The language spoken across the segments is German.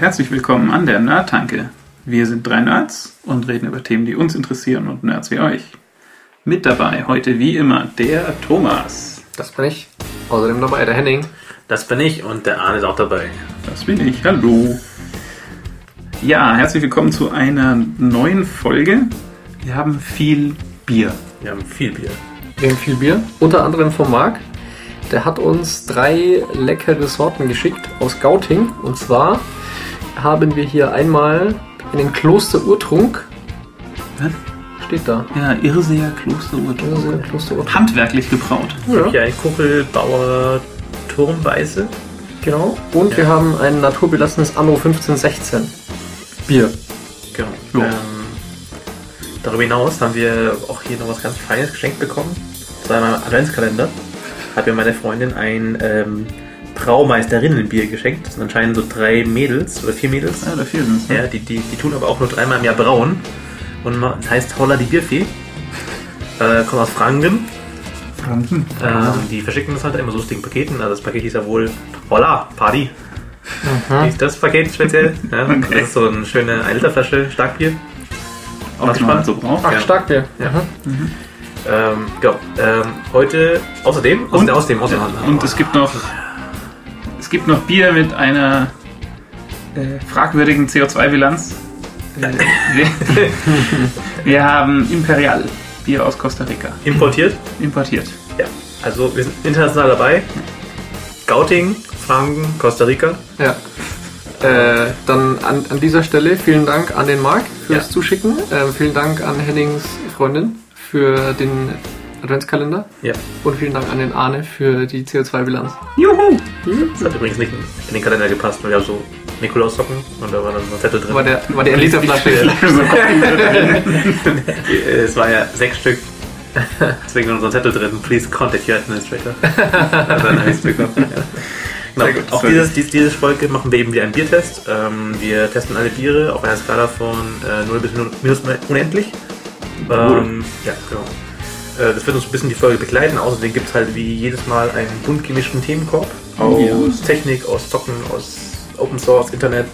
Und herzlich willkommen an der Nerdtanke. Wir sind drei Nerds und reden über Themen, die uns interessieren und Nerds wie euch. Mit dabei heute wie immer der Thomas. Das bin ich. Außerdem dabei der Henning. Das bin ich und der Arne ist auch dabei. Das bin ich. Hallo. Ja, herzlich willkommen zu einer neuen Folge. Wir haben viel Bier. Wir haben viel Bier. Wir haben viel Bier. Unter anderem von Marc. Der hat uns drei leckere Sorten geschickt aus Gauting. Und zwar haben wir hier einmal einen Kloster Urtrunk. Was? Steht da. Ja, Irrseer Klosterurtrunk. Kloster, Kloster Urtrunk. Handwerklich gebraut. Ja, Hier ein Kuchelbauer Turmweiße. genau. Und wir haben ein naturbelassenes Anno 1516 Bier. Genau. Ja. Ähm, darüber hinaus haben wir auch hier noch was ganz Feines geschenkt bekommen. Zu einem Adventskalender hat mir meine Freundin ein ähm, Braumeisterinnenbier geschenkt. Das sind anscheinend so drei Mädels oder vier Mädels. Ja, da vier sind Ja, die, die, die tun aber auch nur dreimal im Jahr brauen. Und das heißt Holla die Bierfee. Äh, kommt aus Franken. Franken. Ähm, die verschicken das halt immer so lustigen Paketen. Also das Paket hieß ja wohl Holla, Party. Ist das Paket speziell? Ja, Okay. Das ist so eine schöne 1 Liter Flasche Starkbier. Auch was man halt so braucht. Ach, Ja. stark Bier. Ja. Ähm, genau. Ähm, heute außerdem, Und, außerdem, außerdem, außerdem. und es gibt noch es gibt noch Bier mit einer äh, fragwürdigen CO2-Bilanz. Äh, wir, wir haben Imperial Bier aus Costa Rica importiert. importiert. Ja. Also wir sind international dabei. Gauting, Franken, Costa Rica. Ja. Äh, dann an, an dieser Stelle vielen Dank an den Marc fürs Ja. Zuschicken. Äh, vielen Dank an Hennings Freundin für den Adventskalender. Ja. Und vielen Dank an den Arne für die CO2-Bilanz. Juhu! Das hat übrigens nicht in den Kalender gepasst, weil wir haben so Nikolaussocken und da war dann so ein Zettel drin. War der, war der Literflasche. Es war ja sechs Stück. Deswegen war unser Zettel drin. Please contact your administrator. Dann habe ich es bekommen. Ja. Genau. Gut, Auch dieses, dies, diese Folge machen wir eben wieder einen Biertest. Ähm, wir testen alle Biere auf einer Skala von äh, 0 bis minus unendlich. Ähm, ja, genau. Äh, das wird uns ein bisschen die Folge begleiten. Außerdem gibt es halt wie jedes Mal einen bunt gemischten Themenkorb. Aus Ja. Technik, aus Zocken, aus Open Source, Internet,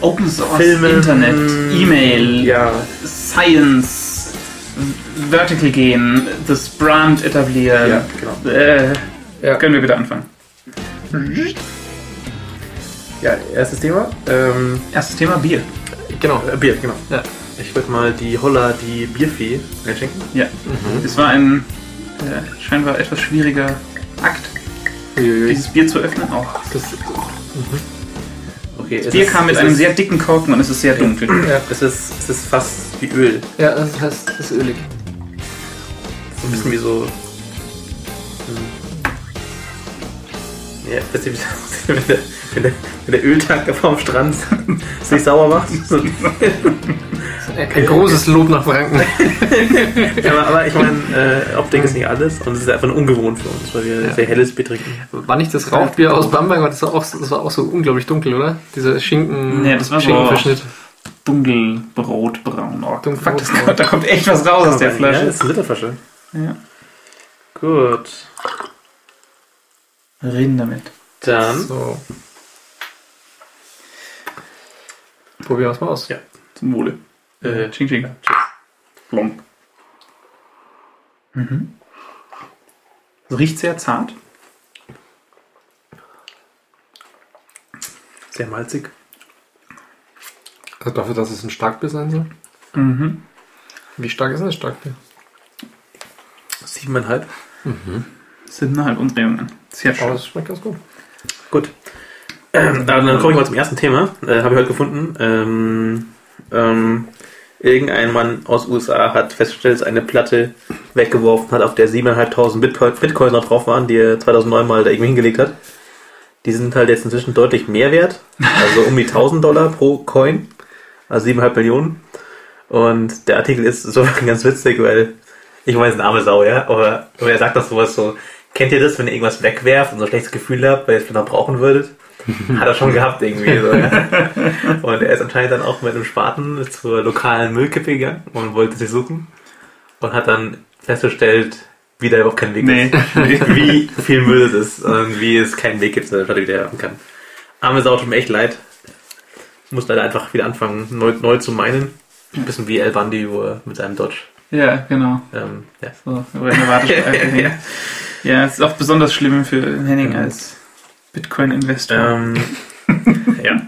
Open Source, Filmen, Internet, E-Mail, Ja, Science, Vertical gehen, das Brand etablieren. ja, genau. Äh, Ja. Können wir bitte anfangen? Ja, erstes Thema. Ähm, Erstes Thema Bier. Genau. äh, Bier, genau. Ja. Ich würde mal die Holla, die Bierfee einschenken. Ja. Es war ein äh, scheinbar etwas schwieriger Akt, Uiuiui. dieses Bier zu öffnen. Oh, Das, Okay, das Bier kam mit einem sehr dicken Korken und es ist sehr dunkel. ja. Es ist, es ist fast wie Öl. ja, das heißt, das ist ölig. So ein bisschen wie so. hm. Ja, wisst ihr, wie das aussieht, wenn der, wenn der, wenn der Öltanker vorm Strand sich sauer macht? So, Ein großes Lob nach Franken. aber, aber ich meine, äh, Optik ist nicht alles und es ist einfach nur ungewohnt für uns, weil wir Ja. sehr helles Bier trinken. War nicht das Rauchbier aus Bamberg, aber das war auch, das war auch so unglaublich dunkel, oder? Dieser Schinken, Nee, das war so- Schinkenverschnitt. Dunkelbrotbraun. Oh, Dunkelbrotbraun. fuck, das kommt, da kommt echt was raus aus der Ja, Flasche. das ist eine Literflasche. Ja. Gut. Reden damit. Dann. So. Probieren wir es mal aus. Ja. Zum Wohle. Äh, Ching ching. Plomp. Mhm. Es riecht sehr zart. sehr malzig. Also dafür, dass es ein Starkbier sein soll. Mhm. Wie stark ist das Starkbier? Siebeneinhalb. Siebeneinhalb Umdrehungen. Sehr Aber schön. es schmeckt ganz gut. Gut. Ähm, dann komme ich mal zum ersten Thema. Äh, Habe ich heute gefunden. Ähm, ähm, irgendein Mann aus USA hat festgestellt, dass eine Platte weggeworfen hat, auf der 7.500 Bitcoin, Bitcoins noch drauf waren, die er 2009 mal da irgendwie hingelegt hat. Die sind halt jetzt inzwischen deutlich mehr wert. Also um die 1000 Dollar pro Coin. Also 7,5 Millionen. Und der Artikel ist so ganz witzig, weil ich ist eine arme Sau, ja, aber, aber er sagt doch sowas so, kennt ihr das, wenn ihr irgendwas wegwerft und so ein schlechtes Gefühl habt, weil ihr es später brauchen würdet? Hat er schon gehabt irgendwie. So, ja. Und er ist anscheinend dann auch mit einem Spaten zur lokalen Müllkippe gegangen und wollte sie suchen. Und hat dann festgestellt, wie da überhaupt kein Weg Nee. ist. Wie viel Müll es ist und wie es keinen Weg gibt, dass er wieder werfen kann. arme Sau tut mir echt leid. Muss leider einfach wieder anfangen, neu, neu zu meinen. Ein bisschen wie El er mit seinem Dodge. Ja, genau. Ähm, ja. So, über eine Warteschleife hängt. Ja, es ist auch besonders schlimm für Henning als Bitcoin-Investor. Ähm, ja.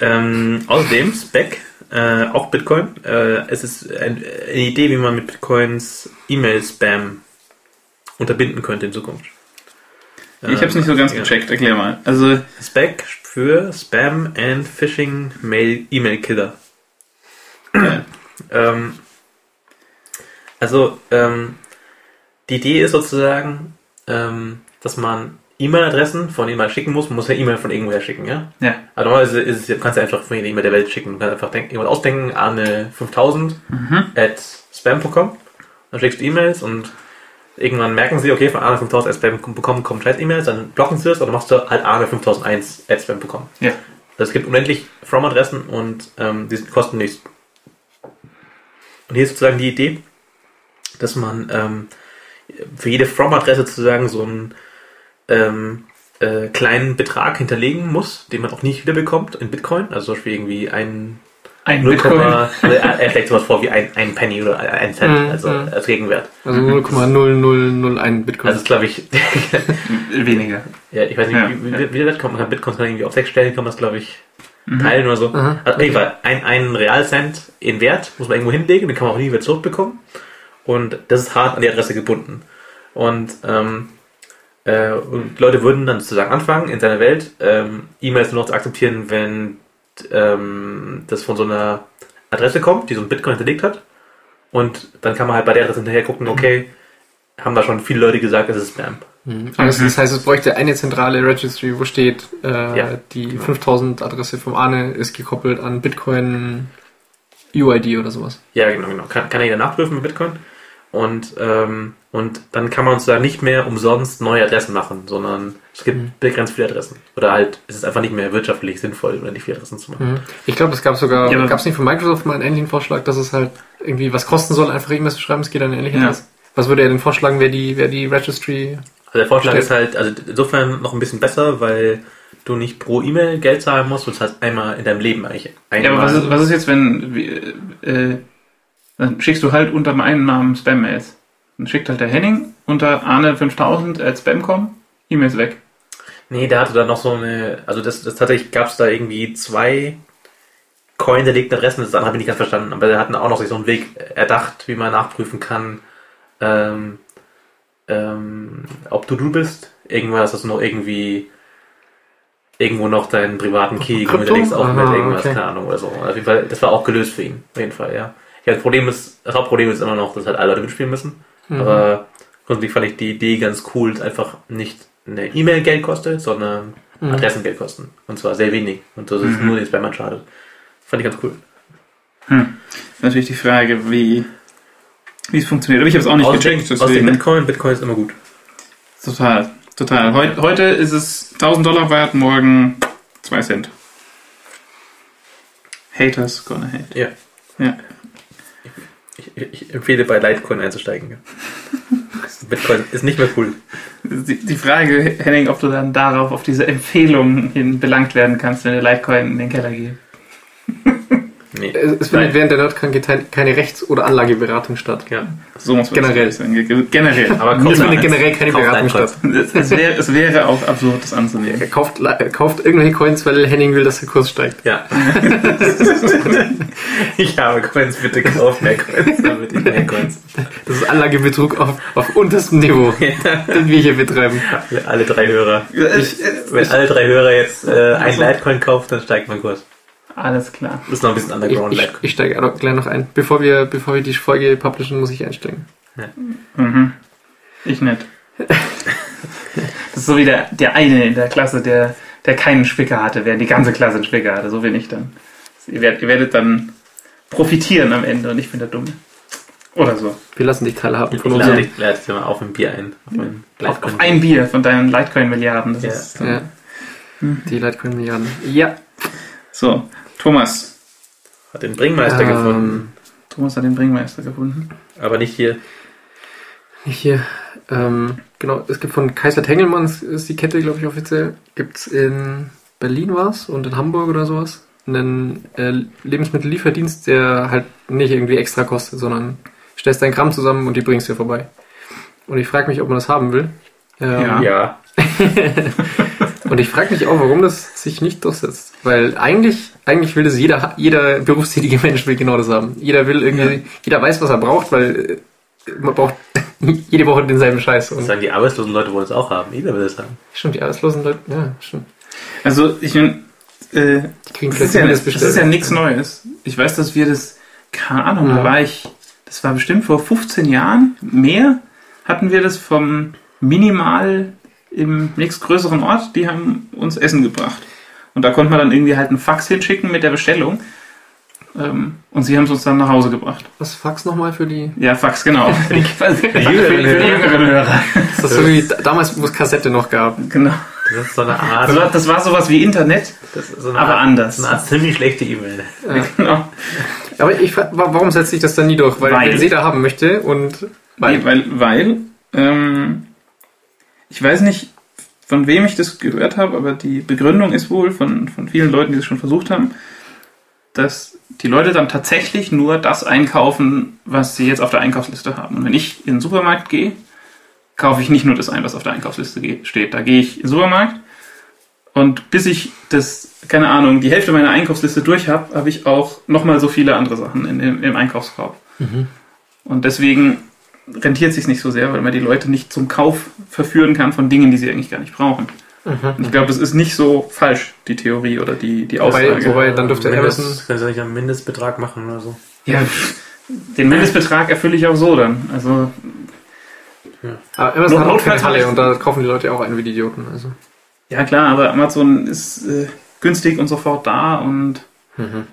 Ähm, außerdem, Spec, äh, auch Bitcoin. Äh, es ist ein, eine Idee, wie man mit Bitcoins E-Mail-Spam unterbinden könnte in Zukunft. ich habe es nicht so ganz ja. gecheckt, erklär mal. Also, Spec für Spam and Phishing Mail E-Mail Killer. ähm, also ähm, die Idee ist sozusagen, ähm, dass man E-Mail-Adressen von jemandem schicken muss. Man muss ja E-Mail von irgendwoher schicken, ja? ja. Also normalerweise ist es, du kannst ja einfach von jeder E-Mail der Welt schicken. Du kannst einfach denk, jemand ausdenken, Arne 5000 Mhm. at spam.com. Dann schickst du E-Mails und irgendwann merken sie, okay, von Arne 5000 at spam.com kommen scheiß E-Mails, dann blocken sie es oder machst du halt Arne 5001 at spam.com. Ja. Also es gibt unendlich From-Adressen und ähm, die kosten nichts. Und hier ist sozusagen die Idee, dass man ähm, für jede From-Adresse sozusagen so einen ähm, äh, kleinen Betrag hinterlegen muss, den man auch nicht wiederbekommt in Bitcoin. Also zum Beispiel irgendwie ein Ein 0, Bitcoin. er er schlägt sowas vor wie ein, ein Penny oder ein Cent, Mhm, also mhm. als Gegenwert. Also 0,0001 Bitcoin. Also ist glaube ich, Weniger. ja, ich weiß nicht, Ja, wie, wie, wie das kommt, man kann Bitcoins kann irgendwie auf sechs Stellen, kann man das glaube ich Mhm. teilen oder so. Aha. Also auf jeden Fall, ein, ein Realcent in Wert muss man irgendwo hinlegen, den kann man auch nie wieder zurückbekommen. Und das ist hart an die Adresse gebunden. Und, ähm, äh, und Leute würden dann sozusagen anfangen, in seiner Welt ähm, E-Mails nur noch zu akzeptieren, wenn ähm, das von so einer Adresse kommt, die so ein Bitcoin hinterlegt hat. Und dann kann man halt bei der Adresse hinterher gucken, okay, haben da schon viele Leute gesagt, es ist Spam. Mhm. Also das heißt, es bräuchte eine zentrale Registry, wo steht, äh, Ja, die genau. 5000 Adresse vom Arne ist gekoppelt an Bitcoin UID oder sowas. Ja, genau, genau. Kann, kann jeder nachprüfen mit Bitcoin. Und, ähm, und dann kann man sozusagen nicht mehr umsonst neue Adressen machen, sondern es gibt Mhm. begrenzt viele Adressen. Oder halt, es ist einfach nicht mehr wirtschaftlich sinnvoll, unendlich viele Adressen zu machen. Mhm. Ich glaube, es gab sogar, Ja, gab es nicht von Microsoft mal einen ähnlichen Vorschlag, dass es halt irgendwie was kosten soll, einfach E-Mails zu schreiben, es geht an eine ähnliche Ja. Adresse. Was würde er denn vorschlagen, wer die, wer die Registry Also der Vorschlag Stimmt. ist halt, also insofern noch ein bisschen besser, weil du nicht pro E-Mail Geld zahlen musst, du zahlst einmal in deinem Leben eigentlich. Ja, Einmal. aber was ist, was ist jetzt, wenn, äh, dann schickst du halt unter meinem Namen Spam-Mails. Dann schickt halt der Henning unter Arne5000 at Spam.com E-Mails weg. Nee, der hatte da noch so eine, also das, das tatsächlich gab es da irgendwie zwei Coin hinterlegten Adressen, das andere habe ich nicht ganz verstanden, aber der hatten auch noch sich so einen Weg erdacht, wie man nachprüfen kann, ähm, ähm, ob du du bist. Irgendwas, dass du noch irgendwie irgendwo noch deinen privaten Key hinterlegst, auch mit irgendwas, okay. keine Ahnung oder so. Auf jeden Fall, das war auch gelöst für ihn, auf jeden Fall, ja. Ja, das Problem ist, das Hauptproblem ist immer noch, dass halt alle Leute mitspielen müssen. Mhm. Aber grundsätzlich fand ich die Idee ganz cool, dass einfach nicht eine E-Mail Geld kostet, sondern Mhm. Adressen Geld kosten. Und zwar sehr wenig. Und das ist Mhm. nur den Spam schadet. Fand ich ganz cool. Hm. Natürlich die Frage, wie, wie es funktioniert. Aber ich habe es auch nicht Außerdem, gecheckt. Deswegen. Bitcoin, Bitcoin ist immer gut. Total, total. Heu, heute ist es 1000 Dollar wert, morgen 2 Cent. Haters gonna hate. Ja. Ja. Ich, ich, empfehle bei Litecoin einzusteigen. Bitcoin ist nicht mehr cool. Die, die Frage, Henning, ob du dann darauf, auf diese Empfehlung hin belangt werden kannst, wenn der Litecoin in den Keller geht. Nee. Es findet während der Nerdkranke keine Rechts- oder Anlageberatung statt. Ja. So muss man Generell. das sagen. Ge- Generell. Aber Nur kauf Es findet generell keine Beratung statt. Es, wäre, es wäre auch absurd, das anzunehmen. Er kauft, er kauft irgendwelche Coins, weil Henning will, dass der Kurs steigt. Ja. ich habe Coins, bitte kauf mehr Coins, damit ich mehr Coins. Das ist Anlagebetrug auf, auf unterstem Niveau, den wir hier betreiben. Alle, alle drei Hörer. Ich, Wenn alle drei Hörer jetzt äh, ein Litecoin kaufen, dann steigt mein Kurs. Alles klar. Das ist noch ein bisschen Ich, Underground ich, Litecoin. ich steige auch gleich noch ein. Bevor wir, bevor wir die Folge publishen, muss ich einsteigen. Mhm. Ich nicht. Das ist so wie der, der eine in der Klasse, der, der keinen Spicker hatte, während die ganze Klasse einen Spicker hatte. So bin ich dann. Ihr werdet, ihr werdet dann profitieren am Ende und ich bin der Dumme. Oder so. Wir lassen dich teilhaben Ich von unserem. dich, lade dich mal auf ein Bier ein. Auf Auf, auf ein Bier von deinen Litecoin-Milliarden. Das Ja. ist, Ja. Die Litecoin-Milliarden. Ja. So, Thomas. Hat den Bringmeister Ähm, gefunden. Thomas hat den Bringmeister gefunden. Aber nicht hier. Hier, ähm, genau, es gibt von Kaiser Tengelmann, ist die Kette, glaube ich, offiziell, gibt's in Berlin war's und in Hamburg oder sowas einen äh, Lebensmittellieferdienst, der halt nicht irgendwie extra kostet, sondern stellst dein Kram zusammen und die bringst dir vorbei. Und ich frage mich, ob man das haben will. Ähm, Ja. Ja. Und ich frage mich auch, warum das sich nicht durchsetzt. Weil eigentlich, eigentlich will das jeder, jeder berufstätige Mensch will genau das haben. Jeder will irgendwie, Ja. jeder weiß, was er braucht, weil äh, man braucht jede Woche denselben Scheiß. Das Und sagen die arbeitslosen Leute wollen es auch haben. Jeder will es haben. stimmt, die arbeitslosen Leute, ja, stimmt. Also ich bin, äh, Die kriegen das ist ja, das ist ja nichts Neues. Ich weiß, dass wir das, keine Ahnung, da Ja. war ich, das war bestimmt vor 15 Jahren, mehr hatten wir das vom Minimal im nächstgrößeren Ort, die haben uns Essen gebracht. Und da konnte man dann irgendwie halt einen Fax hinschicken mit der Bestellung. Ähm, und sie haben es uns dann nach Hause gebracht. Was Fax nochmal für die? Ja, Fax, genau. für die jüngeren jüngeren Hörer. Ist das so wie da- damals, wo es Kassette noch gab? Genau. Das ist so eine Art. Das war, das war sowas wie Internet, Das ist so eine aber Art, anders. eine Art ziemlich schlechte E-Mail. Ja. Genau. Aber ich warum setzt sich das dann nie durch? Weil, Weil- wenn jeder haben möchte und Weil, weil, weil ähm, ich weiß nicht, von wem ich das gehört habe, aber die Begründung ist wohl von, von vielen Leuten, die es schon versucht haben, dass die Leute dann tatsächlich nur das einkaufen, was sie jetzt auf der Einkaufsliste haben. Und wenn ich in den Supermarkt gehe, kaufe ich nicht nur das ein, was auf der Einkaufsliste steht. Da gehe ich in den Supermarkt und bis ich das, keine Ahnung, die Hälfte meiner Einkaufsliste durch habe, habe ich auch nochmal so viele andere Sachen in, im, im Einkaufskorb. Und deswegen rentiert sich nicht so sehr, weil man die Leute nicht zum Kauf verführen kann von Dingen, die sie eigentlich gar nicht brauchen. Und ich glaube, das ist nicht so falsch, die Theorie oder die, die Wobei- Aussage. wobei- dann dürfte Mindest, Amazon- Können sie nicht einen Mindestbetrag machen oder so? ja, den Mindestbetrag erfülle ich auch so dann. Also, Aber Amazon hat auch keine Halle und da kaufen die Leute auch ein wie die Idioten. Also. ja klar, aber Amazon ist äh, günstig und sofort da und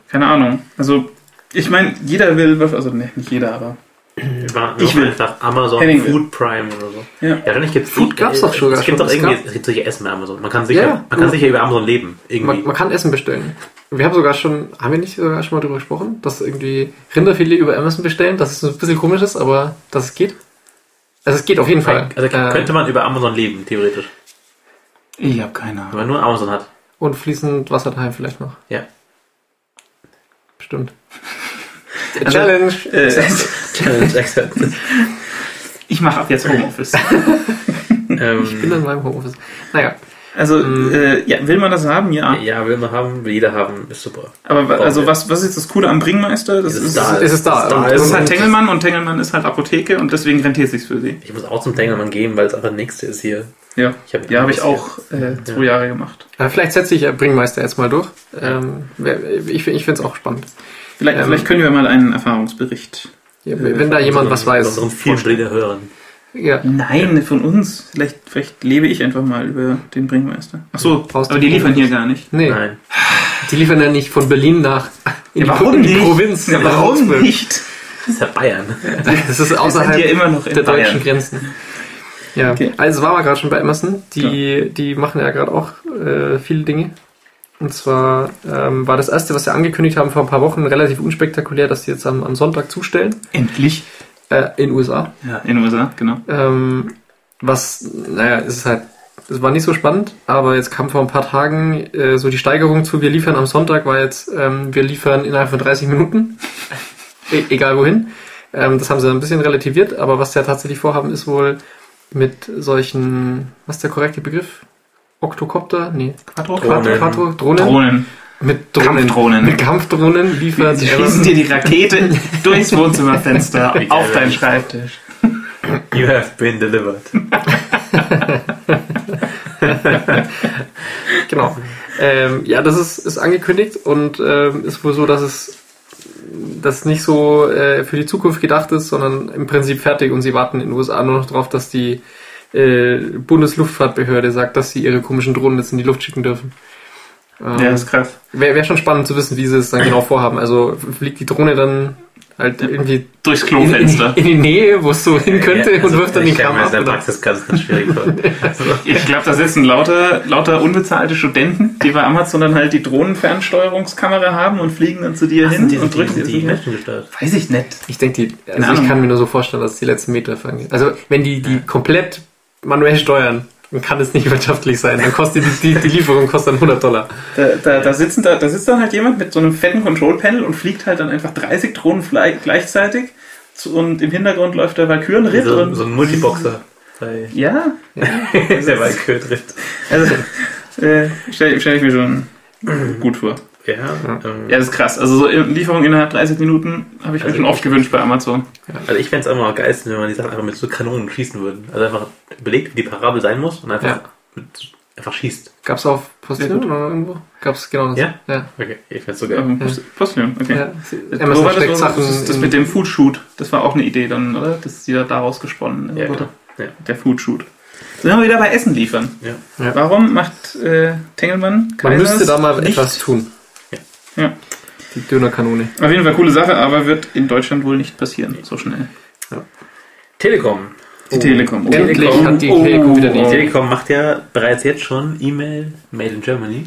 keine Ahnung. Also, ich meine, jeder will, also ne, nicht jeder, aber Ich ich will. nach Amazon Henning will. Food Prime oder so. ja. Ja, wahrscheinlich gibt's Food gab's doch sogar Es gibt schon. doch Es irgendwie, es gibt solche Essen bei Amazon. Man kann sicher, Ja, man kann sicher über Amazon leben. Irgendwie. Man, man kann Essen bestellen. Wir haben sogar schon, haben wir nicht sogar schon mal darüber gesprochen, dass irgendwie Rinderfilet über Amazon bestellen, dass es ein bisschen komisch ist, aber dass es geht. Also es geht auf jeden Fall. also Äh, könnte man über Amazon leben, theoretisch. Ich habe keine Wenn Ahnung. man nur Amazon hat. und fließend Wasser daheim vielleicht noch. Ja. Bestimmt. Also, Challenge. Äh, Challenge accepted. ich mache ab jetzt Homeoffice. ähm, Ich bin in meinem Homeoffice. Naja, Also, Mhm. äh, ja, will man das haben? Ja. ja, will man haben, will jeder haben, ist super. Aber also was, was ist jetzt das Coole am Bringmeister? Das Es ist, ist da. es ist da. Es ist da. Und- das ist halt Tengelmann und Tengelmann ist halt Apotheke und deswegen rentiert sich's für sie. Ich muss auch zum Tengelmann gehen, weil es einfach der nächste ist hier. Ja, Ich hab- ja, habe ich auch äh, zwei Ja. Jahre gemacht. äh, vielleicht setze ich äh, Bringmeister jetzt mal durch. Ähm, ich ich finde es auch spannend. Vielleicht, Ähm, vielleicht können wir mal einen Erfahrungsbericht. Ja, wenn da jemand was weiß. Unseren vielen Brüder hören. Ja. Nein, von uns. Vielleicht, vielleicht lebe ich einfach mal über den Bringmeister. Ach so, Brauchst aber die liefern hier gar nicht. Nee, Nein. die liefern ja nicht von Berlin nach in, Ja, die, in die Provinz. Ja, warum nicht? Das ist ja Bayern. Das ist Wir außerhalb sind ja immer noch in der Bayern. deutschen Grenzen. Ja, Okay. also war wir gerade schon bei Amazon. Die, die machen ja gerade auch äh, viele Dinge. Und zwar ähm, war das erste, was sie angekündigt haben vor ein paar Wochen, relativ unspektakulär, dass sie jetzt am, am Sonntag zustellen. Endlich. Äh, in USA. Ja, in USA, genau. Ähm, was, naja, es ist halt, es war nicht so spannend, aber jetzt kam vor ein paar Tagen äh, so die Steigerung zu, wir liefern am Sonntag, war jetzt, ähm, wir liefern innerhalb von 30 Minuten, e egal wohin. Ähm, das haben sie ein bisschen relativiert, aber was sie ja tatsächlich vorhaben, ist wohl mit solchen, was ist der korrekte Begriff? Oktokopter? Nee. Quattro? Drohnen. Quattro, Drohnen? Drohnen. Mit Drohnen. Kampfdrohnen. Mit Kampfdrohnen liefert Sie schießen dir die Rakete durchs Wohnzimmerfenster auf deinen? Schreibtisch. You have been delivered. Genau. Ähm, ja, das ist, ist angekündigt und ähm, ist wohl so, dass es das nicht so äh, für die Zukunft gedacht ist, sondern im Prinzip fertig und sie warten in den USA nur noch darauf, dass die äh, Bundesluftfahrtbehörde sagt, dass sie ihre komischen Drohnen jetzt in die Luft schicken dürfen. Ähm, Ja, ist krass. Wäre wär schon spannend zu wissen, wie sie es dann genau vorhaben. Also fliegt die Drohne dann halt irgendwie Durchs in, in, Klofenster. in die Nähe, wo es so hin könnte Ja, also und wirft dann ich den kann Kram mir ab. das in der? Praxis ganz, ganz schwierig vor. Ich glaube, da sitzen lauter, lauter unbezahlte Studenten, die bei Amazon dann halt die Drohnenfernsteuerungskamera haben und fliegen dann zu dir hin die, und drücken die, die das. Menschen gesteuert. Weiß ich nicht. Ich denke, die, also ich kann mir nur so vorstellen, dass die letzten Meter fangen. Also wenn die die komplett manuell steuern, Dann kann es nicht wirtschaftlich sein. Dann kostet die, die, die Lieferung kostet dann 100 Dollar. Da, da, da, sitzen, da, da sitzt dann halt jemand mit so einem fetten Control-Panel und fliegt halt dann einfach 30 Drohnen gleichzeitig. Zu- Und im Hintergrund läuft der Valkyrenritt. So, und so ein Multiboxer. Bei Ja, der Valkyrie-Ritt. also äh, stelle stell ich mir schon gut vor. Ja, ähm, Ja, das ist krass. Also so Lieferung innerhalb 30 Minuten habe ich mir Also schon oft gewünscht bei Amazon. Also ich fände es einfach geilsten, wenn man die Sachen einfach mit so Kanonen schießen würde. Also einfach überlegt, wie die Parabel sein muss und einfach, Ja. mit, einfach schießt. Gab's auf Sehr Postillon gut. oder irgendwo? Gab's genau das. Ja? Ja. Okay, ich fände es so geil. Ähm, Post- Postillon, okay. ja. Wo war das, das, das, mit dem Food Shoot, das war auch eine Idee dann, oder? Das ist ja daraus gesponnen Ja, wurde. genau. Ja. Der Food Shoot. Sind wir wieder bei Essen liefern. Ja. Ja. Warum macht äh, Tengelmann Man müsste da mal etwas tun. Ja. Die Dönerkanone. Auf jeden Fall coole Sache, aber wird in Deutschland wohl nicht passieren, so schnell. Telekom. Die Telekom. Oh, Endlich Telekom. hat die Telekom wieder die Die Oh. Telekom macht ja bereits jetzt schon E-Mail Made in Germany.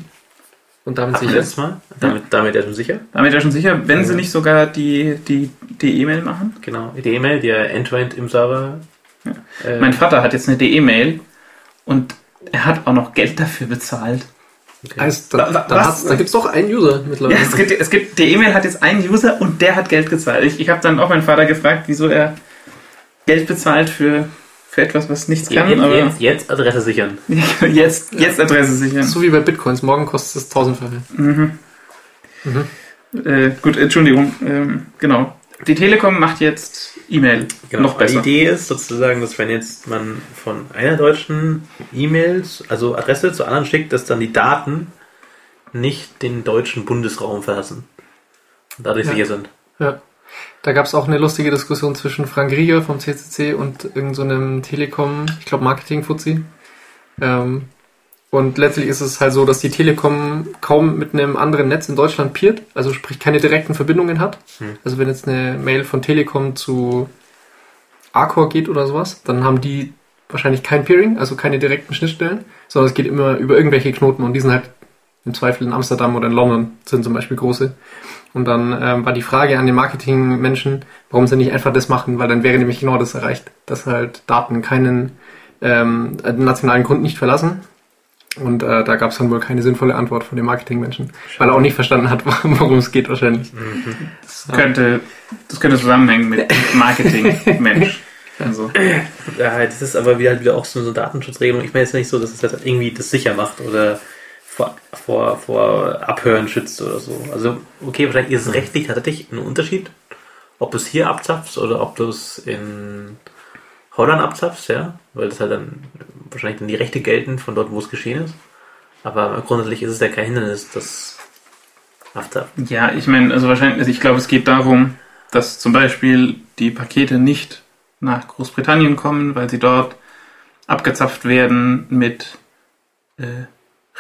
Und damit Hatten sicher. Mal. Damit, damit ja schon sicher. Damit ja schon sicher, wenn sie nicht sogar die die die E-Mail machen. Genau. Die E-Mail, die ja End-to-End im Server. Äh, Mein Vater hat jetzt eine DE-Mail und er hat auch noch Geld dafür bezahlt. Okay. Heißt, da, da, da gibt's doch einen User Ja, mittlerweile. es gibt, es gibt, die E-Mail hat jetzt einen User und der hat Geld gezahlt. Ich, ich habe dann auch meinen Vater gefragt, wieso er Geld bezahlt für, für etwas, was nichts kann. jetzt, aber jetzt, jetzt Adresse sichern. jetzt, jetzt Adresse sichern. So wie bei Bitcoins. Morgen kostet es tausendfache. Mhm. Äh, gut, Entschuldigung. Ähm, genau. Die Telekom macht jetzt E-Mail Genau. noch besser. Die Idee ist sozusagen, dass wenn jetzt man von einer deutschen E-Mails, also Adresse zur anderen schickt, dass dann die Daten nicht den deutschen Bundesraum verlassen. Und dadurch Ja. sicher sind. Ja. Da gab's auch eine lustige Diskussion zwischen Frank Rieger vom CCC und irgendeinem so Telekom, ich glaube Marketing-Fuzzi. Ähm, und letztlich ist es halt so, dass die Telekom kaum mit einem anderen Netz in Deutschland peert, also sprich keine direkten Verbindungen hat. Hm. Also wenn jetzt eine Mail von Telekom zu Arcor geht oder sowas, dann haben die wahrscheinlich kein Peering, also keine direkten Schnittstellen, sondern es geht immer über irgendwelche Knoten und die sind halt im Zweifel in Amsterdam oder in London sind zum Beispiel große. Und dann ähm, war die Frage an den Marketingmenschen, warum sie nicht einfach das machen, weil dann wäre nämlich genau das erreicht, dass halt Daten keinen ähm, nationalen Kunden nicht verlassen. Und äh, da gab es dann wohl keine sinnvolle Antwort von den Marketingmenschen, weil er auch nicht verstanden hat, worum es geht wahrscheinlich. Das könnte, das könnte zusammenhängen mit Marketing, Mensch. Also, Ja, das ist aber wieder halt wieder auch so eine Datenschutzregelung. Ich meine jetzt nicht so, dass es das irgendwie das sicher macht oder vor, vor, vor Abhören schützt oder so. Also, okay, wahrscheinlich ist es rechtlich tatsächlich ein Unterschied, ob du es hier abzapfst oder ob du es in Holland abzapfst, ja, weil das halt dann wahrscheinlich dann die Rechte gelten von dort, wo es geschehen ist. Aber grundsätzlich ist es ja kein Hindernis, das abzapfen. ja, ich meine, also wahrscheinlich, also ich glaube, es geht darum, dass zum Beispiel die Pakete nicht nach Großbritannien kommen, weil sie dort abgezapft werden mit äh,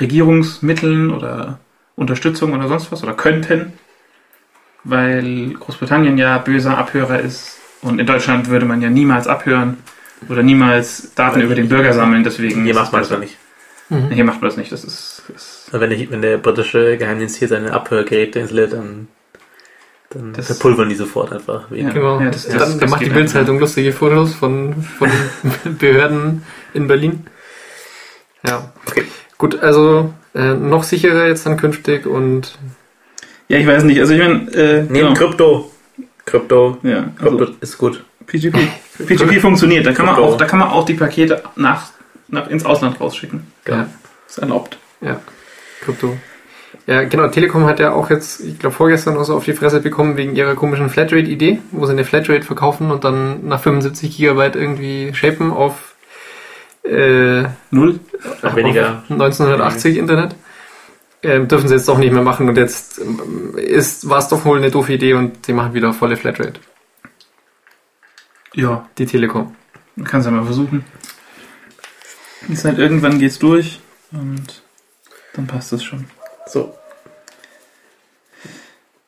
Regierungsmitteln oder Unterstützung oder sonst was oder könnten, weil Großbritannien ja böser Abhörer ist und in Deutschland würde man ja niemals abhören oder niemals Daten über den Bürger sammeln, deswegen Hier macht man das ja nicht. Mhm. Hier macht man das nicht, das ist, Also Wenn, der, wenn der britische Geheimdienst hier seine Abhörgeräte installiert, dann, dann Das- verpulvern die sofort einfach. Ja. Genau. das- dann das- dann das macht die Bildzeitung lustige Fotos von, von Behörden in Berlin. Ja. Okay. Gut, also äh, noch sicherer jetzt dann künftig und Ja, ich weiß nicht. Also ich meine, äh, Neben genau. Krypto. Krypto. ja, Krypto also ist gut. PGP, PGP funktioniert. Da kann man auch, da kann man auch die Pakete nach, nach ins Ausland rausschicken. Genau. ja, Ist erlaubt. ja, Krypto. Ja, genau, Telekom hat ja auch jetzt, ich glaube vorgestern oder so auf die Fresse bekommen wegen ihrer komischen Flatrate-Idee, wo sie eine Flatrate verkaufen und dann nach 75 Gigabyte irgendwie shapen auf äh, Null. Noch weniger. auf 1980 Internet. Ähm, dürfen sie jetzt doch nicht mehr machen und jetzt ähm, ist, war es doch wohl eine doofe Idee und sie machen wieder volle Flatrate. Ja, Die Telekom. man kann es ja mal versuchen. Ist halt irgendwann geht's durch und dann passt es schon. So.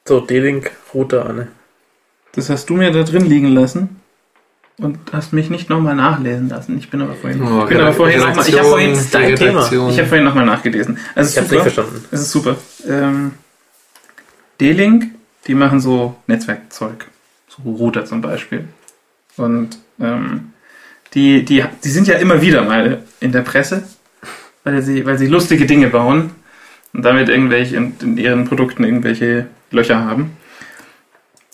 So, D-Link, Router, Anne. Das hast du mir da drin liegen lassen und hast mich nicht nochmal nachlesen lassen. Ich bin aber vorhin, Oh, ich bin aber vorhin noch mal, ich habe vorhin, dein Thema. ich habe vorhin nochmal nachgelesen. Also Ich super. nicht verstanden. Es ist super. Ähm, D-Link, die machen so Netzwerkzeug. So Router zum Beispiel. Und ähm, die, die, die sind ja immer wieder mal in der Presse, weil sie, weil sie lustige Dinge bauen und damit irgendwelche in, in ihren Produkten irgendwelche Löcher haben.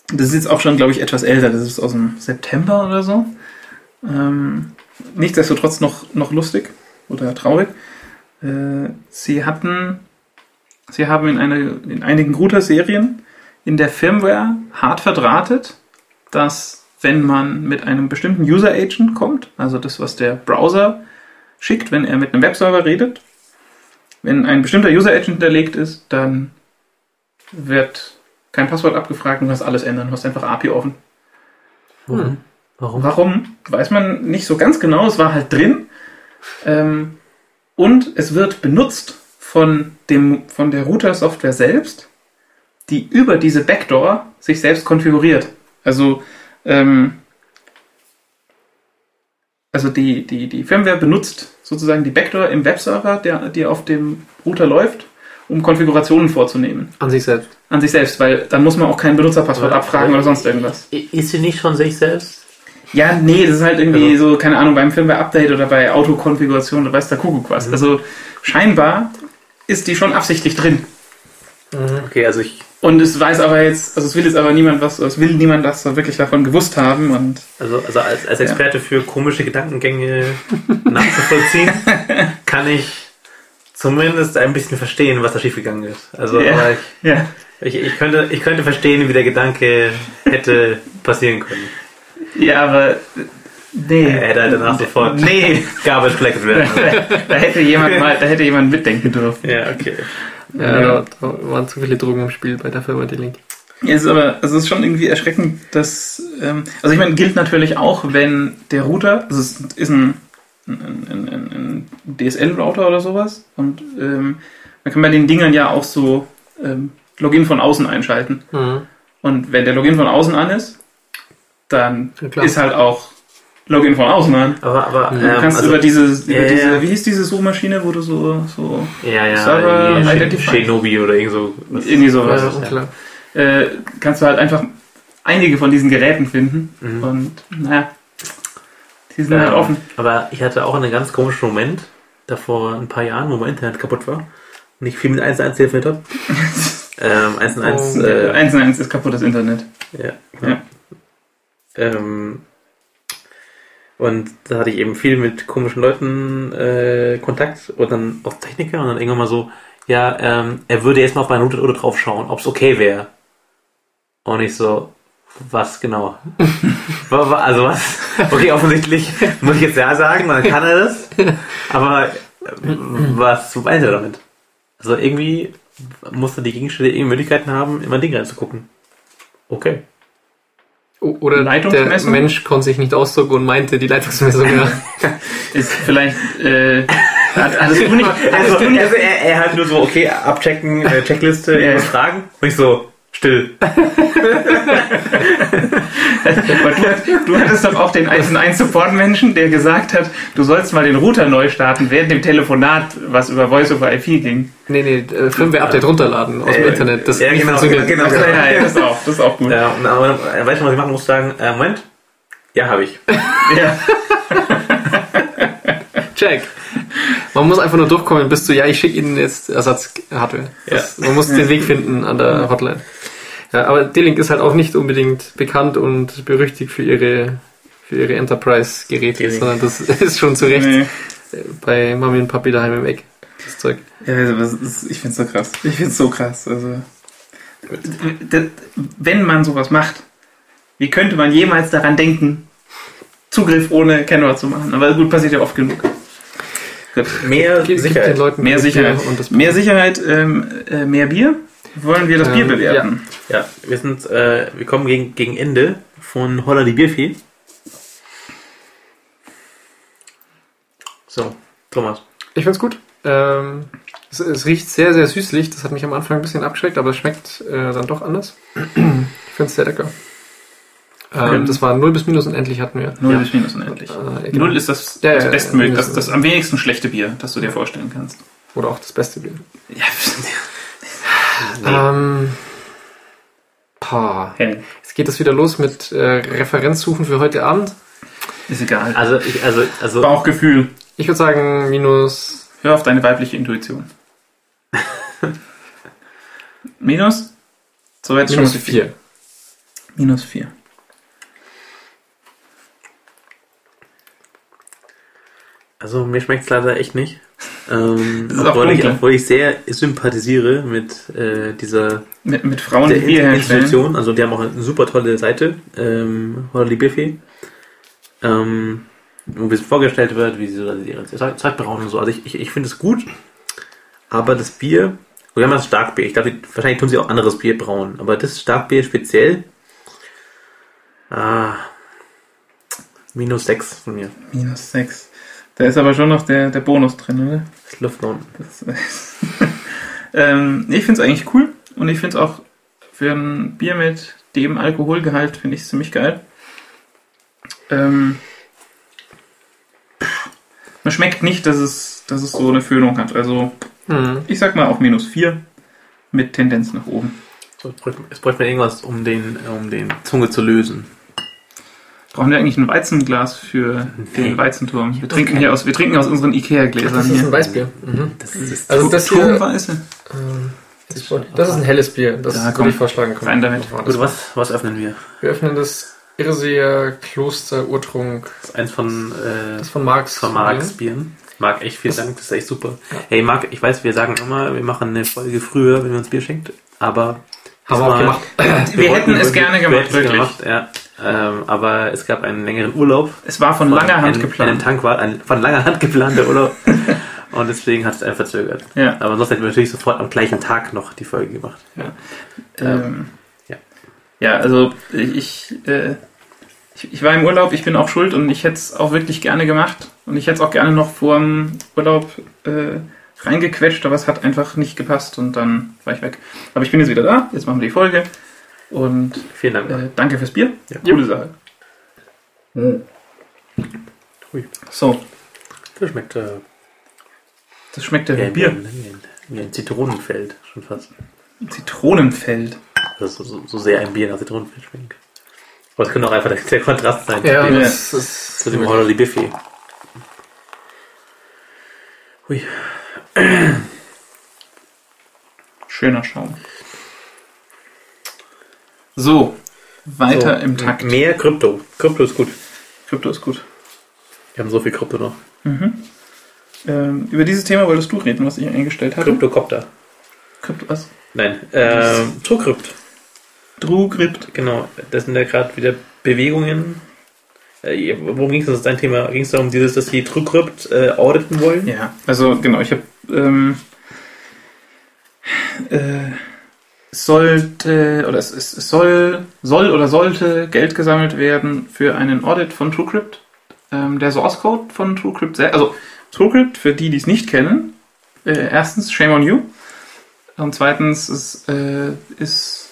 Das ist jetzt auch schon, glaube ich, etwas älter. Das ist aus dem September oder so. Ähm, nichtsdestotrotz noch, noch lustig oder traurig. Äh, sie hatten, sie haben in, eine, in einigen Router-Serien in der Firmware hart verdrahtet, dass wenn man mit einem bestimmten User Agent kommt, also das, was der Browser schickt, wenn er mit einem Webserver redet, wenn ein bestimmter User Agent hinterlegt ist, dann wird kein Passwort abgefragt und du kannst alles ändern. Du hast einfach API offen. Hm. Warum? Warum? Weiß man nicht so ganz genau. Es war halt drin. Ähm, und es wird benutzt von, dem, von der Router-Software selbst, die über diese Backdoor sich selbst konfiguriert. Also, ähm, also die, die, die Firmware benutzt sozusagen die Backdoor im Webserver, der, die auf dem Router läuft, um Konfigurationen vorzunehmen. An sich selbst. An sich selbst, weil dann muss man auch kein Benutzerpasswort Ja. abfragen oder sonst irgendwas. Ist sie nicht schon sich selbst? Ja, nee, das ist halt irgendwie so, keine Ahnung, beim Firmware-Update oder bei Autokonfiguration oder weiß der Kuckuck was. Also scheinbar ist die schon absichtlich drin. Okay, also ich, Und es weiß aber jetzt, also es will jetzt aber niemand was, es will niemand das so wirklich davon gewusst haben und also, also als, als Experte für komische Gedankengänge nachzuvollziehen, kann ich zumindest ein bisschen verstehen, was da schiefgegangen ist. Also aber ich, ja. ich, ich, könnte, ich könnte verstehen, wie der Gedanke hätte passieren können. Ja, aber nee. Er hätte halt danach sofort Nee, Garbage collected werden. da hätte jemand mal, da hätte jemand mitdenken dürfen. ja, okay. Ja, Ja. Da, da waren zu viele Drogen im Spiel bei der Firma Die Link. Ja, es ist aber, also es ist schon irgendwie erschreckend, dass, ähm, also ich meine, gilt natürlich auch, wenn der Router, also es ist ein, ein, ein, ein, ein DSL-Router oder sowas und ähm, man kann bei den Dingern ja auch so ähm, Login von außen einschalten. Mhm. Und wenn der Login von außen an ist, dann Ja, ist halt auch Login von außen an. Aber, aber Du ähm, kannst also, über diese, über ja, diese, ja. wie hieß diese Suchmaschine, wo du so, so ja, ja, Server Identifier. Shinobi oder irgend so. irgendwie sowas. Äh, kannst du halt einfach einige von diesen Geräten finden. Mhm. Und naja, die sind Ja, halt offen. Aber ich hatte auch einen ganz komischen Moment, da vor ein paar Jahren, wo mein Internet kaputt war und ich viel mit 1.1 telefoniert habe. ähm, 1.1, Oh. Äh, äh, 1 1 ist kaputtes Internet. ja. Ja. Ähm, und da hatte ich eben viel mit komischen Leuten äh, Kontakt und dann auch Techniker und dann irgendwann mal so, ja, ähm, er würde jetzt mal auf meine Router oder drauf schauen, ob es okay wäre. Und ich so, was genau? Also was? Okay, offensichtlich muss ich jetzt ja sagen, dann kann er das. Aber äh, was meint er damit? Also irgendwie musste die Gegenstände irgendwie Möglichkeiten haben, in mein Ding reinzugucken. Okay. Oder der? Mensch konnte sich nicht ausdrücken und meinte die Leitungsmessung. Ja. Ist vielleicht, äh, hat, hattest du nicht, hattest Also, du nicht, also er, er hat nur so, okay, abchecken, äh, Checkliste, Ja. irgendwas fragen. Und ich so, still. du, du hattest doch auch den 1 1 Support-Menschen, der gesagt hat, du sollst mal den Router neu starten, während dem Telefonat, was über Voice over IP ging. Nee, nee, äh, Firmware-Update runterladen aus dem Äh, Internet. Das ja, genau, funktioniert. genau, Ja, ja, ja, das ist auch, das ist auch gut. Ja, und aber, äh, weißt du, was ich machen muss? Sagen, äh, Moment. Ja, habe ich. Ja. Check. Man muss einfach nur durchkommen bis zu, ja, ich schicke Ihnen jetzt Ersatz-Hardware. Das- Man muss den Weg finden an der Hotline. Ja, aber D-Link ist halt auch nicht unbedingt bekannt und berüchtigt für ihre, für ihre Enterprise-Geräte, sondern das ist schon zu Recht Nee. bei Mami und Papi daheim im Eck. Das Zeug. Ja, also ich find's so krass. Ich find's so krass. Also, wenn man sowas macht, wie könnte man jemals daran denken, Zugriff ohne Kennwort zu machen? Aber gut, passiert ja oft genug. Mehr Gib- gib Sicherheit. den Leuten Mehr Bier Sicherheit. Und das Mehr Sicherheit, ähm, äh, mehr Bier. Wollen wir das Bier Ähm, bewerten? Ja, wir sind, äh, wir kommen gegen, gegen Ende von Holla die Bierfee. So, Thomas. Ich find's gut. Ähm, es, es riecht sehr, sehr süßlich. Das hat mich am Anfang ein bisschen abgeschreckt, aber es schmeckt äh, dann doch anders. ich find's sehr lecker. Ähm. Das war 0 bis minus unendlich hatten wir. Null Ja. bis minus unendlich. Äh, genau. Null ist das, Ja, das ja, bestmögliche, ja, das, das am wenigsten schlechte Bier, das du dir vorstellen kannst. Oder auch das beste Bier. Ja, Ähm, pah. Henning. Jetzt geht es wieder los mit äh, Referenzsuchen für heute Abend. Ist egal. Also, ich, also, also Bauchgefühl. Ich würde sagen minus Hör auf deine weibliche Intuition. Minus? So jetzt schon minus mal 4. Minus 4. Also mir schmeckt es leider echt nicht. Ähm, obwohl, ich, obwohl ich sehr sympathisiere mit äh, dieser Mit, mit Frauen, der die. Institution. Also die haben auch eine super tolle Seite, ähm, Holly Biffy, ähm, wo ein bisschen vorgestellt wird, wie sie so ihre Zeit brauen und so. Also ich, ich, ich finde es gut, aber das Bier, wir haben das Starkbier. Ich glaube, wahrscheinlich tun sie auch anderes Bier brauen, aber das Starkbier speziell, ah, minus 6 von mir. Minus 6. Da ist aber schon noch der, der Bonus drin, oder? Das Luft nach unten. Ähm, ich finde es eigentlich cool und ich finde es auch für ein Bier mit dem Alkoholgehalt finde ich es ziemlich geil. Ähm, man schmeckt nicht, dass es, dass es so eine Füllung hat. Also Hm. ich sag mal auf minus 4 mit Tendenz nach oben. Jetzt bräuchte- bräuchte man irgendwas, um den, um den Zunge zu lösen. Brauchen wir eigentlich ein Weizenglas für den. Weizenturm? Wir trinken hier aus, wir trinken aus unseren Ikea-Gläsern Das ist ein hier. Weißbier. Mhm. Das ist Also das hier, Turmweiße. ähm, das das ist ein helles Bier. Das Ja, würde ich vorschlagen. Komm, Rein damit. wir Gut, was, was öffnen wir? Wir öffnen das Irrseher Kloster Urtrunk. Das ist eins von, äh, Das von Marx. von Marx Bieren. Marc, echt vielen Dank, das ist echt super. Hey Marc, ich weiß, wir sagen immer, wir machen eine Folge früher, wenn wir uns Bier schenkt, aber Haben wir auch gemacht. Wir hätten es gerne wir gemacht, hätten es wirklich. gemacht, ja. Ähm, aber es gab einen längeren Urlaub. Es war von langer Hand einen, Einen geplant. Tank war ein von langer Hand geplanter Urlaub. und deswegen hat es einfach verzögert. Ja. Aber sonst hätten wir natürlich sofort am gleichen Tag noch die Folge gemacht. Ähm, ja. ja, also ich, äh, ich, ich war im Urlaub, ich bin auch schuld und ich hätte es auch wirklich gerne gemacht. Und ich hätte es auch gerne noch vor dem Urlaub äh, reingequetscht, aber es hat einfach nicht gepasst und dann war ich weg. Aber ich bin jetzt wieder da, jetzt machen wir die Folge. Und Vielen Dank. äh, danke fürs Bier. Ja. Coole Sache. Hui. So, Das schmeckt äh, das schmeckt ja wie, Bier. wie, ein, wie ein Zitronenfeld, schon fast. Zitronenfeld. Das ist so, so sehr ein Bier nach Zitronenfeld schmeckt. Aber es könnte auch einfach der, der Kontrast sein. Ja, zu das ist. zu dem Holly Biffy. Hui. Schöner Schaum. So, weiter So, im Takt. Mehr Krypto. Krypto ist gut. Krypto ist gut. Wir haben so viel Krypto noch. Ähm, über dieses Thema wolltest du reden, was ich eingestellt hatte. Kryptocopter. Krypto was? Nein, ähm, Trukrypt. Drugrypt. Genau, das sind ja gerade wieder Bewegungen. Äh, worum ging es? Das ist dein Thema. Ging es darum, dieses, dass die Trukrypt äh, auditen wollen? Ja, also genau, ich habe ähm, äh, sollte oder es, es soll soll oder sollte Geld gesammelt werden für einen Audit von TrueCrypt. Ähm, der Source Code von TrueCrypt, also TrueCrypt für die, die es nicht kennen. Äh, erstens Shame on you und zweitens es äh, ist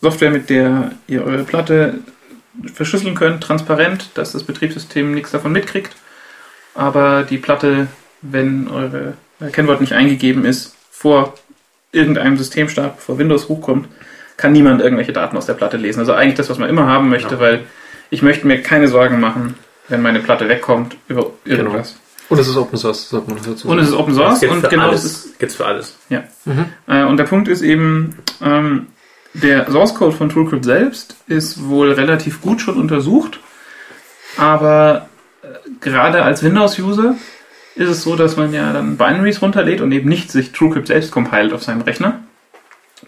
Software, mit der ihr eure Platte verschlüsseln könnt, transparent, dass das Betriebssystem nichts davon mitkriegt aber die Platte, wenn eure euer Kennwort nicht eingegeben ist, vor irgendeinem Systemstart, bevor Windows hochkommt, kann niemand irgendwelche Daten aus der Platte lesen. Also eigentlich das, was man immer haben möchte, Ja. weil ich möchte mir keine Sorgen machen, wenn meine Platte wegkommt über irgendwas. Und es ist Open Source, sollte man dazu Und es ist Open Source und genau das ist. Gibt's für alles. Mhm. äh, und der Punkt ist eben, ähm, der Source Code von TrueCrypt selbst ist wohl relativ gut schon untersucht, aber äh, gerade als Windows-User ist es so, dass man ja dann Binaries runterlädt und eben nicht sich TrueCrypt selbst compiled auf seinem Rechner.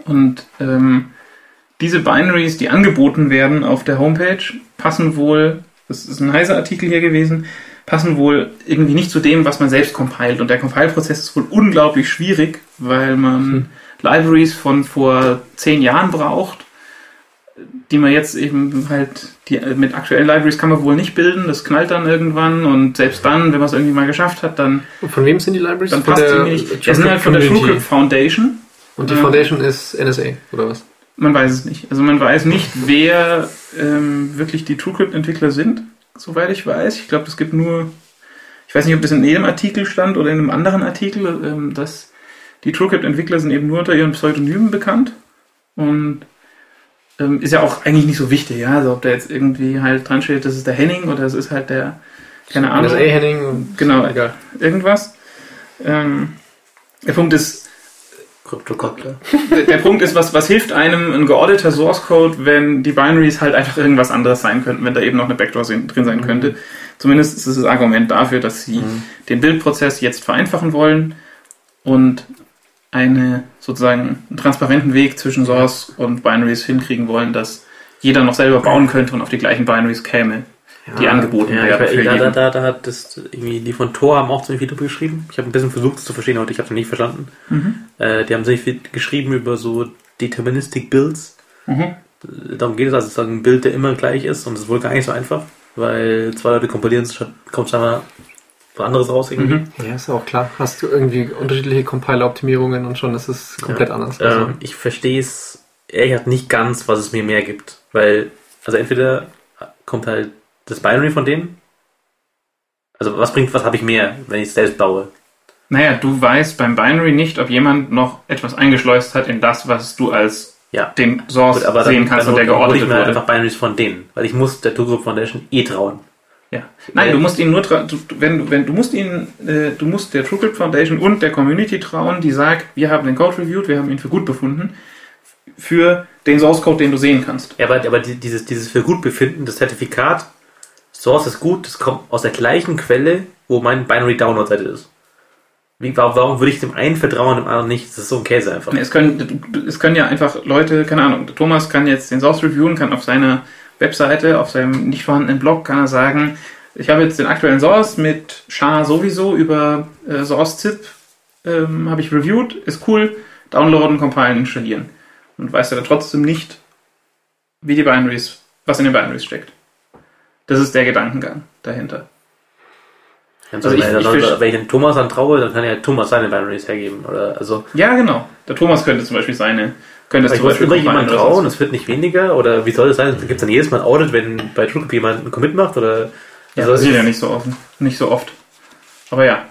Und ähm, diese Binaries, die angeboten werden auf der Homepage, passen wohl, das ist ein heißer Artikel hier gewesen, passen wohl irgendwie nicht zu dem, was man selbst compiled. Und der Compile-Prozess ist wohl unglaublich schwierig, weil man Libraries von vor zehn Jahren braucht, die man jetzt eben halt, die mit aktuellen Libraries kann man wohl nicht bilden, das knallt dann irgendwann und selbst dann, wenn man es irgendwie mal geschafft hat, dann, Und von wem sind die Libraries? dann passt die nicht. Das sind halt von der. TrueCrypt Foundation. Und die Ja. Foundation ist NSA, oder was? Man weiß es nicht. Also man weiß nicht, wer ähm, wirklich die TrueCrypt-Entwickler sind, soweit ich weiß. Ich glaube, es gibt nur, ich weiß nicht, ob das in jedem Artikel stand oder in einem anderen Artikel, ähm, dass die TrueCrypt-Entwickler sind eben nur unter ihren Pseudonymen bekannt. Und ähm, ist ja auch eigentlich nicht so wichtig, ja. Also ob da jetzt irgendwie halt dran steht, das ist der Henning oder es ist halt der, keine Ahnung. NSA Henning und Genau, egal. irgendwas. Ähm, der Punkt ist, Kryptokoppler. der, der Punkt ist, was, was hilft einem ein geordneter Source Code, wenn die Binaries halt einfach irgendwas anderes sein könnten, wenn da eben noch eine Backdoor drin sein könnte. Zumindest ist es das Argument dafür, dass sie den Bildprozess jetzt vereinfachen wollen und eine sozusagen einen transparenten Weg zwischen Source und Binaries hinkriegen wollen, dass jeder noch selber bauen könnte und auf die gleichen Binaries käme, die angeboten Ja, werden. für da, da, jeden. da, da hat das irgendwie, die von Tor haben auch ziemlich viel drüber geschrieben. Ich habe ein bisschen versucht es zu verstehen, aber ich habe es nicht verstanden. Mhm. Äh, die haben ziemlich viel geschrieben über so Deterministic Builds. Mhm. Darum geht es also, sozusagen ein Bild, der immer gleich ist und es ist wohl gar nicht so einfach, weil zwei Leute kompilieren, es kommt es einmal was anderes raus irgendwie. Mhm. Ja, ist ja auch klar. Hast du irgendwie unterschiedliche Compiler-Optimierungen und schon ist es komplett anders. Also, Ähm, ich verstehe es ehrlich gesagt nicht ganz, was es mir mehr gibt. Weil, also entweder kommt halt das Binary von denen. Also was bringt, was habe ich mehr, wenn ich es selbst baue? Naja, du weißt beim Binary nicht, ob jemand noch etwas eingeschleust hat in das, was du als Ja. den Source Gut, aber sehen dann, kannst dann und der hol- hol ich geordnet mir wurde. einfach Binaries von denen. Weil ich muss der Two-Group Foundation eh trauen. Ja. Nein, du musst ihnen nur du, wenn, wenn du musst ihnen, äh, du musst der TrueCrypt Foundation und der Community trauen, die sagt, wir haben den Code reviewed, wir haben ihn für gut befunden, für den Source Code, den du sehen kannst. Ja, aber, aber die- dieses, dieses für gut befinden, das Zertifikat, Source ist gut, das kommt aus der gleichen Quelle, wo mein Binary Download-Seite ist. Wie, warum, würde ich dem einen vertrauen, dem anderen nicht? Das ist so ein Käse einfach. Es können, es können ja einfach Leute, keine Ahnung, Thomas kann jetzt den Source reviewen, kann auf seiner Webseite, auf seinem nicht vorhandenen Blog, kann er sagen, ich habe jetzt den aktuellen Source mit SHA sowieso über äh, Source-Zip, ähm, habe ich reviewed, ist cool, downloaden, compilen, installieren. Und weiß ja dann trotzdem nicht, wie die Binaries, was in den Binaries steckt. Das ist der Gedankengang dahinter. Also Also ich- wenn, ich dann, verste- wenn ich dem Thomas dann traue, dann kann ja Thomas seine Binaries hergeben. Oder, also, Ja, genau. Der Thomas könnte zum Beispiel seine, könnte es ich zum Beispiel immer jemand trauen, es wird nicht weniger. Oder wie soll es sein? Gibt es dann jedes Mal ein Audit, wenn bei TrueCrypt jemand einen Commit macht? Oder, Ja, also, passiert ja nicht so offen. Nicht so oft. Aber ja.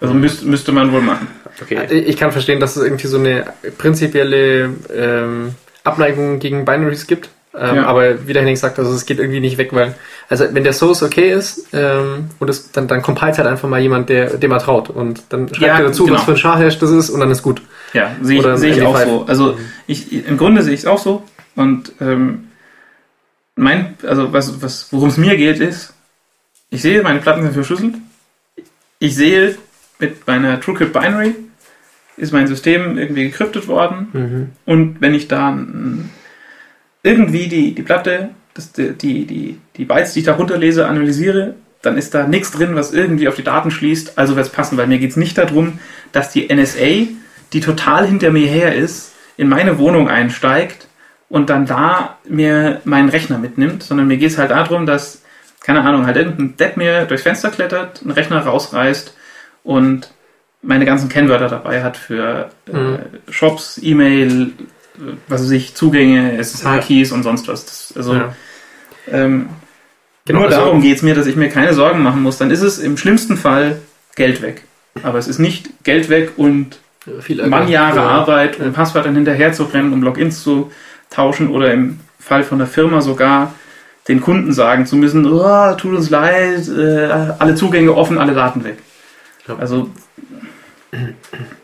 Also müsste, müsste man wohl machen. okay. Ich kann verstehen, dass es irgendwie so eine prinzipielle ähm, Abneigung gegen Binaries gibt. Ähm, Ja. Aber wie der Henning sagt, also es geht irgendwie nicht weg, weil, also wenn der Source okay ist, ähm, und es, dann, dann compilt halt einfach mal jemand, der, dem er traut. Und dann schreibt Ja, er dazu, genau. was für ein Schar-Hash das ist, und dann ist gut. Ja, sehe ich, sehe ich MD5. auch so. Also ich, im Grunde sehe ich es auch so. Und ähm, mein, also was, was, worum es mir geht, ist, ich sehe, meine Platten sind verschlüsselt. Ich sehe, mit meiner TrueCrypt Binary ist mein System irgendwie gekryptet worden. Und wenn ich da irgendwie die, die Platte, das, die, die, die, die Bytes, die ich da runterlese, analysiere, dann ist da nichts drin, was irgendwie auf die Daten schließt. Also wird es passen, weil mir geht es nicht darum, dass die NSA, die total hinter mir her ist, in meine Wohnung einsteigt und dann da mir meinen Rechner mitnimmt, sondern mir geht es halt darum, dass, keine Ahnung, halt irgendein Depp mir durchs Fenster klettert, einen Rechner rausreißt und meine ganzen Kennwörter dabei hat für äh, Shops, E-Mail, äh, was weiß ich, Zugänge, SSH-Keys und sonst was. Das, also Ja. ähm, Genau, nur also- darum geht es mir, dass ich mir keine Sorgen machen muss. Dann ist es im schlimmsten Fall Geld weg. Aber es ist nicht Geld weg und Viel Ärger. Mannjahre Ja. Arbeit, um Passwörtern hinterher zu rennen, um Logins zu tauschen oder im Fall von der Firma sogar den Kunden sagen zu müssen, oh, tut uns leid, äh, alle Zugänge offen, alle Daten weg. Ja. Also,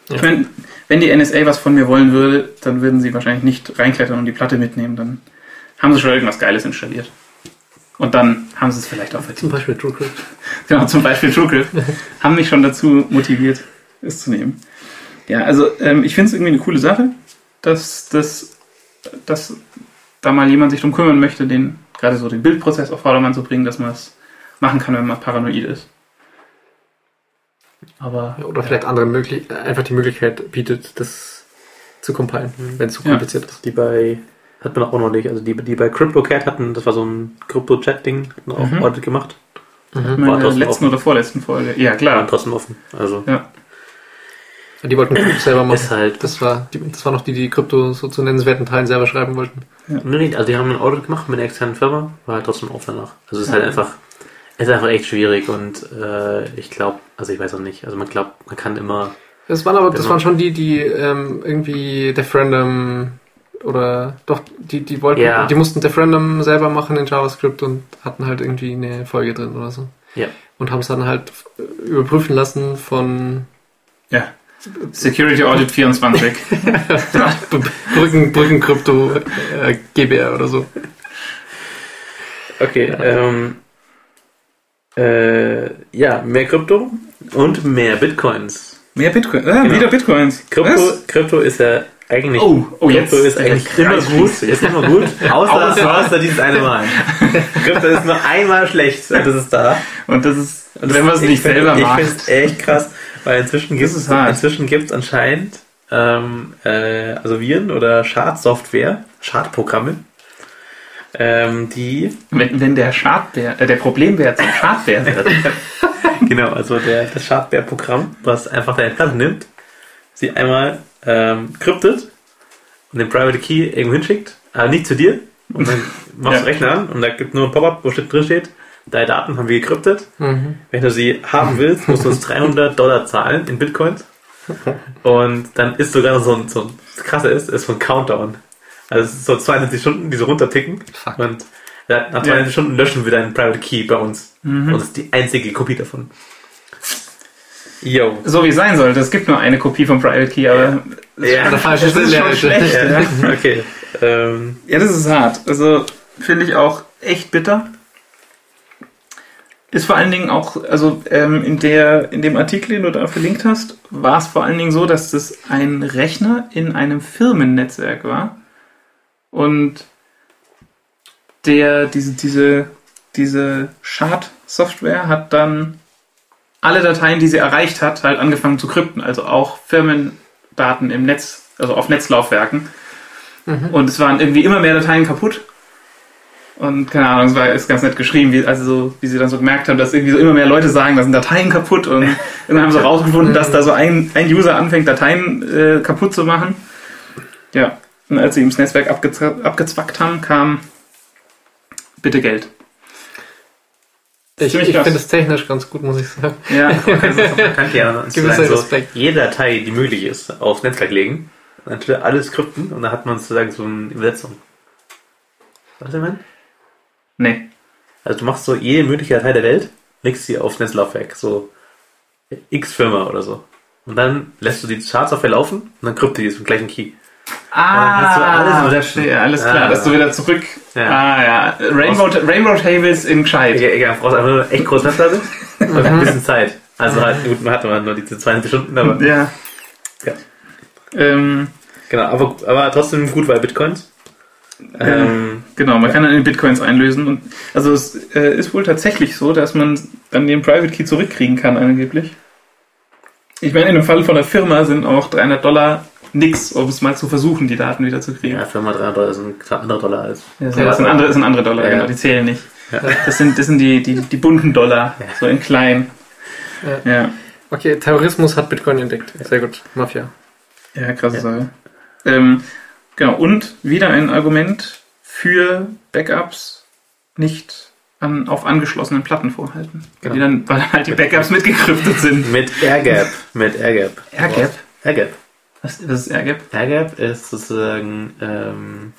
ich mein, wenn die NSA was von mir wollen würde, dann würden sie wahrscheinlich nicht reinklettern und die Platte mitnehmen. Dann haben sie schon irgendwas Geiles installiert. Und dann haben sie es vielleicht auch verdient. Zum Beispiel TrueCrypt. Genau, zum Beispiel TrueCrypt, haben mich schon dazu motiviert, es zu nehmen. Ja, also ähm, ich finde es irgendwie eine coole Sache, dass, dass, dass da mal jemand sich drum kümmern möchte, den gerade so den Bildprozess auf Vordermann zu bringen, dass man es machen kann, wenn man paranoid ist. Aber Oder vielleicht andere möglich einfach die Möglichkeit bietet, das zu compilen, wenn es zu Ja. kompliziert ist. Die bei, hat man auch noch nicht, also die, die bei CryptoCat hatten, das war so ein Crypto-Chat-Ding, hatten auch Mhm. Audit gemacht, in War der trotzdem letzten offen. oder vorletzten Folge. Ja, klar. trotzdem offen. Also, Ja. Die wollten Krypto selber machen. ist halt, Das war, die, das war noch die, die Krypto so zu nennenswerten Teilen selber schreiben wollten. Nee, nee, also die haben ein Audit gemacht mit einer externen Firma, war halt trotzdem offen danach. Also es ist halt einfach, es ist einfach echt schwierig und äh, ich glaube, also ich weiß auch nicht, also man glaubt, man kann immer, Das waren aber, das Genau. waren schon die, die ähm, irgendwie Deferendum oder doch, die, die wollten, Ja. die mussten Def Random selber machen in JavaScript und hatten halt irgendwie eine Folge drin oder so. Ja. Und haben es dann halt überprüfen lassen von Ja. Security Audit 24. Brücken, Brückenkrypto äh, GBR oder so. Okay, ähm, äh, ja, mehr Krypto und mehr Bitcoins. Mehr Bitcoin. Ah, Genau. wieder Bitcoins. Krypto? Krypto ist ja eigentlich, Oh, oh, jetzt Krypto ist eigentlich immer gut, ist immer gut, außer, Außer- außer dieses eine Mal. Krypto ist nur einmal schlecht und das ist da. Und das ist, Und wenn man es ich nicht selber Ich macht. finde es echt krass, weil inzwischen gibt es inzwischen gibt's anscheinend ähm, äh, also Viren oder Schadsoftware, Schadprogramme, ähm, die Wenn, wenn der Schadbär, äh, der Problembär zum Schadbär wird. genau, also der, das Schadbär-Programm, was einfach deine Platte nimmt, sie einmal ähm, kryptet und den Private Key irgendwo hinschickt, aber nicht zu dir. Und dann machst Ja. du Rechner an und da gibt nur ein Pop-up, wo steht, drin steht, deine Daten haben wir gekryptet. Mhm. Wenn du sie haben willst, musst du uns 300 Dollar zahlen in Bitcoins. Und dann ist sogar noch so ein, so ein das Krasse ist, ist so ein Countdown. Also es ist so 92 Stunden, die so runterticken. Fuck. Und ja, nach 92 Stunden löschen wir deinen Private Key bei uns. Und das ist die einzige Kopie davon. Yo. So wie es sein sollte. Es gibt nur eine Kopie vom Private Key, aber Ja, An der falschen das ist schon schlecht. Ja, Ja. okay. Ähm, Ja, das ist hart. Also finde ich auch echt bitter. Ist vor allen Dingen auch, also ähm, in, der, in dem Artikel, den du da verlinkt hast, war es vor allen Dingen so, dass das ein Rechner in einem Firmennetzwerk war. Und der, diese, diese, diese Schad-Software hat dann alle Dateien, die sie erreicht hat, halt angefangen zu krypten. Also auch Firmendaten im Netz, also auf Netzlaufwerken. Und es waren irgendwie immer mehr Dateien kaputt. Und keine Ahnung, es war ist ganz nett geschrieben, wie, also so, wie sie dann so gemerkt haben, dass irgendwie so immer mehr Leute sagen, da sind Dateien kaputt. Und irgendwann haben sie rausgefunden, dass da so ein, ein User anfängt, Dateien äh, kaputt zu machen. Ja, und als sie ihm das Netzwerk abgez abgezwackt haben, kam bitte Geld. Ich, ich finde es technisch ganz gut, muss ich sagen. Ja, man kann ja Gewisser sozusagen so jede Datei, die möglich ist, aufs Netzwerk legen. Dann tut er alles krypten und dann hat man sozusagen so eine Übersetzung. Was ich meine? Nee. Also du machst so jede mögliche Datei der Welt, legst sie aufs Netzlaufwerk, so X-Firma oder so. Und dann lässt du die Schadsoftware laufen und dann kryptet die zum gleichen Key. Ah, hast du alles verstehe, alles klar, Ah. dass du wieder zurück. Ja. Ah ja, Rainbow, Rainbow Tables in gescheit. Egal, egal, brauchst einfach nur echt große Festplatte und ein bisschen Zeit. Also halt, gut, man hatte man nur diese 22 Stunden, aber Ja. Ja. Ähm, genau, aber, aber trotzdem gut, weil Bitcoins. Ähm, Genau, man kann dann in Bitcoins einlösen. Und also es äh, ist wohl tatsächlich so, dass man dann den Private Key zurückkriegen kann, angeblich. Ich meine, in dem Fall von der Firma sind auch 300 Dollar nix, um es mal zu versuchen, die Daten wieder zu kriegen. ja, Firma 300 Dollar sind knapp andere Dollar als. Ja, das, sind andere, das sind andere Dollar, Ja, ja. genau, die zählen nicht. Ja. Das sind, das sind die, die, die bunten Dollar, Ja. so in klein. Ja. Ja, Okay, Terrorismus hat Bitcoin entdeckt. Sehr gut. Mafia. ja krasse Ja. Sache. Ähm, genau, und wieder ein Argument für Backups nicht an, auf angeschlossenen Platten vorhalten. Weil, die dann, weil halt die Backups mitgekryptet sind. Mit Airgap. Mit Airgap. Airgap? Airgap. Was, was ist Airgap? Airgap ist sozusagen ähm,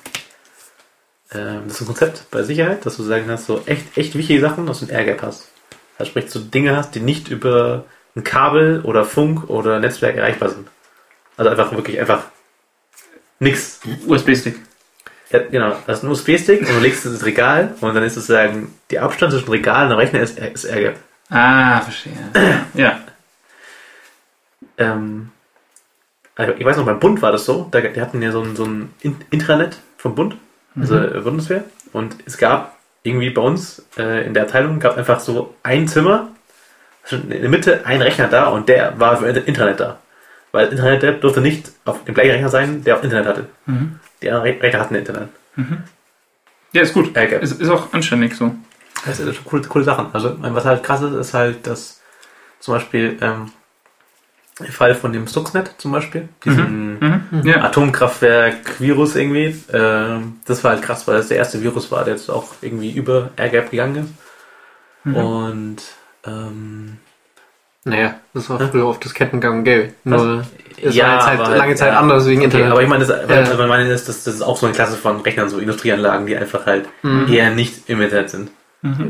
ähm, das ist ein Konzept bei Sicherheit, dass du sagen hast, so echt, echt wichtige Sachen, dass du ein Airgap hast. Also sprich, so Dinge hast, die nicht über ein Kabel oder Funk oder Netzwerk erreichbar sind. Also einfach wirklich einfach nix. USB-Stick. Ja, genau, das ist ein USB-Stick und du legst es ins Regal und dann ist sozusagen die Abstand zwischen Regal und Rechner ist, ist Airgap. Ah, verstehe. Ja. Ähm, also ich weiß noch, beim Bund war das so, da, die hatten ja so ein, so ein In- Intranet vom Bund, also äh, Bundeswehr, und es gab irgendwie bei uns äh, in der Abteilung gab einfach so ein Zimmer, also in der Mitte ein Rechner da und der war für Intranet da. Weil das Internet der durfte nicht auf dem gleichen Rechner sein, der auch Internet hatte. Mhm. Die anderen Re- Rechner hatten Internet. Ja, ist gut. Airgap. Ist, ist auch anständig so. Das sind schon coole, coole Sachen. Also, was halt krass ist, ist halt, dass zum Beispiel ähm, im Fall von dem Stuxnet zum Beispiel, diesen Mhm. Ja. Atomkraftwerk-Virus irgendwie, ähm, das war halt krass, weil das der erste Virus war, der jetzt auch irgendwie über Airgap gegangen ist. Mhm. Und ähm, Naja, das war früher auf Disketten gang und gäbe. Nur es Ja, war jetzt halt aber- lange Zeit ja. anders wegen Okay, Internet. aber ich meine, das, Ja. also meine das, das, das ist auch so eine Klasse von Rechnern, so Industrieanlagen, die einfach halt Mhm. eher nicht im Internet sind.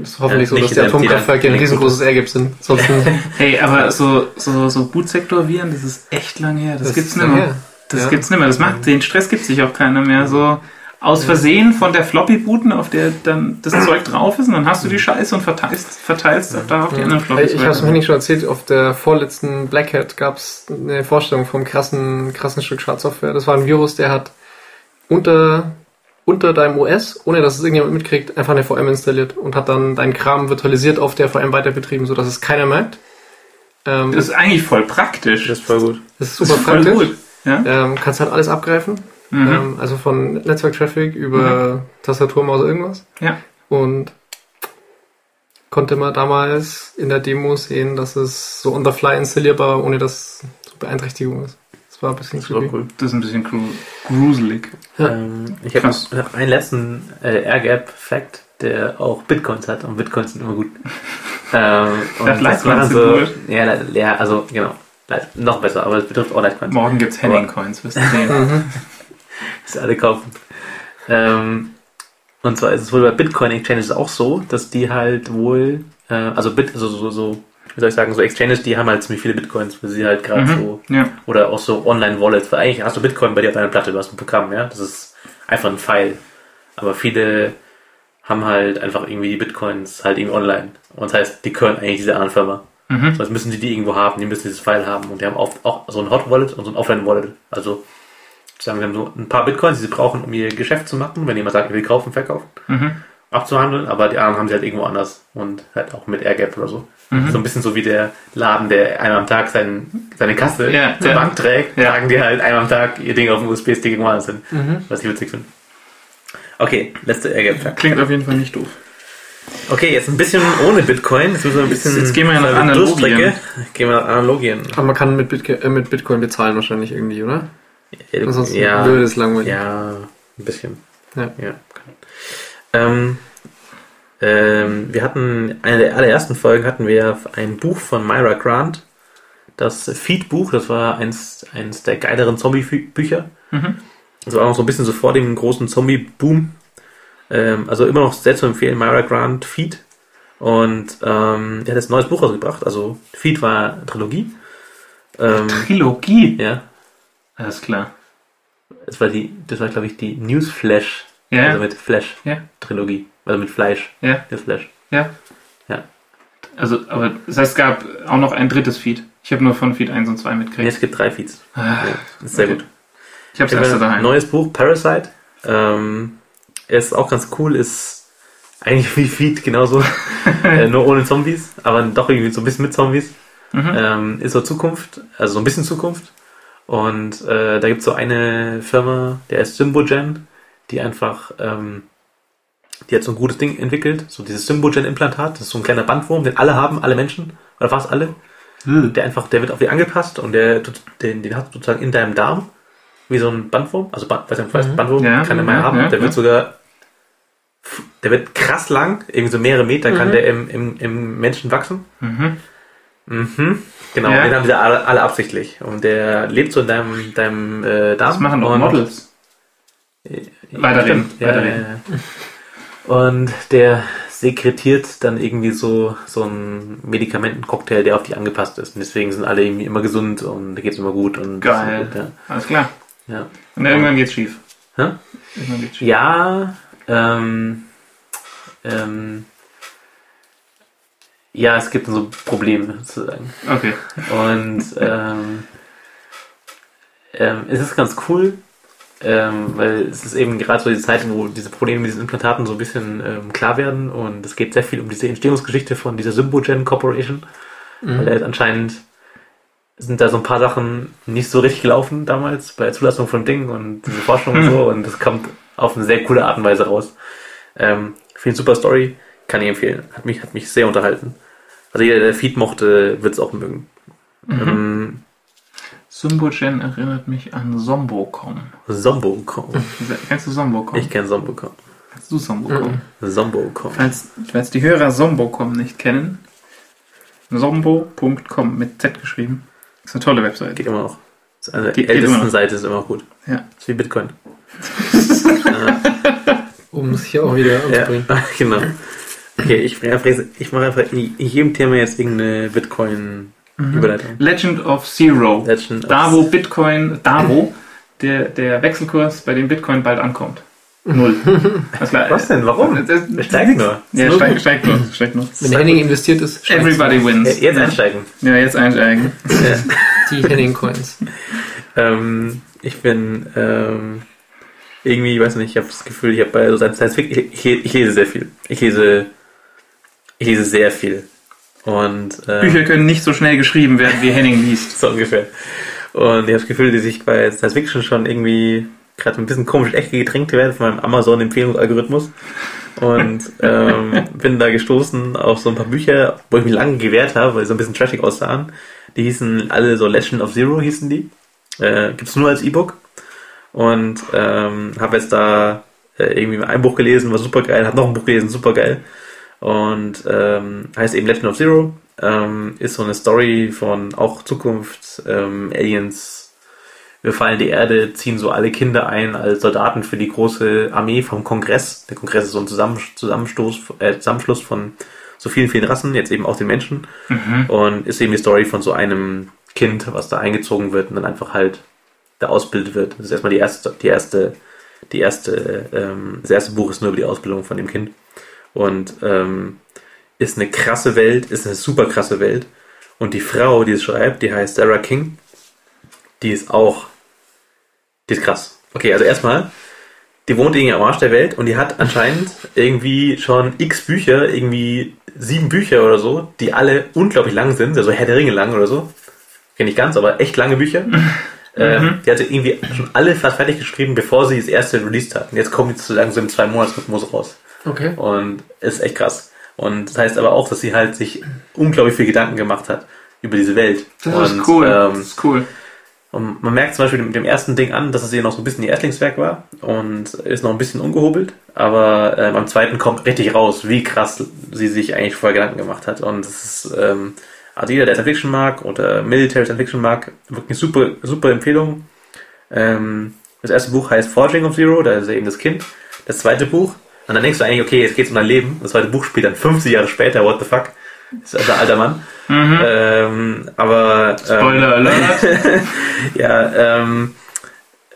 Es ist hoffentlich Ja, so, dass die Atomkraftwerke ein riesengroßes Airgap sind. Sonst Hey, aber so, so, so Bootsektor-Viren, das ist echt lang her. Das, Das gibt's her. Das Ja. gibt's nicht mehr. Das macht, den Stress gibt sich auch keiner mehr. So aus Versehen von der Floppy booten, auf der dann das Zeug drauf ist und dann hast du die Scheiße und verteilst, verteilst da auf die anderen Floppys. Ich habe es mir nicht schon erzählt, auf der vorletzten Black Hat gab es eine Vorstellung vom krassen, krassen Stück Schadsoftware. Das war ein Virus, der hat unter, unter deinem OS, ohne dass es irgendjemand mitkriegt, einfach eine VM installiert und hat dann deinen Kram virtualisiert auf der VM weiter betrieben, sodass es keiner merkt. Ähm, Das ist eigentlich voll praktisch. Das ist voll gut. das ist Das super ist voll praktisch. gut. Ja? Ähm, kannst halt alles abgreifen. Mhm. Ähm, also von Netzwerk-Traffic über Tastatur, Maus, irgendwas. Ja. Und konnte man damals in der Demo sehen, dass es so on the fly installierbar war, ohne dass so Beeinträchtigung ist. Das war ein bisschen Das war creepy. cool. Das ist ein bisschen gru gruselig. Ja. Ähm, ich habe noch einen letzten äh, Airgap-Fact, der auch Bitcoins hat und Bitcoins sind immer gut. ähm, und Litecoins waren sind Ja, ja, also genau. Noch besser, aber es betrifft auch Litecoins. Morgen gibt's Henning Coins, wirst du sehen. Mhm. Das alle kaufen. Ähm, und zwar ist es wohl bei Bitcoin Exchanges auch so, dass die halt wohl, äh, also Bit, also so, so, wie soll ich sagen, so Exchanges, die haben halt ziemlich viele Bitcoins, weil sie halt gerade Mhm. so, Ja. oder auch so Online-Wallets, weil eigentlich hast du Bitcoin bei dir auf deiner Platte, du hast ein Programm, ja, das ist einfach ein File. Aber viele haben halt einfach irgendwie die Bitcoins halt irgendwie online. Und das heißt, die können eigentlich diese anderen Firma. Mhm. Sonst müssen die die irgendwo haben, die müssen dieses File haben. Und die haben auch, auch so ein Hot Wallet und so ein Offline Wallet. Also, sagen wir haben so ein paar Bitcoins, die sie brauchen, um ihr Geschäft zu machen, wenn jemand sagt, ich will kaufen, verkaufen, Mhm. abzuhandeln, aber die anderen haben sie halt irgendwo anders und halt auch mit Airgap oder so. Mhm. So ein bisschen so wie der Laden, der einmal am Tag sein, seine Kasse Ja, zur ja. Bank trägt, Ja. tragen die halt einmal am Tag ihr Ding auf dem USB-Stick irgendwo anders hin. Mhm. Was ich witzig finde. Okay, letzte Airgap. Klingt auf jeden Fall nicht doof. Okay, jetzt ein bisschen ohne Bitcoin. Jetzt müssen wir ein bisschen jetzt gehen wir ja nach äh, Analogien. Gehen wir nach Analogien. Aber man kann mit, Bitcoin, äh, mit Bitcoin bezahlen wahrscheinlich irgendwie, oder? Ja, Ansonsten ja, würde es langweilig. ja, ein bisschen. Ja. ja. Ähm, ähm, wir hatten, eine der allerersten Folgen hatten wir ein Buch von Myra Grant. Das Feed-Buch, das war eins, eins der geileren Zombie-Bücher. Mhm. Das war auch noch so ein bisschen so vor dem großen Zombie-Boom. Ähm, also immer noch sehr zu empfehlen, Myra Grant Feed. Und ähm, er hat jetzt ein neues Buch rausgebracht. Also Feed war Trilogie. Ähm, Trilogie. ja, Alles klar. das war die, das war glaube ich die Newsflash, Ja. also mit Flash Ja. Trilogie, also mit Fleisch, Ja. Newsflash. Ja. Ja. Also, aber das heißt, es gab auch noch ein drittes Feed. Ich habe nur von Feed 1 und 2 Nee, mitgekriegt. es gibt drei Feeds. Ah, Ja, ist sehr okay. gut. Ich habe erste daheim. neues Buch, Parasite. Ähm, ist auch ganz cool, ist eigentlich wie Feed genauso, äh, nur ohne Zombies, aber doch irgendwie so ein bisschen mit Zombies. Mhm. Ähm, ist so Zukunft, also so ein bisschen Zukunft. Und äh, da gibt es so eine Firma, der ist Symbogen, die einfach, ähm, die hat so ein gutes Ding entwickelt, so dieses Symbogen-Implantat, das ist so ein kleiner Bandwurm, den alle haben, alle Menschen, oder fast alle. Hm. Der einfach, der wird auf dich angepasst und der, tut- den, den hast du sozusagen in deinem Darm, wie so ein Bandwurm, also Band, weiß nicht, weißt, Mhm. Bandwurm Ja, kann der mal ja, haben, ja, der ja. wird sogar, der wird krass lang, irgendwie so mehrere Meter kann Mhm. der im, im, im Menschen wachsen. Mhm. Mhm. Genau, Ja. den haben sie alle, alle absichtlich. Und der lebt so in deinem, deinem äh, Darm. Das machen doch und, Models. Weiterreden, Stimmt, ja, weiterreden. ja, ja. Und der sekretiert dann irgendwie so, so einen Medikamentencocktail, der auf die angepasst ist. Und deswegen sind alle irgendwie immer gesund und da geht's immer gut. Und Geil. Ja. Alles klar. Ja. Und irgendwann geht's schief. Hä? Irgendwann geht's schief. Ja, ähm, ähm, ja, es gibt so Probleme sozusagen. Okay. Und ähm, ähm, es ist ganz cool, ähm, weil es ist eben gerade so die Zeit, wo diese Probleme mit diesen Implantaten so ein bisschen ähm, klar werden und es geht sehr viel um diese Entstehungsgeschichte von dieser Symbogen Corporation, weil da ist anscheinend sind da so ein paar Sachen nicht so richtig gelaufen damals bei der Zulassung von Dingen und diese Forschung und so und das kommt auf eine sehr coole Art und Weise raus. Ähm, Finde super Story, kann ich empfehlen. Hat mich, hat mich sehr unterhalten. Also jeder, der Feed mochte, wird es auch mögen. Mhm. Ähm, Symbogen erinnert mich an Zombocom. Zombocom. Kennst du Zombocom? Ich kenne Zombocom. Kennst du Zombocom? Mhm. Zombocom. Falls, falls die Hörer Zombocom nicht kennen, Sombo.com mit Z geschrieben. Ist eine tolle Webseite. Geht immer noch. Geht immer ältesten noch. Seite ist immer gut. Ja. ist wie Bitcoin. Um es hier auch wieder Ja, anzubringen. genau. Okay, ich, ich mache einfach in jedem Thema jetzt irgendeine Bitcoin-Überleitung. Legend of Zero. Legend of- Da wo Bitcoin, da wo der, der Wechselkurs bei dem Bitcoin bald ankommt. Null. Was denn? Warum? Das- Der steigt nur. Ja, steigt, steigt nur. Steigt nur. Wenn Henning investiert ist, steigt's. Everybody wins. Jetzt einsteigen. Ja, jetzt einsteigen. die Henning-Coins. Ähm, ich bin ähm, irgendwie, ich weiß nicht, ich habe das Gefühl, ich habe bei so Science Fiction, ich, ich, ich lese sehr viel. Ich lese, ich lese sehr viel. Und ähm, Bücher können nicht so schnell geschrieben werden, wie Henning liest. so ungefähr. Und ich habe das Gefühl, dass ich bei Science Fiction schon irgendwie gerade ein bisschen komisch in Ecke gedrängt werde von meinem Amazon-Empfehlungsalgorithmus. Und ähm, bin da gestoßen auf so ein paar Bücher, wo ich mich lange gewehrt habe, weil sie so ein bisschen trashig aussahen. Die hießen alle so Legend of Zero hießen die. Äh, Gibt es nur als E-Book. Und ähm, habe jetzt da äh, irgendwie ein Buch gelesen, war super geil, habe noch ein Buch gelesen, super geil. Und ähm, heißt eben Legend of Zero. Ähm, ist so eine Story von auch Zukunft, ähm, Aliens befallen die Erde, ziehen so alle Kinder ein als Soldaten für die große Armee vom Kongress. Der Kongress ist so ein Zusammen Zusammenstoß, äh, Zusammenschluss von so vielen, vielen Rassen, jetzt eben auch den Menschen. Und ist eben die Story von so einem Kind, was da eingezogen wird und dann einfach halt da ausgebildet wird. Das ist erstmal die erste, die erste, die erste, ähm, das erste Buch ist nur über die Ausbildung von dem Kind. Und ähm, ist eine krasse Welt, ist eine super krasse Welt. Und die Frau, die es schreibt, die heißt Sarah King, die ist auch, die ist krass. Okay, also erstmal, die wohnt irgendwie am Arsch der Welt und die hat anscheinend irgendwie schon x Bücher, irgendwie sieben Bücher oder so, die alle unglaublich lang sind, also Herr der Ringe lang oder so. Kenne ich ganz, aber echt lange Bücher. Ähm, die hatte irgendwie schon alle fast fertig geschrieben, bevor sie das erste released hat. Und jetzt kommen die zu langsam im zwei Monatsrhythmus raus. Okay. Und ist echt krass. Und das heißt aber auch, dass sie halt sich unglaublich viel Gedanken gemacht hat über diese Welt. Das und, ist cool. Ähm, das ist cool. und man merkt zum Beispiel mit dem ersten Ding an, dass es ihr noch so ein bisschen ihr Erstlingswerk war und ist noch ein bisschen ungehobelt. Aber ähm, am zweiten kommt richtig raus, wie krass sie sich eigentlich vorher Gedanken gemacht hat. Und es ist, ähm, also jeder, der Science Fiction mag oder Military Science Fiction mag, wirklich eine super, super Empfehlung. Ähm, das erste Buch heißt Forging of Zero, da ist eben das Kind. Das zweite Buch, und dann denkst du eigentlich, okay, jetzt geht's um dein Leben. Das zweite Buch spielt dann 50 Jahre später, what the fuck. Das ist also ein alter Mann. Ähm, aber ähm, Spoiler Alert. ja, ähm,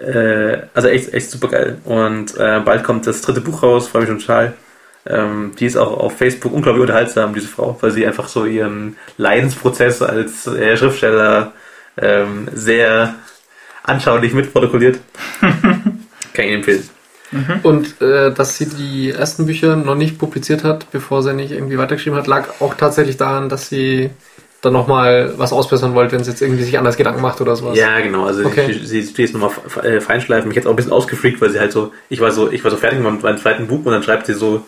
äh, also echt, echt super geil. Und äh, bald kommt das dritte Buch raus, freue mich schon total. Ähm, die ist auch auf Facebook unglaublich unterhaltsam, diese Frau, weil sie einfach so ihren Leidensprozess als äh, Schriftsteller ähm, sehr anschaulich mitprotokolliert. Kann ich Ihnen empfehlen. Und äh, dass sie die ersten Bücher noch nicht publiziert hat, bevor sie nicht irgendwie weitergeschrieben hat, lag auch tatsächlich daran, dass sie dann nochmal was ausbessern wollte, wenn sie jetzt irgendwie sich anders Gedanken macht oder sowas. Ja, genau. Also Okay. sie, sie, sie ist nochmal äh, feinschleifen. Mich jetzt auch ein bisschen ausgefreakt, weil sie halt so, ich war so, ich war so fertig mit meinem, zweiten Buch und dann schreibt sie so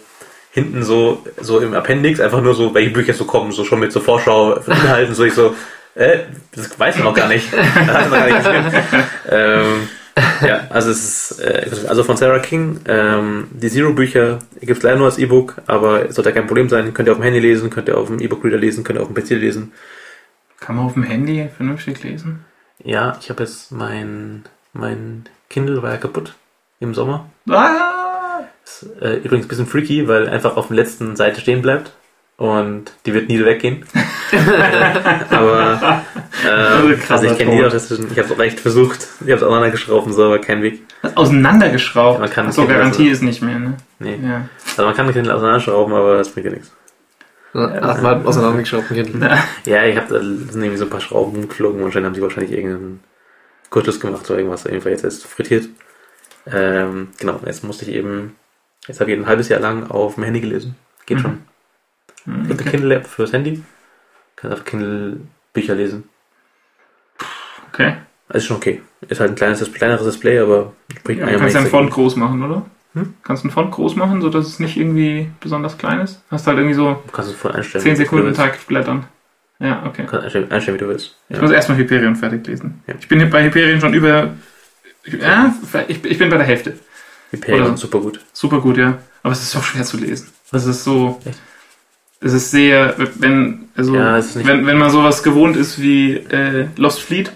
hinten so, so im Appendix einfach nur so, welche Bücher so kommen, so schon mit so Vorschau von Inhalten, so ich so, äh, das weiß man noch gar nicht. Das hat man gar nicht gesehen. ähm, ja, also es ist, äh, also von Sarah King, ähm, die Zero-Bücher gibt es leider nur als E-Book, aber es sollte kein Problem sein. Könnt ihr auf dem Handy lesen, könnt ihr auf dem E-Book-Reader lesen, könnt ihr auf dem PC lesen. Kann man auf dem Handy vernünftig lesen? Ja, ich habe jetzt mein, mein Kindle war ja kaputt im Sommer. Ah! Ist, äh, übrigens ein bisschen freaky, weil einfach auf der letzten Seite stehen bleibt und die wird nie weggehen. aber äh, Also ich kenne die auch, ist- ich habe es auch echt versucht. Ich habe es auseinandergeschraubt und so, aber kein Weg. Auseinandergeschraubt. Ja, man kann Ach so, Garantie also- ist nicht mehr, ne? Nee. Ja. Also man kann den Kindle auseinanderschrauben, aber das bringt ja nichts. Hat mal auseinandergeschraubt, ein Kindle. Ja, ich habe da sind irgendwie so ein paar Schrauben geflogen und anscheinend haben sie wahrscheinlich irgendeinen Kurzschluss gemacht oder irgendwas. Auf jetzt ist es frittiert. Ähm, genau, jetzt musste ich eben, jetzt habe ich ein halbes Jahr lang auf dem Handy gelesen. Geht Mhm. schon. Es gibt eine Kindle-App fürs Handy. Kannst auf Kindle Bücher lesen. Okay. Also ist schon okay. Ist halt ein kleines, kleineres Display, aber bringt Ja, kannst du einen Font groß machen, oder? Hm? Kannst du einen Font groß machen, sodass es nicht irgendwie besonders klein ist? Hast halt irgendwie so. Du kannst es voll einstellen. 10 wie du Sekunden. Takt blättern. Ja, okay. Du kannst einstellen, einstellen, wie du willst. Ich Ja. muss erstmal Hyperion fertig lesen. Ja. Ich bin hier bei Hyperion schon über. Ja, ich, ich bin bei der Hälfte. Hyperion, Oder- super gut. Super gut, ja. Aber es ist so schwer zu lesen. Das ist so. Echt? Es ist sehr, wenn, also, Ja, es wenn, wenn man sowas gewohnt ist wie äh, Lost Fleet,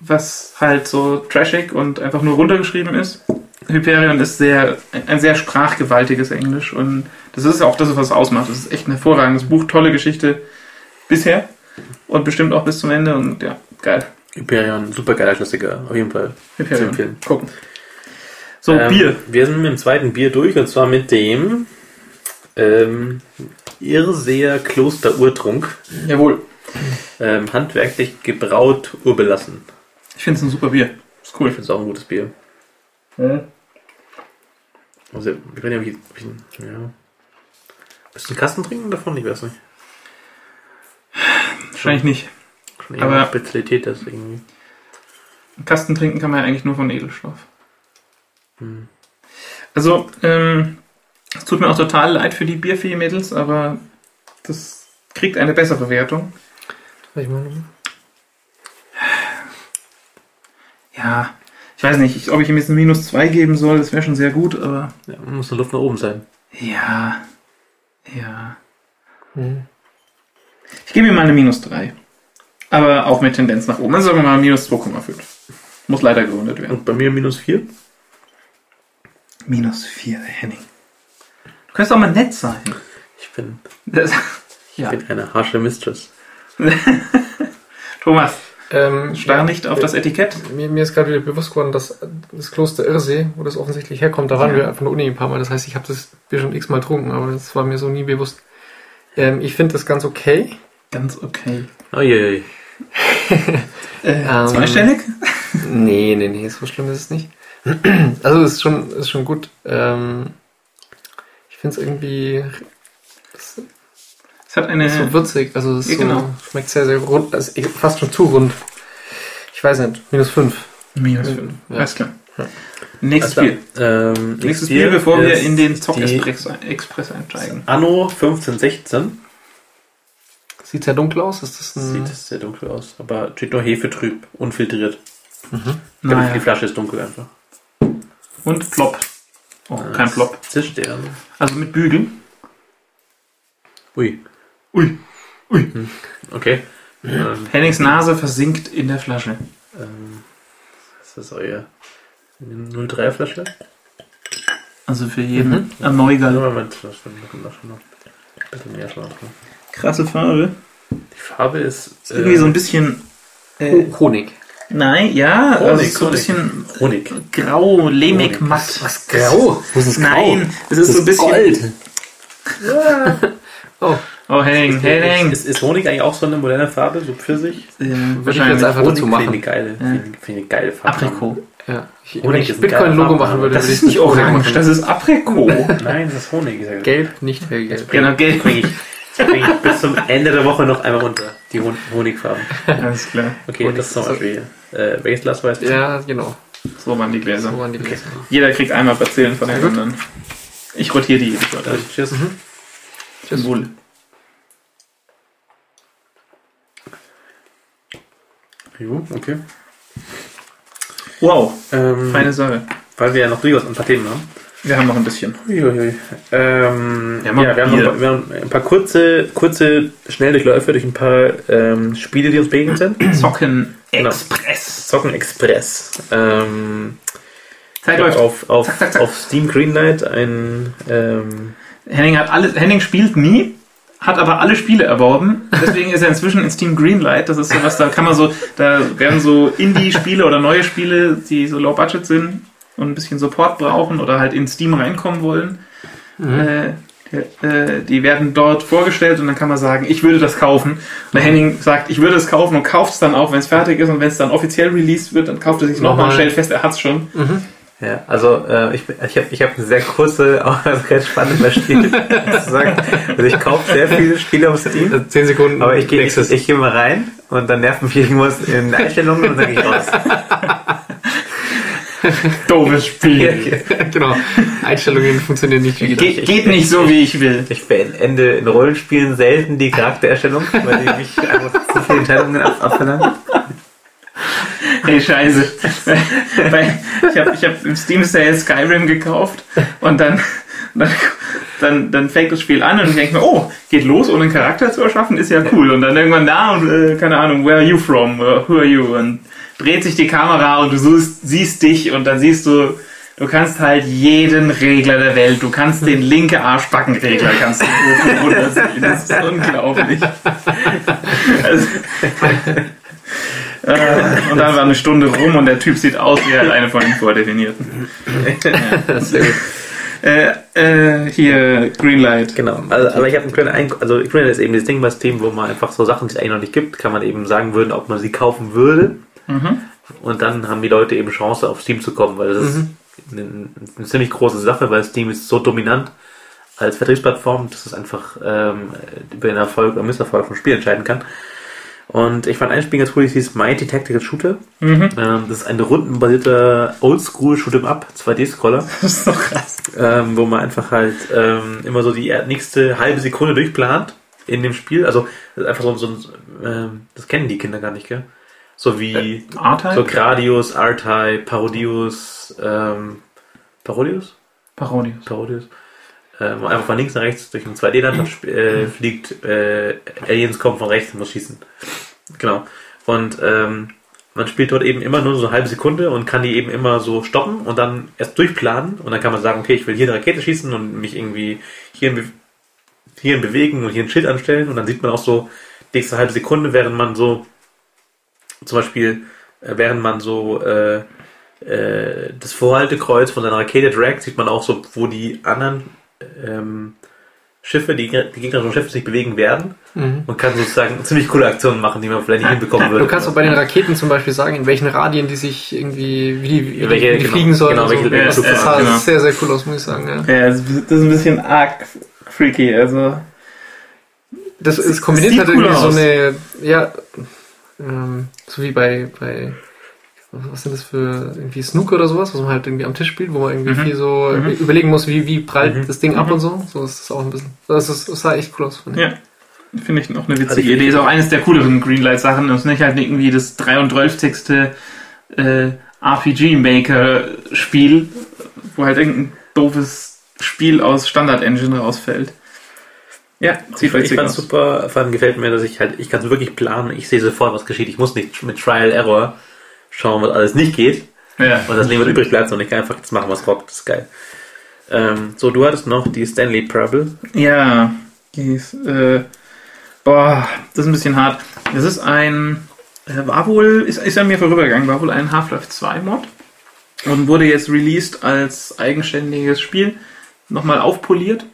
was halt so trashig und einfach nur runtergeschrieben ist. Hyperion ist sehr, ein sehr sprachgewaltiges Englisch und das ist auch das, was es ausmacht. Das ist echt ein hervorragendes Buch, tolle Geschichte bisher und bestimmt auch bis zum Ende und ja, geil. Hyperion, super geiler Klassiker, auf jeden Fall. Hyperion. Gucken. So, Ähm, Bier. Wir sind mit dem zweiten Bier durch und zwar mit dem ähm, Irrseher Kloster Urtrunk. Jawohl. Ähm, handwerklich gebraut, urbelassen. Ich finde es ein super Bier. Ist cool. Ich finde es auch ein gutes Bier. Also, ich weiß nicht, ob ich, ob ich ja. Willst du einen Kasten trinken davon? Ich weiß nicht. Wahrscheinlich nicht. Schon Aber- Spezialität das irgendwie. Einen Kasten trinken kann man ja eigentlich nur von Edelstoff. Hm. Also, ähm, es tut mir auch total leid für die Bierfee-Mädels, aber das kriegt eine bessere Wertung. Ich mal- Ja, ich weiß nicht, ich- ob ich ihm jetzt ein Minus 2 geben soll, das wäre schon sehr gut, aber Ja, muss eine Luft nach oben sein. ja, ja. Hm. Ich gebe ihm mal eine Minus 3. Aber auch mit Tendenz nach oben. Also sagen wir mal minus 2,5. Muss leider gerundet werden. Und bei mir minus 4. Minus 4, Henning. Du kannst auch mal nett sein. Ich bin, Das, ich ja. bin eine harsche Mistress. Thomas, Ähm, starr nicht auf das Etikett. Mir, mir ist gerade wieder bewusst geworden, dass das Kloster Irrsee, wo das offensichtlich herkommt, da waren Ja. wir von der Uni ein paar Mal. Das heißt, ich habe das Bier schon x-mal getrunken, aber das war mir so nie bewusst. Ähm, ich finde das ganz okay. Ganz okay. Uiuiui. Äh, Ähm, zweistellig? Nee, nee, nee, so schlimm ist es nicht. Also es ist schon, ist schon gut. Ähm, ich finde es irgendwie es Es hat eine. ist so würzig, also es Ja, genau. so, schmeckt sehr, sehr rund, also fast schon zu rund. Ich weiß nicht, minus 5. minus 5. Ja. Alles klar. Ja. Nächstes Also, Bier. Ähm, Nächstes Bier, bevor wir in den die Zock-Express Express einsteigen. Anno 1516. Sieht sehr dunkel aus, ist das ein... Sieht sehr dunkel aus, aber steht nur Hefe trüb, unfiltriert. Ich glaube, Naja. die Flasche ist dunkel einfach. Und Plop. Oh, kein Plop. Zischt der. Also mit Bügel. Ui, Ui. Ui. okay. Ähm, Hennings Nase versinkt in der Flasche. ähm, ist das euer 03 Flasche? Also für jeden ein Neugal. Moment, das schon noch ein bisschen mehr Schlaf. Ne? Krasse Farbe. Die Farbe ist Ist irgendwie so ein bisschen. Äh, Ho- Honig. Nein, ja, Honig, also so ein bisschen Honig. grau, lehmig, Honig. matt. Was, grau? Wo ist es Nein, es ist so ein bisschen. Gold. Oh, Oh, Henning, Henning. Ist, ist Honig eigentlich auch so eine moderne Farbe, so Pfirsich? Ja, Würde ich wahrscheinlich. jetzt einfach dazu Honig machen. finde ich eine geile, finde ich- finde ich eine geile Farbe. Aprikot. ja. Ich, Honig wenn ich Bitcoin-Logo machen würde, Das würde ist ich nicht orange, das ist Aprikot. Nein, das ist Honig. Ist ja Gelb, nicht hellgelb. Genau, gelb. Ich, ich bis zum Ende der Woche noch einmal runter. Die Hon Honigfarben. Alles klar. Okay, Honig das ist zum Beispiel. Äh, welches Glas weißt du? Ja, genau. So waren die Gläser. So waren die Gläser. Jeder kriegt einmal Bazillen von den anderen. Ich rotiere die jedes Mal. Äh, Tschüss. Tschüss. Wohl. Jo, okay. Wow, Ähm, feine Sache. weil wir ja noch durchaus ein paar Themen haben. Wir haben noch ein bisschen. Uiuiui. Ähm, Ja, ja, wir, haben noch, wir haben ein paar kurze, kurze Schnelldurchläufe durch ein paar ähm, Spiele, die uns begegnet sind. Zocken Genau. Express. Zocken Express. Ähm, Zeit läuft. auf, auf, Zack, zack, zack. auf Steam Greenlight ein ähm, Henning hat alles, Henning spielt nie, hat aber alle Spiele erworben. Deswegen ist er inzwischen in Steam Greenlight. Das ist sowas, da kann man so, da werden so Indie-Spiele oder neue Spiele, die so low budget sind und ein bisschen Support brauchen oder halt in Steam reinkommen wollen. Äh, die, äh, die werden dort vorgestellt und dann kann man sagen, ich würde das kaufen. Und der Henning sagt, ich würde es kaufen und kauft es dann auch, wenn es fertig ist und wenn es dann offiziell released wird, dann kauft er sich nochmal und Nochmal. stellt fest, er hat es schon. Ja, also äh, ich, ich habe ich hab eine sehr kurze, aber sehr spannende Spiel zu sagen. Also ich kaufe sehr viele Spiele auf Steam, 10 Sekunden. aber ich gehe ich, ich geh mal rein und dann nervt mich irgendwas in Einstellungen und dann gehe ich raus. Doofes Spiel. genau. Einstellungen funktionieren nicht wie gedacht. Ge geht nicht so, wie ich will. Ich beende in Rollenspielen selten die Charaktererstellung, weil die mich einfach zu viele Entscheidungen ab abverlangen. Hey, scheiße. Ich habe ich hab im Steam Sale Skyrim gekauft und dann, dann dann, dann fängt das Spiel an und ich denke mir, oh, geht los, ohne einen Charakter zu erschaffen, ist ja cool. Und dann irgendwann da und, äh, keine Ahnung, where are you from? Or who are you? Und dreht sich die Kamera und du siehst, siehst dich und dann siehst du, du kannst halt jeden Regler der Welt, du kannst den linke Arschbackenregler kannst du. Das ist unglaublich. Also, äh, und dann war eine Stunde rum und der Typ sieht aus wie halt eine von den Vordefinierten. Sehr gut. Äh, äh, hier, Greenlight. Genau, also, aber ich habe einen kleinen Ein also Greenlight ist eben das Ding bei Steam, wo man einfach so Sachen, die es eigentlich noch nicht gibt, kann man eben sagen würden, ob man sie kaufen würde. Mhm. Und dann haben die Leute eben Chance, auf Steam zu kommen, weil das ist eine, eine ziemlich große Sache, weil Steam ist so dominant als Vertriebsplattform, dass es einfach ähm, über den Erfolg oder Misserfolg vom Spiel entscheiden kann. Und ich fand ein Spiel ganz cool, das hieß Mighty Tactical Shooter. Mhm. Ähm, das ist ein rundenbasierter Oldschool Shoot'em Up 2D-Scroller, Das ist so krass. ähm, wo man einfach halt ähm, immer so die nächste halbe Sekunde durchplant in dem Spiel. Also das ist einfach so, so ein, ähm, das kennen die Kinder gar nicht, gell? So wie R-Type? so Gradius, R-Type, Parodius, ähm, Parodius? Parodius. Parodius. Ähm, einfach von links nach rechts durch ein 2D-Land äh, fliegt, äh, Aliens kommen von rechts und muss schießen. Genau. Und ähm, man spielt dort eben immer nur so eine halbe Sekunde und kann die eben immer so stoppen und dann erst durchplanen und dann kann man sagen, okay, ich will hier eine Rakete schießen und mich irgendwie hier, be hier bewegen und hier ein Schild anstellen und dann sieht man auch so die nächste halbe Sekunde, während man so zum Beispiel, äh, während man so äh, äh, das Vorhaltekreuz von seiner Rakete dragt, sieht man auch so, wo die anderen ähm, Schiffe, die, die gegnerischen Schiffe sich bewegen werden Mhm. und kann sozusagen ziemlich coole Aktionen machen, die man vielleicht nicht hinbekommen würde. Du kannst auch bei den Raketen zum Beispiel sagen, in welchen Radien die sich irgendwie, wie die, wie Welche- die genau, fliegen sollen. genau, und so. welche- welche das, das sah genau. sehr, sehr cool aus, muss ich sagen. Ja. Ja, das ist das ein bisschen arg freaky. Also, Das Es- ist kombiniert halt cool irgendwie so aus. eine, ja, ähm, so wie bei, bei, was sind das für irgendwie Snooker oder sowas, was man halt irgendwie am Tisch spielt, wo man irgendwie Mhm. viel so Mhm. überlegen muss, wie, wie prallt Mhm. das Ding ab Mhm. und so. So ist das auch ein bisschen. Das, ist, das sah echt cool aus, finde ich. ja. Finde ich noch eine witzige Also Idee. Ist auch eines der cooleren Greenlight-Sachen. Das ist nicht halt irgendwie das 33. Äh, RPG-Maker-Spiel, wo halt irgendein doofes Spiel aus Standard-Engine rausfällt. Ja, Ich, ich fand super, vor allem gefällt mir, dass ich halt, ich kann es wirklich planen, ich sehe sofort, was geschieht. Ich muss nicht mit Trial Error schauen, was alles nicht geht. Ja. Und das Leben wird übrig bleibt, sondern ich kann einfach jetzt machen, was rockt. Das ist geil. Ähm, so, du hattest noch die Stanley Parable. Ja, die ist, äh, boah, das ist ein bisschen hart. Das ist ein, äh, war wohl, ist, ist an mir vorübergegangen, war wohl ein Half-Life 2 Mod und wurde jetzt released als eigenständiges Spiel, nochmal aufpoliert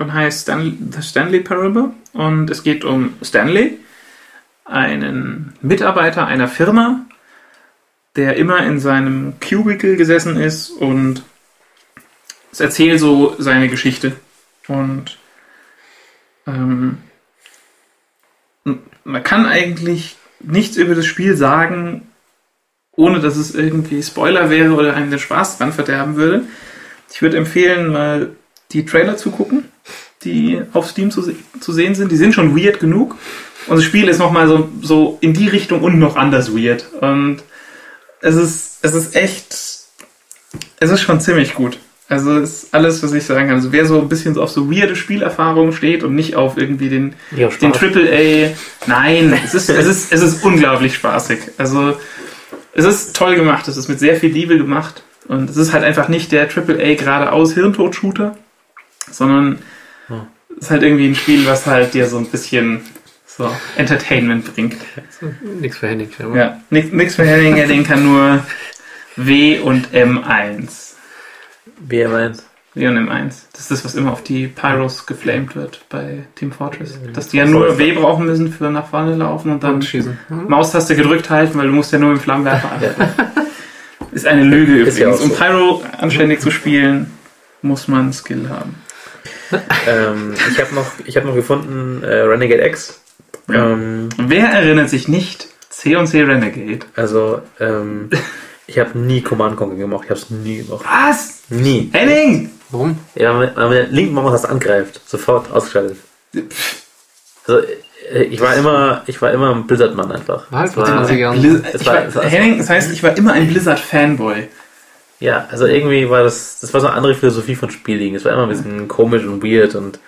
und heißt Stan The Stanley Parable. Und es geht um Stanley, einen Mitarbeiter einer Firma, der immer in seinem Cubicle gesessen ist und es erzählt so seine Geschichte. Und ähm, man kann eigentlich nichts über das Spiel sagen, ohne dass es irgendwie Spoiler wäre oder einem den Spaß dran verderben würde. Ich würde empfehlen, mal die Trailer zu gucken, die auf Steam zu, se zu sehen sind. Die sind schon weird genug. Und das Spiel ist nochmal so, so in die Richtung und noch anders weird. Und es ist, es ist echt, es ist schon ziemlich gut. Also es ist alles, was ich sagen kann. Also wer so ein bisschen so auf so weirde Spielerfahrungen steht und nicht auf irgendwie den, Ja, den Triple A. Nein, es ist, es ist, es ist unglaublich spaßig. Also es ist toll gemacht. Es ist mit sehr viel Liebe gemacht. Und es ist halt einfach nicht der Triple A geradeaus Hirntod-Shooter, sondern Es ist halt irgendwie ein Spiel, was halt dir so ein bisschen so Entertainment bringt. Nichts für Henning. Ja, nix für Hellinger, den kann nur W und M1. Wer meint? W und M1. Das ist das, was immer auf die Pyros geflamed wird bei Team Fortress. Mhm. Dass die ja nur W brauchen müssen für nach vorne laufen und dann Und schießen. Hm? Maustaste gedrückt halten, weil du musst ja nur mit dem Flammenwerfer arbeiten. Ist eine Lüge ja übrigens. auch so. Um Pyro anständig zu spielen, muss man Skill haben. Ähm, ich habe noch, ich hab noch gefunden äh, Renegade X. Ähm, Wer erinnert sich nicht C und C Renegade? also, ähm, ich habe nie Command Conquer gemacht. Ich habe es nie gemacht. Was? Nie. Henning! Warum? Ja, wenn der linken Maustaste angreift, sofort ausgeschaltet. Also, äh, ich war immer, ich war immer ein Blizzard-Mann einfach. War halt Es war- Es ich war- war, es war- Henning, das heißt, ich war immer ein Blizzard-Fanboy. Ja, also irgendwie war das, das war so eine andere Philosophie von Spielen. Es war immer ein bisschen komisch und weird und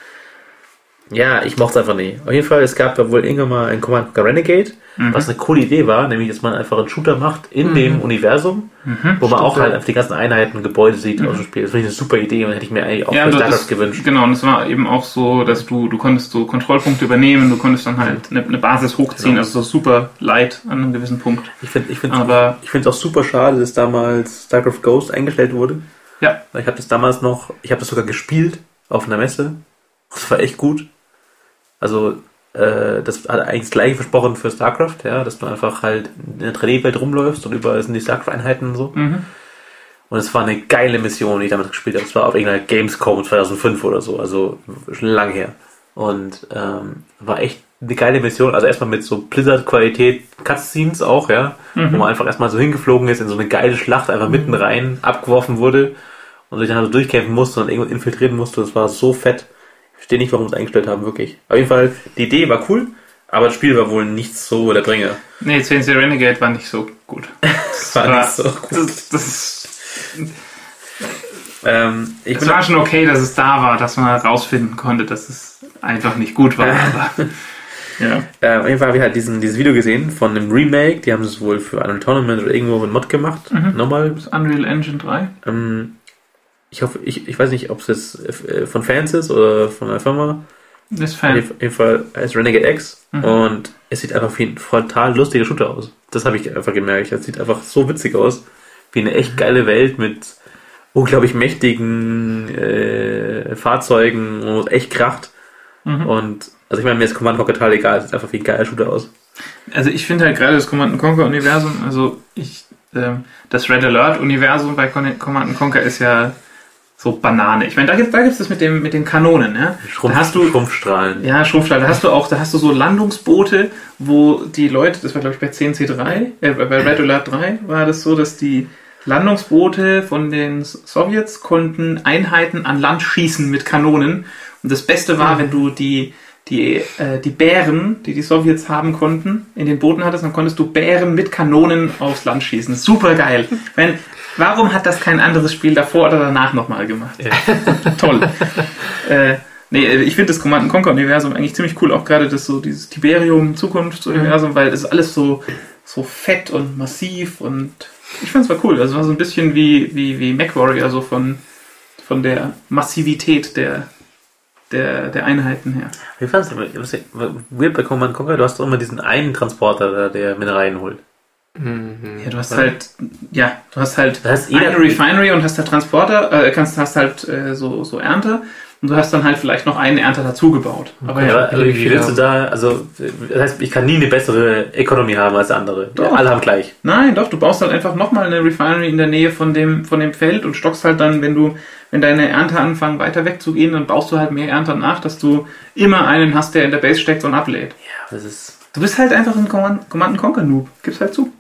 ja, ich mochte es einfach nicht. Auf jeden Fall, es gab ja wohl irgendwann mal ein Command Renegade, Mhm. was eine coole Idee war, nämlich, dass man einfach einen Shooter macht in dem Universum, wo man auch ja. halt einfach die ganzen Einheiten und Gebäude sieht aus dem Spiel. Das finde ich eine super Idee und hätte ich mir eigentlich auch Ja, für und StarCraft gewünscht. genau, und es war eben auch so, dass du, du konntest so Kontrollpunkte übernehmen, du konntest dann halt eine, eine Basis hochziehen, Genau. also so super light an einem gewissen Punkt. Ich finde ich finde Aber ich finde es auch super schade, dass damals StarCraft Ghost eingestellt wurde. ja, Weil Ich habe das damals noch, ich habe das sogar gespielt auf einer Messe. Das war echt gut. Also, äh, das hat eigentlich das gleiche versprochen für StarCraft, ja, dass du einfach halt in der 3D-Welt rumläufst und überall sind die StarCraft-Einheiten und so. mhm. Und es war eine geile Mission, die ich damals gespielt habe. Es war auf irgendeiner Gamescom 2005 oder so, also schon lange her. Und ähm, war echt eine geile Mission. Also erstmal mit so Blizzard-Qualität Cutscenes auch, ja. Wo man einfach erstmal so hingeflogen ist in so eine geile Schlacht, einfach mitten rein, abgeworfen wurde und sich dann halt so durchkämpfen musste und irgendwo infiltrieren musste. Das war so fett. Ich verstehe nicht, warum sie es eingestellt haben, wirklich. Auf jeden Fall, die Idee war cool, aber das Spiel war wohl nicht so der Bringer. Nee, CNC Renegade war nicht so gut. Das war nicht so gut. Das, das, Ähm, es war schon okay, dass es da war, dass man herausfinden konnte, dass es einfach nicht gut war. Aber, ja. Äh, auf jeden Fall habe ich halt diesen, dieses Video gesehen von einem Remake. Die haben es wohl für Unreal Tournament oder irgendwo mit Mod gemacht. Nochmal. Das Unreal Engine 3. Ähm, ich hoffe, ich, ich weiß nicht, ob es jetzt äh, von Fans ist oder von einer Firma. Ist Auf Fan. jeden Fall heißt Renegade X. Mhm. Und es sieht einfach wie ein total lustiger Shooter aus. Das habe ich einfach gemerkt. Es sieht einfach so witzig aus. Wie eine echt geile Welt mit unglaublich mächtigen äh, Fahrzeugen und echt kracht. Mhm. Und also ich meine, mir ist Command Conquer total egal. Es sieht einfach wie ein geiler Shooter aus. Also ich finde halt gerade das Command Conquer Universum, also ich, ähm, das Red Alert Universum bei Command Conquer ist ja so Banane. Ich meine, da gibt da gibt's das mit dem mit den Kanonen, ja. Schrumpf, da hast du Schrumpfstrahlen. ja Schrumpfstahl, da hast du auch, da hast du so Landungsboote, wo die Leute, das war glaube ich bei 10C3, äh, bei Red Alert 3 war das so, dass die Landungsboote von den Sowjets konnten Einheiten an Land schießen mit Kanonen. Und das Beste war, wenn du die, die, äh, die Bären, die die Sowjets haben konnten, in den Booten hattest, dann konntest du Bären mit Kanonen aufs Land schießen. Super geil. Wenn, warum hat das kein anderes Spiel davor oder danach nochmal gemacht? Toll. äh, nee, ich finde das Command Conquer Universum eigentlich ziemlich cool, auch gerade das so dieses Tiberium Zukunftsuniversum, weil es ist alles so so fett und massiv und ich fand es war cool. Also es war so ein bisschen wie wie wie MacWarrior so von von der Massivität der der, der Einheiten her. Wie fandest du weird bei Command Conquer? Du hast doch immer diesen einen Transporter, der Mineralien holt. Ja, du hast halt, ja, du hast halt jeder- eine Refinery und hast da Transporter, äh, kannst, hast halt äh, so, so Ernte und du hast dann halt vielleicht noch einen Ernter dazugebaut. Aber Ja, ja, aber also, wie willst du da, also, das heißt, ich kann nie eine bessere Economy haben als der andere. Doch. Alle haben gleich. nein, doch, du baust halt einfach nochmal eine Refinery in der Nähe von dem, von dem Feld und stockst halt dann, wenn du, wenn deine Ernte anfangen weiter wegzugehen, dann baust du halt mehr Ernte nach, dass du immer einen hast, der in der Base steckt und ablädt. Ja, das ist, Du bist halt einfach ein Command, Command Conquer Noob. Gib's halt zu.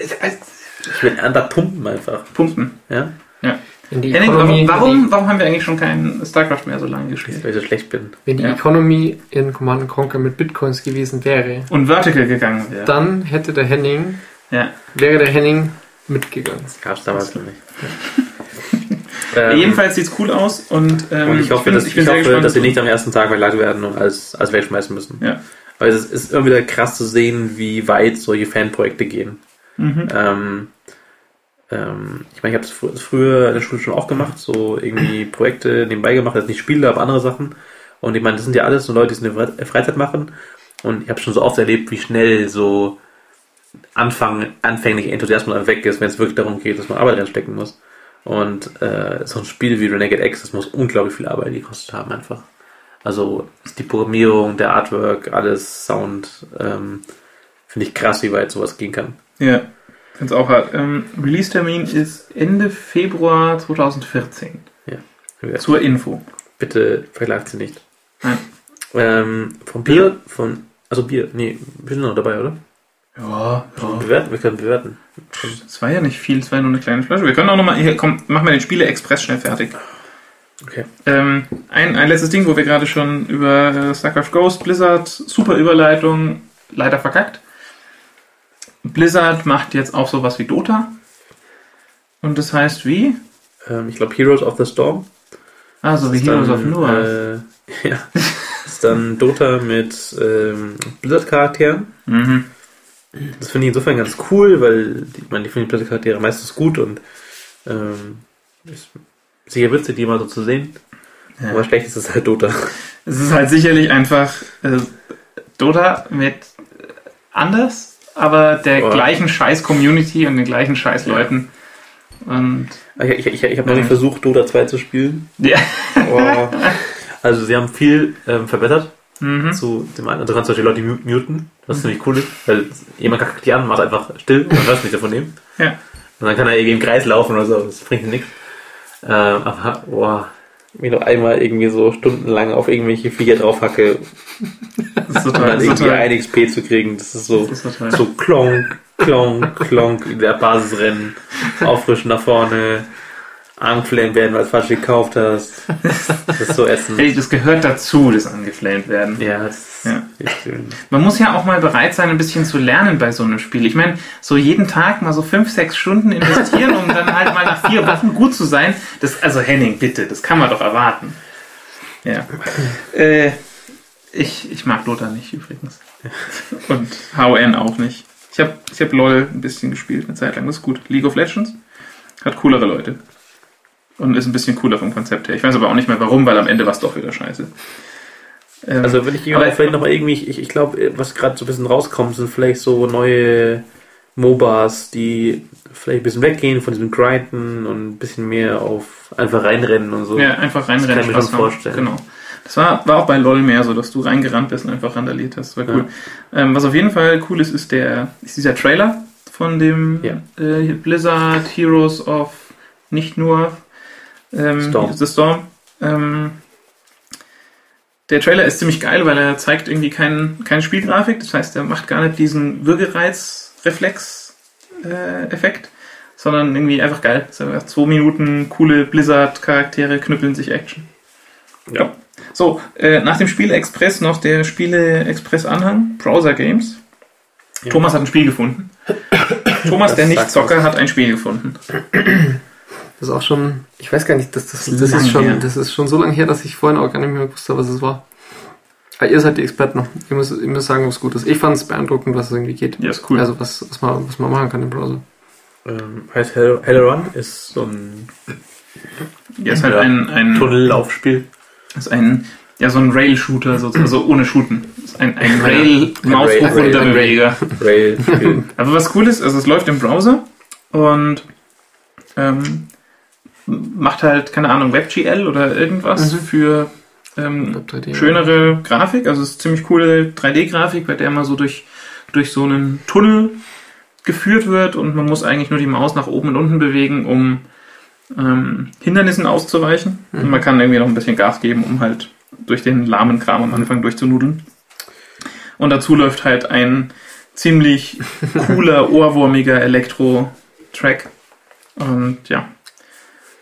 Ich will Ernter pumpen einfach. Punkten. Ja, Ja. Wenn die Henning, Economy, warum, warum, warum haben wir eigentlich schon kein StarCraft mehr so lange gespielt? weil ich so schlecht bin. wenn die Ja. Economy in Command Conquer mit Bitcoins gewesen wäre, Und Vertical gegangen wäre. dann hätte der Henning, Ja. wäre der Henning mitgegangen. Das gab's damals noch nicht. ähm, Jedenfalls sieht's cool aus und, ähm, und ich hoffe, bin, dass, ich ich hoffe dass wir nicht am ersten Tag verklagt werden und alles, alles wegschmeißen müssen. Ja. Weil es ist immer wieder krass zu sehen, wie weit solche Fanprojekte gehen. Mhm. Ähm, ähm, ich meine, ich habe es fr früher in der Schule schon auch gemacht, so irgendwie Projekte nebenbei gemacht, jetzt nicht Spiele, aber andere Sachen. Und ich meine, das sind ja alles so Leute, die es in der Fre- Freizeit machen. Und ich habe schon so oft erlebt, wie schnell so Anfang, anfänglich Enthusiasmus weg ist, wenn es wirklich darum geht, dass man Arbeit reinstecken muss. Und äh, so ein Spiel wie Renegade X, das muss unglaublich viel Arbeit gekostet haben einfach. Also die Programmierung, der Artwork, alles, Sound, ähm, finde ich krass, wie weit sowas gehen kann. Ja, find's auch hart. Ähm, Release-Termin ist Ende Februar 2014. Ja. Zur Info. Bitte verklagt sie nicht. Nein. Ähm, vom Bier, von, also Bier, nee, wir sind noch dabei, oder? Ja, Bewerten, wir können bewerten. Es war ja nicht viel, es war ja nur eine kleine Flasche. Wir können auch nochmal, hier, komm, machen wir den Spiele-Express schnell fertig. Okay. Ähm, ein, ein letztes Ding, wo wir gerade schon über äh, StarCraft Ghost, Blizzard, super Überleitung, leider verkackt. Blizzard macht jetzt auch sowas wie Dota. Und das heißt wie? Ähm, ich glaube Heroes of the Storm. Ah, so wie Heroes dann, of Noah. Äh, ja. ist dann Dota mit ähm, Blizzard-Charakteren. Mhm. Das finde ich insofern ganz cool, weil die, man, die finde die Blizzard-Charaktere meistens gut und ähm, ist sicher witzig, die mal so zu sehen. Ja. Aber schlecht ist es halt Dota. Es ist halt sicherlich einfach äh, Dota mit anders, aber der Boah. gleichen Scheiß-Community und den gleichen Scheiß-Leuten. Und Ich, ich, ich, ich habe noch nicht versucht, Dota 2 zu spielen. ja. Oh. Also sie haben viel ähm, verbessert Mhm. zu dem einen. Also du kannst zum Beispiel Leute mu- muten, was ziemlich cool ist, weil jemand kackt die an, macht einfach still und hört nichts von dem. Ja. Und dann kann er irgendwie im Kreis laufen oder so, das bringt nichts. Ähm, aber, boah, mir noch einmal irgendwie so stundenlang auf irgendwelche Viecher draufhacke, Das ist um total, dann das ist irgendwie total, ein XP zu kriegen, das ist so, das ist so klonk, klonk, klonk in der Basisrennen, auffrischen nach vorne, angeflammt werden, weil du falsch gekauft hast. Das ist so ätzend. Hey, das gehört dazu, das angeflamed werden. Ja, das Ja. Man muss ja auch mal bereit sein, ein bisschen zu lernen bei so einem Spiel. Ich meine, so jeden Tag mal so fünf, sechs Stunden investieren, um dann halt mal nach vier Wochen gut zu sein. Das, also Henning, bitte, das kann man doch erwarten. Ja. Äh, ich, ich mag Dota nicht übrigens. Und HON auch nicht. Ich habe ich hab LOL ein bisschen gespielt, eine Zeit lang. Das ist gut. League of Legends hat coolere Leute. Und ist ein bisschen cooler vom Konzept her. Ich weiß aber auch nicht mehr warum, weil am Ende war es doch wieder scheiße. Ähm, Also wenn ich aber vielleicht noch mal irgendwie, ich, ich glaube, was gerade so ein bisschen rauskommt, sind vielleicht so neue MOBAs, die vielleicht ein bisschen weggehen von diesem Grinden und ein bisschen mehr auf einfach reinrennen und so. Ja, einfach reinrennen. Das kann ich mir schon vorstellen. Genau. Das war, war auch bei LOL mehr so, dass du reingerannt bist und einfach randaliert hast. War cool. Ähm, was auf jeden Fall cool ist, ist, der, ist dieser Trailer von dem Ja. äh, Blizzard Heroes of nicht nur ähm, Storm. The Storm. Ähm, der Trailer ist ziemlich geil, weil er zeigt irgendwie kein, keine Spielgrafik. Das heißt, er macht gar nicht diesen Würgereiz-Reflex-Effekt, sondern irgendwie einfach geil. Einfach zwei Minuten coole Blizzard-Charaktere knüppeln sich Action. Ja. So, äh, nach dem Spiel Express noch der Spiele Express Anhang, Browser Games. Ja. Thomas hat ein Spiel gefunden. Thomas, Das der Nicht-Zocker, hat ein Spiel gefunden. Das ist auch schon, ich weiß gar nicht, das, das, das, ist, schon, her. das ist schon so lange her, dass ich vorhin auch gar nicht mehr gewusst habe, was es war. Aber ihr seid die Experten. Ihr müsst, ihr müsst sagen, was gut ist. Ich fand es beeindruckend, was es irgendwie geht. Ja, ist cool. Also was, was, man, was man machen kann im Browser. Ähm, heißt Hell- Hellerun ist so ein ja, ist halt ja. ein, ein, Tunnellaufspiel. ist ein, ja, so ein Rail-Shooter, sozusagen, also ohne Shooten. Ist ein, ein Rail- Rail-Maus-Hoch-Runter-Beweger. Rail-Spiel. Aber was cool ist, also es läuft im Browser und ähm, macht halt, keine Ahnung, WebGL oder irgendwas Mhm. für ähm, Web 3D. schönere Grafik. Also es ist ziemlich coole 3D-Grafik, bei der man so durch, durch so einen Tunnel geführt wird und man muss eigentlich nur die Maus nach oben und unten bewegen, um ähm, Hindernissen auszuweichen. Mhm. Und man kann irgendwie noch ein bisschen Gas geben, um halt durch den lahmen Kram am Anfang durchzunudeln. Und dazu läuft halt ein ziemlich cooler, ohrwurmiger Elektro-Track. Und ja,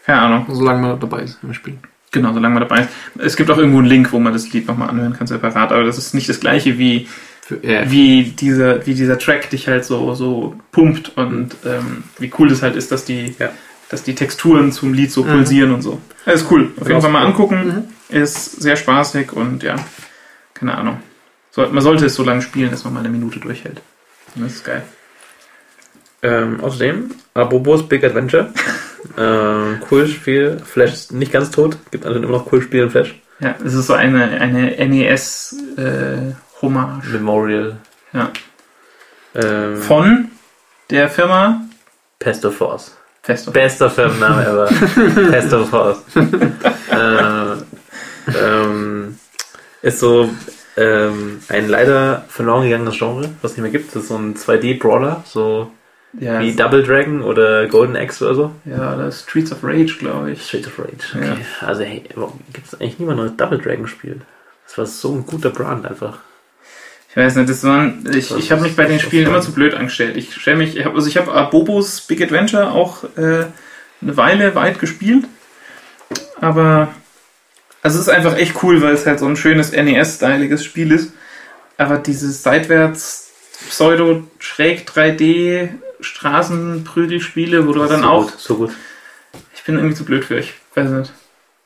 keine Ahnung. Solange man dabei ist im Spiel. Genau, solange man dabei ist. Es gibt auch irgendwo einen Link, wo man das Lied nochmal anhören kann, separat, aber das ist nicht das gleiche wie, Für, ja, wie, dieser, wie dieser Track dich halt so, so pumpt und ähm, wie cool das halt ist, dass die, Ja. dass die Texturen zum Lied so Mhm. pulsieren und so. Ja, ist cool. Auf jeden Genau. Fall mal angucken. Mhm. Ist sehr spaßig und ja, keine Ahnung. So, man sollte es so lange spielen, dass man mal eine Minute durchhält. Und Das ist geil. Ähm, außerdem, apropos Big Adventure, ähm, cooles Spiel. Flash ist nicht ganz tot, gibt also immer noch cooles Spiel in Flash. Ja, es ist so eine, eine NES-Hommage. Memorial. Ja. Ähm, Von der Firma Pesto Force. Festo. Bester Firmenname ever. Pesto Force. äh, ähm, ist so ähm, ein leider verloren gegangenes Genre, was es nicht mehr gibt. Das ist so ein 2D-Brawler, so Ja, wie Double Dragon oder Golden Axe oder so. ja, das Streets of Rage, glaube ich. Street of Rage. Ja. Okay. Also hey, warum gibt es eigentlich niemand neues Double Dragon spielt? Das war so ein guter Brand einfach. Ich weiß nicht, das waren, ich, Das ich habe mich bei ist- den ist Spielen immer zu blöd angestellt. Ich stelle mich, ich hab, also ich habe Abobos Big Adventure auch äh, eine Weile weit gespielt, aber also es ist einfach echt cool, weil es halt so ein schönes NES-styliges Spiel ist. Aber dieses seitwärts Pseudo-Schräg 3D Straßenprügelspiele, wo du dann so auch. Gut, so gut. Ich bin irgendwie zu blöd für, ich weiß nicht.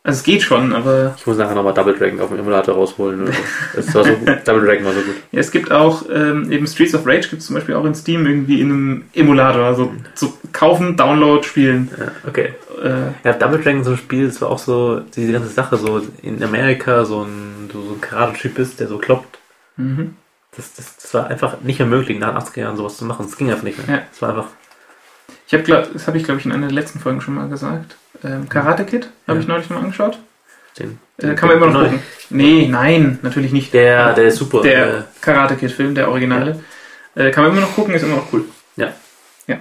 Also es geht schon, aber Ich muss nachher nochmal Double Dragon auf dem Emulator rausholen. so. Das war so gut. Double Dragon war so gut. ja, es gibt auch ähm, eben Streets of Rage gibt es zum Beispiel auch in Steam irgendwie in einem Emulator. Also zu kaufen, Download, spielen. Ja, okay. Äh, Ja, Double Dragon, so ein Spiel, das war auch so, diese ganze Sache, so in Amerika so ein, du so ein Karate-Typ bist, der so kloppt. mhm. Das, das, das war einfach nicht mehr möglich, nach den 80er Jahren sowas zu machen. Das ging einfach nicht mehr. Ja. Das war einfach, Ich habe, das habe ich glaube ich in einer der letzten Folgen schon mal gesagt. Ähm, Karate Kid habe Ja. ich neulich mal angeschaut. den, Äh, kann man immer noch gucken. Nee, nein, natürlich nicht. Der, der ist super. Der äh, Karate Kid Film, der Originale. Äh, kann man immer noch gucken, ist immer noch cool. Ja. Ja.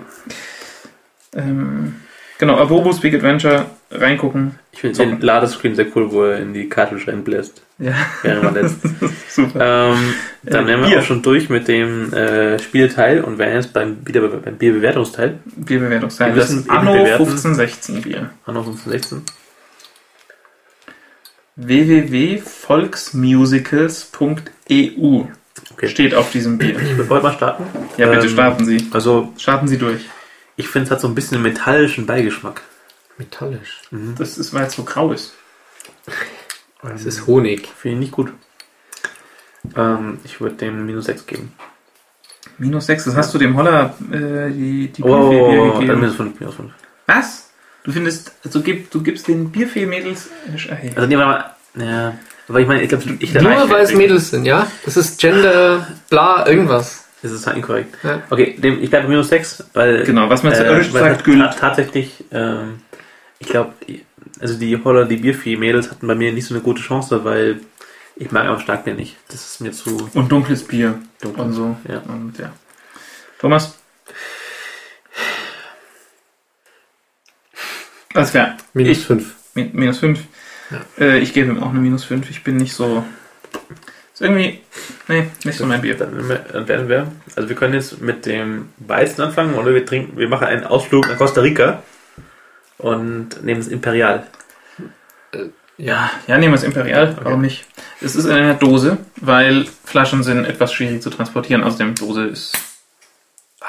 Ähm, genau, Abobos Big Adventure reingucken. ich finde den Ladescreen sehr cool, wo er in die Cartridge reinbläst. Ja, Während man lässt. super. ähm, dann Äh, wären wir Bier. auch schon durch mit dem äh, Spielteil und wären jetzt beim, wieder beim Bierbewertungsteil. Bierbewertungsteil. Wir Das müssen Anno eben bewerten. 1516 Bier. Anno 1516. www.volksmusicals.eu Okay. steht auf diesem Bier. Ich wollte mal starten. Ja, bitte Ähm, starten Sie. Also, Starten Sie durch. ich finde, es hat so ein bisschen einen metallischen Beigeschmack. Metallisch. Das ist, weil es so grau ist. Es ist Honig. Finde ich nicht gut. Ähm, ich würde dem minus 6 geben. Minus 6, das hast du dem Holler äh, die, die Oh, Bierfee Bier dann gegeben. minus 5, minus 5. Was? Du findest, also gib, du gibst den Bierfee-Mädels. Äh, hey. Also, nehmen wir mal, ja, aber ich meine, ich glaube, ich Nur weil es Mädels sind, ja? Das ist Gender, bla, irgendwas. Das ist halt inkorrekt. Ja. Okay, dem, ich bleibe bei minus 6, weil. Genau, was man zu Irish weil sagt, gilt. tatsächlich, ähm, ich glaube, also die Holler, die Biervieh-Mädels hatten bei mir nicht so eine gute Chance, weil ich mag einfach Starkbier nicht. Das ist mir zu Und dunkles Bier dunkel. und so. Ja. Und ja. Thomas? Das wäre Minus Ich- 5. Mi- minus 5. Äh, ich gebe ihm auch eine minus 5. Ich bin nicht so. Ist irgendwie. Nee, nicht so mein Bier. Dann, werden wir- dann werden wir, also wir können jetzt mit dem Weißen anfangen oder wir trinken, wir machen einen Ausflug nach Costa Rica und nehmen das Imperial. Ja, ja, nehmen wir es Imperial. Warum nicht? Es ist in einer Dose, weil Flaschen sind etwas schwierig zu transportieren. Außerdem Dose ist.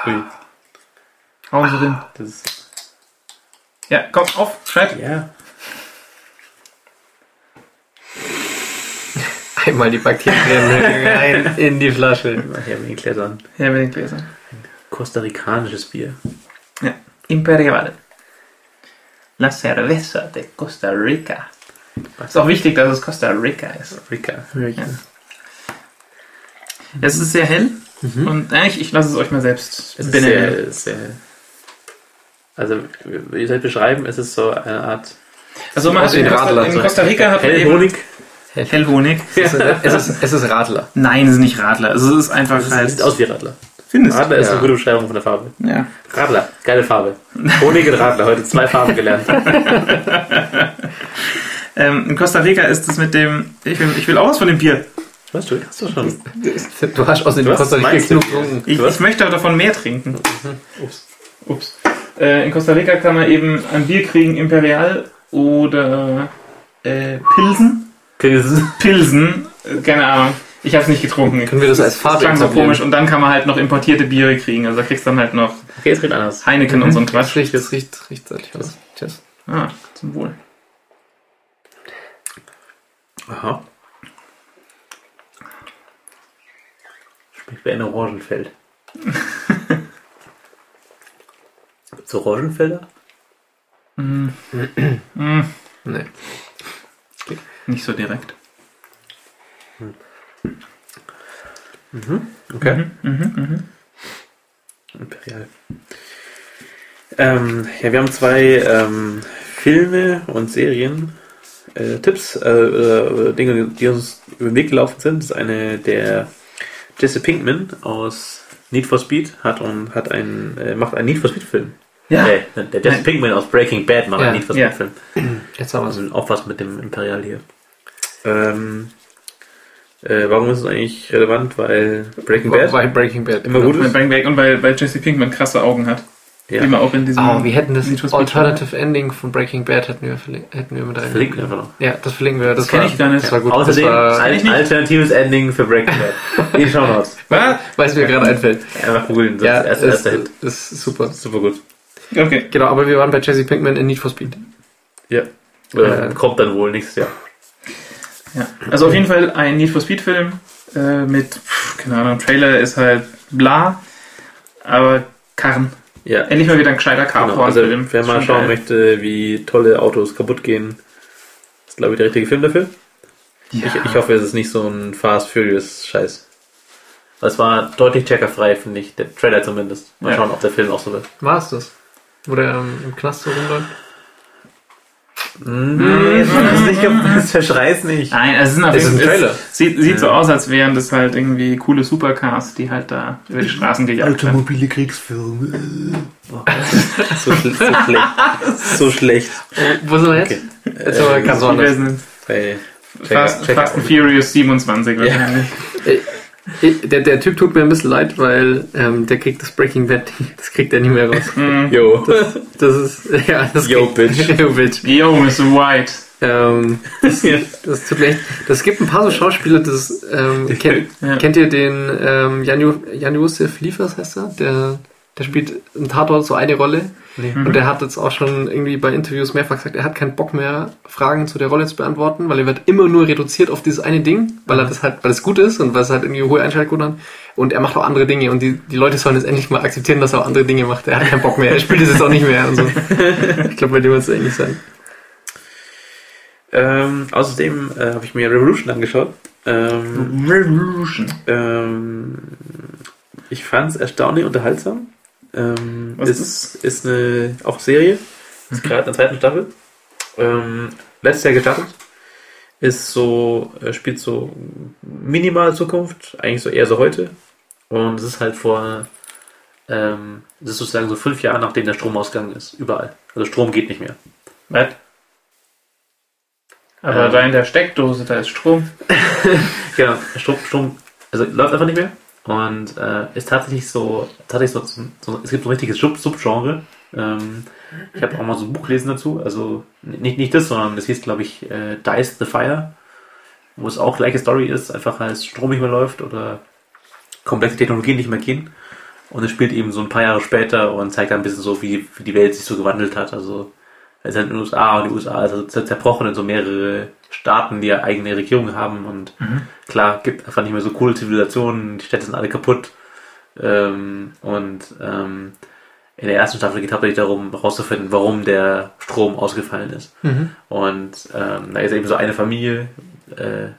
Ui, Hauen Sie drin. das ist, Ja, komm, auf, schreib. ja. Einmal die Bakterien rein in die Flasche. Her mit den Gläsern. Ja, mit den Gläsern. Costa-Ricanisches Bier. Ja. Imperial. La cerveza de Costa Rica. Ist auch wichtig, dass es Costa Rica ist. Rica. Ja. Es ist sehr hell und äh, ich, ich lasse es euch mal selbst Es ist sehr, sehr, also, wie soll ich beschreiben? Es ist so eine Art Also man Also in, in Costa, Radler, in. Costa Rica hat Hellhonig. Hellhonig. Es ist, es ist, es ist Radler. Nein, es ist nicht Radler. Also es ist einfach halt. sieht aus wie Radler. Findest Radler ist Ja. eine gute Beschreibung von der Farbe. Ja. Radler, geile Farbe. Honig und Radler, heute zwei Farben gelernt. Ähm, in Costa Rica ist es mit dem. Ich will, ich will auch was von dem Bier. Weißt du, hast du schon. Du hast aus dem Was Costa Rica genug getrunken. Ich, ich möchte aber davon mehr trinken. Ups. Ups. Äh, in Costa Rica kann man eben ein Bier kriegen, Imperial oder äh, Pilsen. Pilsen. Pilsen, äh, keine Ahnung. Ich habe es nicht getrunken. Können wir das als Farbe klang so komisch. Und dann kann man halt noch importierte Biere kriegen. Also da kriegst du dann halt noch Okay, jetzt riecht anders. Heineken und so ein Das Quatsch. riecht, das riecht, riecht deutlich aus. Tschüss. Ah, zum Wohl. Aha. Schmeckt wie ein Orangenfeld. Gibt's Orangenfelder? Mm, Nee. nicht so direkt. Okay. Mhm, mhm. Imperial. Ähm, ja, wir haben zwei ähm, Filme und Serien. Äh, Tipps, äh, äh, Dinge, die uns über den Weg gelaufen sind. Das ist eine der Jesse Pinkman aus Need for Speed hat und hat ein, äh, macht einen Need for Speed Film. Ja. Äh, der Jesse Nein. Pinkman aus Breaking Bad macht Ja. einen Need for Ja. Speed Film. Jetzt haben wir Also aufpassen mit dem Imperial hier. Ähm, äh, warum ist es eigentlich relevant? Weil Breaking Bad Bei Breaking Bad. immer gut Bei ist. Bang Bang und weil, weil Jesse Pinkman krasse Augen hat. Ja. Wie man auch in diesem. Ah, wir hätten das Alternative Ending von Breaking Bad hätten wir, hätten wir mit rein. Verlinken wir einfach noch. Ja, das verlinken wir. Das, kenn war- ich gar nicht. Das war gut. Außerdem das war, ein ich nicht. alternatives Ending für Breaking Bad. In Show Notes. Was? weil es mir gerade einfällt. Einfach googeln, das Ja, ist erster, ist, ist super. Super gut. Okay. Genau, aber wir waren bei Jesse Pinkman in Need for Speed. Ja. Äh, kommt dann wohl nächstes Jahr. Ja. Also auf jeden Fall ein Need for Speed Film äh, mit, keine Ahnung, Trailer ist halt bla, aber Karren. Ja. Endlich mal wieder ein gescheiter Genau. Carporn Also, Film. wer mal schauen geil. möchte, wie tolle Autos kaputt gehen, ist, glaube ich, der richtige Film dafür. Ja. Ich, ich hoffe, es ist nicht so ein Fast Furious Scheiß. Das war deutlich checkerfrei, finde ich. Der Trailer zumindest. Mal Ja. schauen, ob der Film auch so wird. War es das? Wo der ähm, im Knast so rumläuft? Nee, das verschreiß nicht. Nein, es sind auf Es ist jeden ein Fall- Sieht, sieht so aus, als wären das halt irgendwie coole Supercars, die halt da über die Straßen gejagt werden. Automobile Kriegsfilme. so, schl so schlecht. So schlecht. Wo sind wir jetzt? Jetzt sind wir ganz woanders. sind Bei Fast, Fast and Furious 27 wahrscheinlich. Ich- Der, der Typ tut mir ein bisschen leid, weil ähm, der kriegt das Breaking Bad, das kriegt er nie mehr raus. Mhm. Jo. Das, das ist, ja, das Yo, kriegt- bitch. Yo, bitch. Yo, Mr. White. Ähm, das, das tut mir echt, das gibt ein paar so Schauspieler, das, ähm, kennt, Ja. kennt ihr den, ähm, Jan- Jan-Josef Liefers heißt er? Der, der spielt im Tatort so eine Rolle. Nee. Und der hat jetzt auch schon irgendwie bei Interviews mehrfach gesagt, er hat keinen Bock mehr, Fragen zu der Rolle zu beantworten, weil er wird immer nur reduziert auf dieses eine Ding, weil er das halt, weil es gut ist und weil es halt irgendwie hohe Einschaltquoten hat. Und er macht auch andere Dinge und die, die Leute sollen jetzt endlich mal akzeptieren, dass er auch andere Dinge macht. Er hat keinen Bock mehr, er spielt es jetzt auch nicht mehr und so. Ich glaube, bei dem wird es ähnlich sein. Ähm, außerdem äh, habe ich mir Revolution angeschaut. Ähm, Revolution. ähm, ich fand es erstaunlich unterhaltsam. Ähm, ist, ist ist eine auch Serie. Ist gerade in der zweiten Staffel. Ähm, letztes Jahr gestartet. Ist so, äh, spielt so minimal Zukunft, eigentlich so eher so heute. Und es ist halt vor, ähm, es ist sozusagen so fünf Jahre, nachdem der Strom ausgegangen ist. Überall. Also Strom geht nicht mehr. Was? Aber Ähm. da in der Steckdose, da ist Strom. Genau, Strom, Strom also läuft einfach nicht mehr. Und äh, ist tatsächlich so, tatsächlich so, so es gibt so ein richtiges Sub Subgenre. Ähm, ich habe auch mal so ein Buch gelesen dazu, also nicht, nicht das, sondern das hieß, glaube ich, äh, Dice the Fire, wo es auch gleiche Story ist, einfach als Strom nicht mehr läuft oder komplexe Technologien nicht mehr gehen. Und es spielt eben so ein paar Jahre später und zeigt dann ein bisschen so, wie, wie die Welt sich so gewandelt hat. Also es ist halt in den USA und die USA ist also zerbrochen in so mehrere Staaten, die ja eigene Regierungen haben und klar, gibt einfach nicht mehr so coole Zivilisationen, die Städte sind alle kaputt. Ähm, und ähm, in der ersten Staffel geht es hauptsächlich darum, herauszufinden, warum der Strom ausgefallen ist. Und ähm, da ist eben so eine Familie, äh,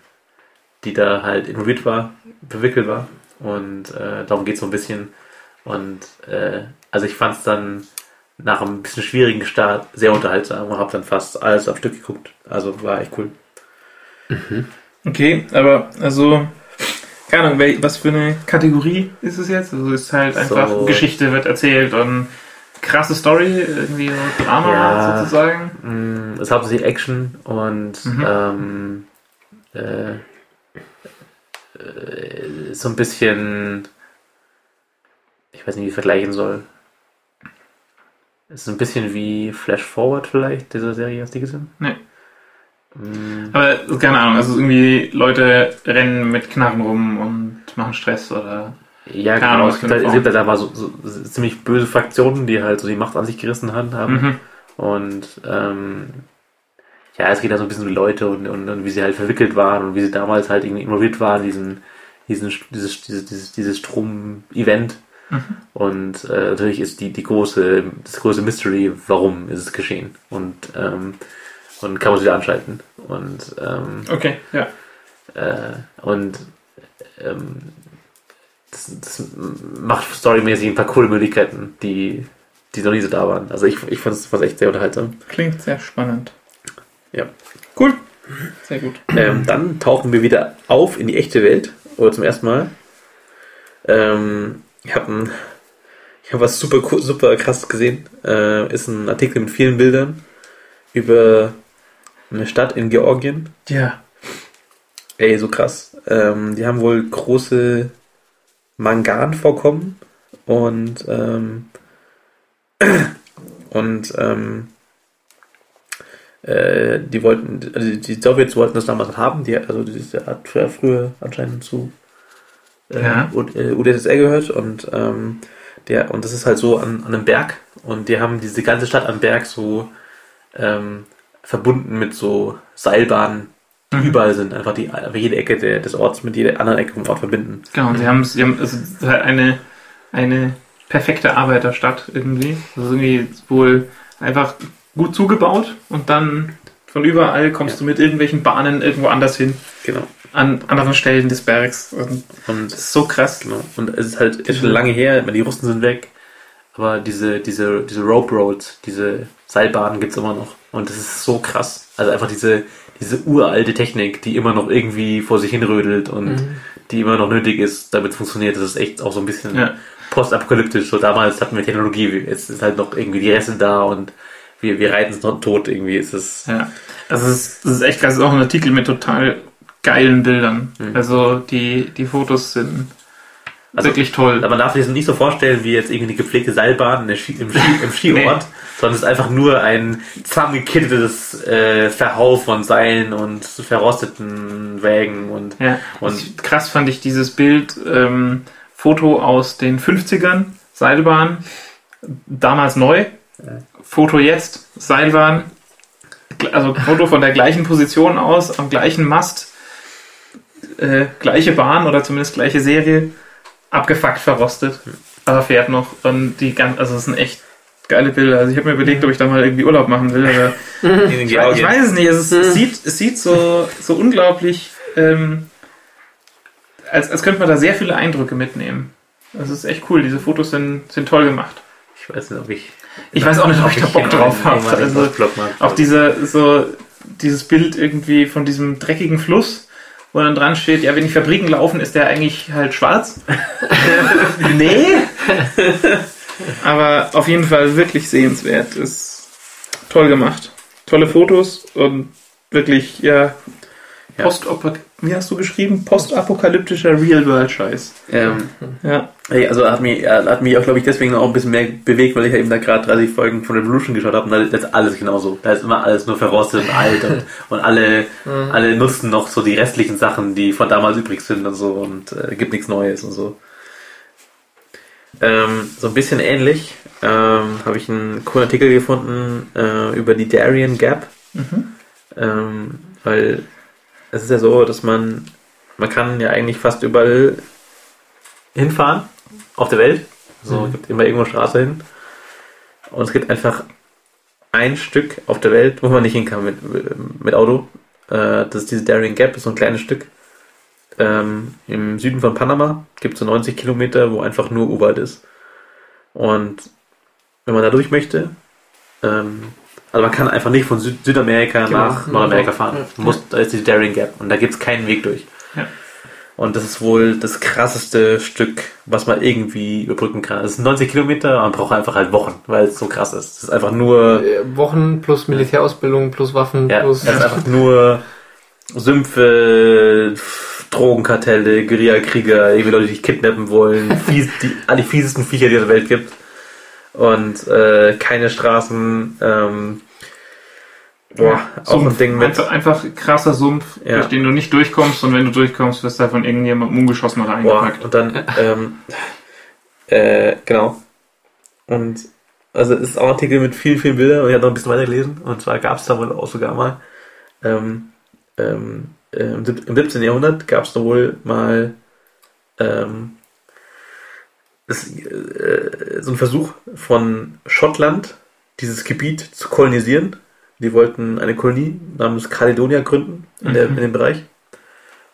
die da halt involviert war, verwickelt war. Und äh, darum geht es so ein bisschen. Und äh, also ich fand es dann nach einem bisschen schwierigen Start sehr unterhaltsam und habe dann fast alles am Stück geguckt. Also war echt cool. Okay, aber also, keine Ahnung, was für eine Kategorie ist es jetzt? Also ist halt einfach So. Geschichte wird erzählt und krasse Story, irgendwie so Drama Ja. sozusagen. Mm, Es ist hauptsächlich Action und Mhm. ähm, äh, äh, so ein bisschen, ich weiß nicht, wie ich vergleichen soll. Es ist ein bisschen wie Flash Forward vielleicht, diese Serie, hast du die gesehen? Nee. Mm, Aber keine Ahnung, also irgendwie Leute rennen mit Knarren rum und machen Stress oder. Ja, Keine Ahnung, genau. was Es gibt, halt, es gibt halt so, so, ziemlich böse Fraktionen, die halt so die Macht an sich gerissen haben. Mhm. Und ähm, ja, es geht da so ein bisschen um die Leute und, und, und wie sie halt verwickelt waren und wie sie damals halt irgendwie involviert waren, in diesen, diesen, dieses, dieses, dieses, dieses Strom-Event. Mhm. Und äh, natürlich ist die, die große, das große Mystery, warum ist es geschehen. Und, ähm, und kann man es wieder anschalten. Und ähm, Okay, ja. äh, und ähm, das, das macht storymäßig ein paar coole Möglichkeiten, die, die noch nie so da waren. Also ich, ich fand es echt sehr unterhaltsam. Klingt sehr spannend. Ja. Cool. Sehr gut. Ähm, dann tauchen wir wieder auf in die echte Welt. Oder zum ersten Mal. Ähm, ich habe ich hab was super, super krasses gesehen. Äh, ist ein Artikel mit vielen Bildern über eine Stadt in Georgien. Ja. Ey, so krass. Ähm, die haben wohl große Manganvorkommen und ähm, Und ähm, äh, die wollten, also die- Sowjets wollten das damals haben, die, also hat ja früher anscheinend zu äh, Ja. U- äh, UdSSR gehört und ähm, der, und das ist halt so an, an einem Berg und die haben diese ganze Stadt am Berg so ähm, verbunden mit so Seilbahnen, die Mhm. überall sind, einfach die einfach jede Ecke der, des Orts mit jeder anderen Ecke vom Ort verbinden. Genau, und sie haben, sie haben also, es ist halt eine, eine perfekte Arbeiterstadt irgendwie. Also irgendwie wohl einfach gut zugebaut und dann von überall kommst Ja. du mit irgendwelchen Bahnen irgendwo anders hin, Genau. An anderen Stellen des Bergs. Und Und das ist so krass. Genau. Und es ist halt ist schon lange her, die Russen sind weg, aber diese, diese, diese Rope Roads, diese Seilbahnen gibt's immer noch. Und das ist so krass. Also einfach diese, diese uralte Technik, die immer noch irgendwie vor sich hinrödelt und die immer noch nötig ist, damit es funktioniert. Das ist echt auch so ein bisschen Ja. postapokalyptisch. So damals hatten wir Technologie, jetzt ist halt noch irgendwie die Reste da und wir, wir reiten es noch tot irgendwie. Es ist Ja, also es ist, es ist echt krass. Es ist auch ein Artikel mit total geilen Bildern. Mhm. Also die, die Fotos sind Also- wirklich toll. Man darf sich das nicht so vorstellen wie jetzt irgendwie eine gepflegte Seilbahn im, Ski, im, Ski, im Skiort, sondern es ist einfach nur ein zusammengekittetes äh, Verhau von Seilen und verrosteten Wägen und Ja, Und- krass fand ich dieses Bild, ähm, Foto aus den 50ern, Seilbahn, damals neu, Foto jetzt, Seilbahn, also Foto von der gleichen Position aus, am gleichen Mast, äh, gleiche Bahn oder zumindest gleiche Serie, abgefuckt, verrostet, aber fährt noch und die ganz, also es sind echt geile Bilder. Also ich habe mir überlegt, ob ich da mal irgendwie Urlaub machen will, aber ich, weiß- ich weiß es nicht. Es, ist, es, sieht, es sieht so, so unglaublich, ähm, als, als könnte man da sehr viele Eindrücke mitnehmen. Das ist echt cool. Diese Fotos sind, sind toll gemacht. Ich weiß nicht, ob ich. Ich weiß auch nicht, ob ich da Bock drauf habe. Also, auch diese, so, dieses Bild irgendwie von diesem dreckigen Fluss, wo dann dran steht, ja, wenn die Fabriken laufen, ist der eigentlich halt schwarz. nee. Aber auf jeden Fall wirklich sehenswert. Ist toll gemacht. Tolle Fotos und wirklich, ja, Ja. Postapo- wie hast du geschrieben? Postapokalyptischer Real-World-Scheiß. ähm, Ja. Also hat mich, er hat mich auch, glaube ich, deswegen auch ein bisschen mehr bewegt, weil ich ja eben da gerade 30 Folgen von Revolution geschaut habe und da ist alles genauso. Da ist immer alles nur verrostet und alt und, und alle, alle nutzen noch so die restlichen Sachen, die von damals übrig sind und so und äh, gibt nichts Neues und so. Ähm, so ein bisschen ähnlich ähm, habe ich einen coolen Artikel gefunden äh, über die Darien Gap. Ähm, weil es ist ja so, dass man, man kann ja eigentlich fast überall hinfahren auf der Welt. So, Mhm. es gibt immer irgendwo Straße hin. Und es gibt einfach ein Stück auf der Welt, wo man nicht hin kann mit, mit Auto. Äh, das ist diese Darien Gap, ist so ein kleines Stück. Ähm, Im Süden von Panama gibt es so 90 Kilometer, wo einfach nur Urwald ist. Und wenn man da durch möchte, ähm, also man kann einfach nicht von Süd Südamerika Genau. nach Nordamerika fahren. Ja. Muss, da ist die Darien Gap und da gibt es keinen Weg durch. Ja. Und das ist wohl das krasseste Stück, was man irgendwie überbrücken kann. Es sind 90 Kilometer, man braucht einfach halt Wochen, weil es so krass ist. Es ist einfach nur, Äh, Wochen plus Militärausbildung plus Waffen ja, plus. es ist einfach nur Sümpfe, Drogenkartelle, Guerillakrieger, irgendwie Leute, die dich kidnappen wollen, fies, die, all die fiesesten Viecher, die es auf der Welt gibt. Und äh, keine Straßen, ähm, boah, auch ein Ding mit. Einfach, einfach krasser Sumpf, Ja. durch den du nicht durchkommst und wenn du durchkommst, wirst du halt von irgendjemandem umgeschossen oder Boah, eingepackt. und dann, ähm, äh, genau. Und also es ist auch ein Artikel mit vielen, vielen Bildern und ich habe noch ein bisschen weiter gelesen. Und zwar gab es da wohl auch sogar mal, ähm, ähm, äh, im 17. Jahrhundert gab es da wohl mal ähm, das, äh, so ein Versuch von Schottland, dieses Gebiet zu kolonisieren. Die wollten eine Kolonie namens Caledonia gründen in, der, Mhm. in dem Bereich.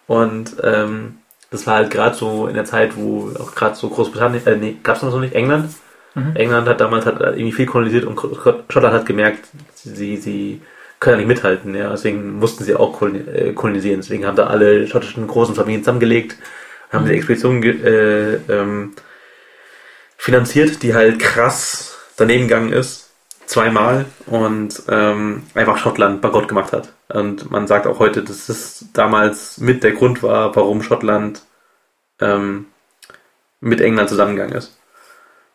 Und ähm, das war halt gerade so in der Zeit, wo auch gerade so Großbritannien, äh, nee, gab es noch so nicht, England. Mhm. England hat damals hat irgendwie viel kolonisiert und Schottland hat gemerkt, sie, sie können ja nicht mithalten, ja, deswegen mussten sie auch äh, kolonisieren. Deswegen haben da alle schottischen großen Familien zusammengelegt, haben die Expedition äh, ähm, finanziert, die halt krass daneben gegangen ist, zweimal und ähm, einfach Schottland bankrott gemacht hat. Und man sagt auch heute, dass das damals mit der Grund war, warum Schottland ähm, mit England zusammengegangen ist.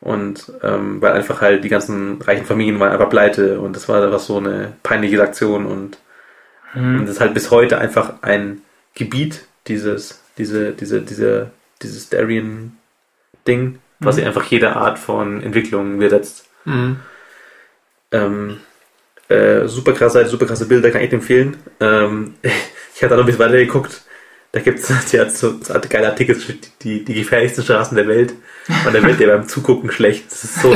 Und ähm, weil einfach halt die ganzen reichen Familien waren einfach pleite und das war einfach so eine peinliche Aktion und, Mhm. und das ist halt bis heute einfach ein Gebiet, dieses, diese, diese, diese, dieses Darien-Ding, was Mhm. sich einfach jede Art von Entwicklung widersetzt. Mhm. Ähm, äh, super krasse Seite, super krasse Bilder, kann ich empfehlen. Ähm, ich habe da noch ein bisschen weiter geguckt. Da gibt's die hat so, so geile Artikel, die, die gefährlichsten Straßen der Welt. Und da wird dir beim Zugucken schlecht. Das ist so,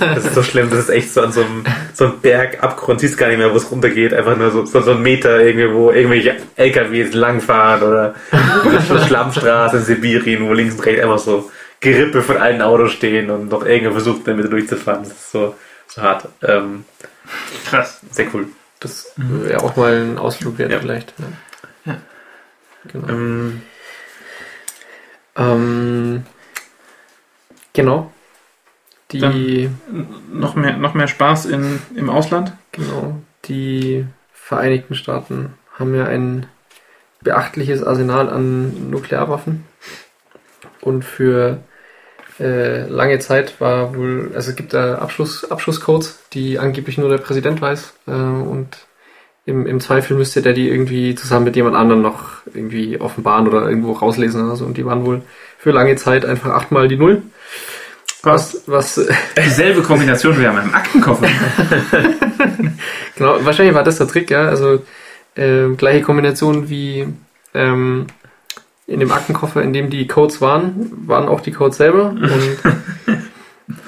das ist so schlimm. Das ist echt so an so einem, so einem Bergabgrund. Siehst gar nicht mehr, wo es runtergeht. Einfach nur so, so, so ein Meter wo irgendwelche LKWs langfahren oder so eine Schlammstraße in Sibirien, wo links und rechts einfach so Gerippe von allen Autos stehen und noch irgendwer versucht, damit durchzufahren. Das ist so, so hart. Ähm, Krass. sehr cool. Das wäre auch mal ein Ausflug wert Ja. vielleicht. Ja. Ja. Genau. Ähm, Ähm, genau. Die, Dann- Noch mehr, noch mehr Spaß in, im Ausland. genau, die Vereinigten Staaten haben ja ein beachtliches Arsenal an Nuklearwaffen. Und für äh, lange Zeit war wohl, also es gibt da Abschluss, Abschlusscodes, die angeblich nur der Präsident weiß. Äh, und im, im Zweifel müsste der die irgendwie zusammen mit jemand anderem noch irgendwie offenbaren oder irgendwo rauslesen oder so. Und die waren wohl für lange Zeit einfach achtmal die Null. Was, was, Dieselbe Kombination wie an meinem Aktenkoffer. genau, wahrscheinlich war das der Trick, ja. Also äh, gleiche Kombination wie ähm, in dem Aktenkoffer, in dem die Codes waren, waren auch die Codes selber. Und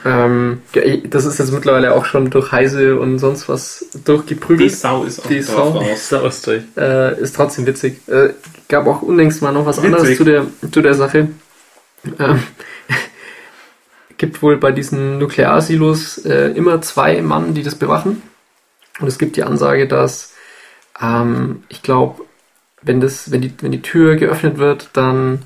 ähm, ja, das ist jetzt mittlerweile auch schon durch Heise und sonst was Die durchgeprügelt. Sau ist auch Die Sau. raus. Sau ist durch. Äh, ist trotzdem witzig. Äh, gab auch unlängst mal noch was Witzig. anderes zu der, zu der Sache. Ähm, gibt wohl bei diesen Nuklearsilos äh, immer zwei Mann, die das bewachen. Und es gibt die Ansage, dass ähm, ich glaube, wenn das, wenn die, wenn die Tür geöffnet wird, dann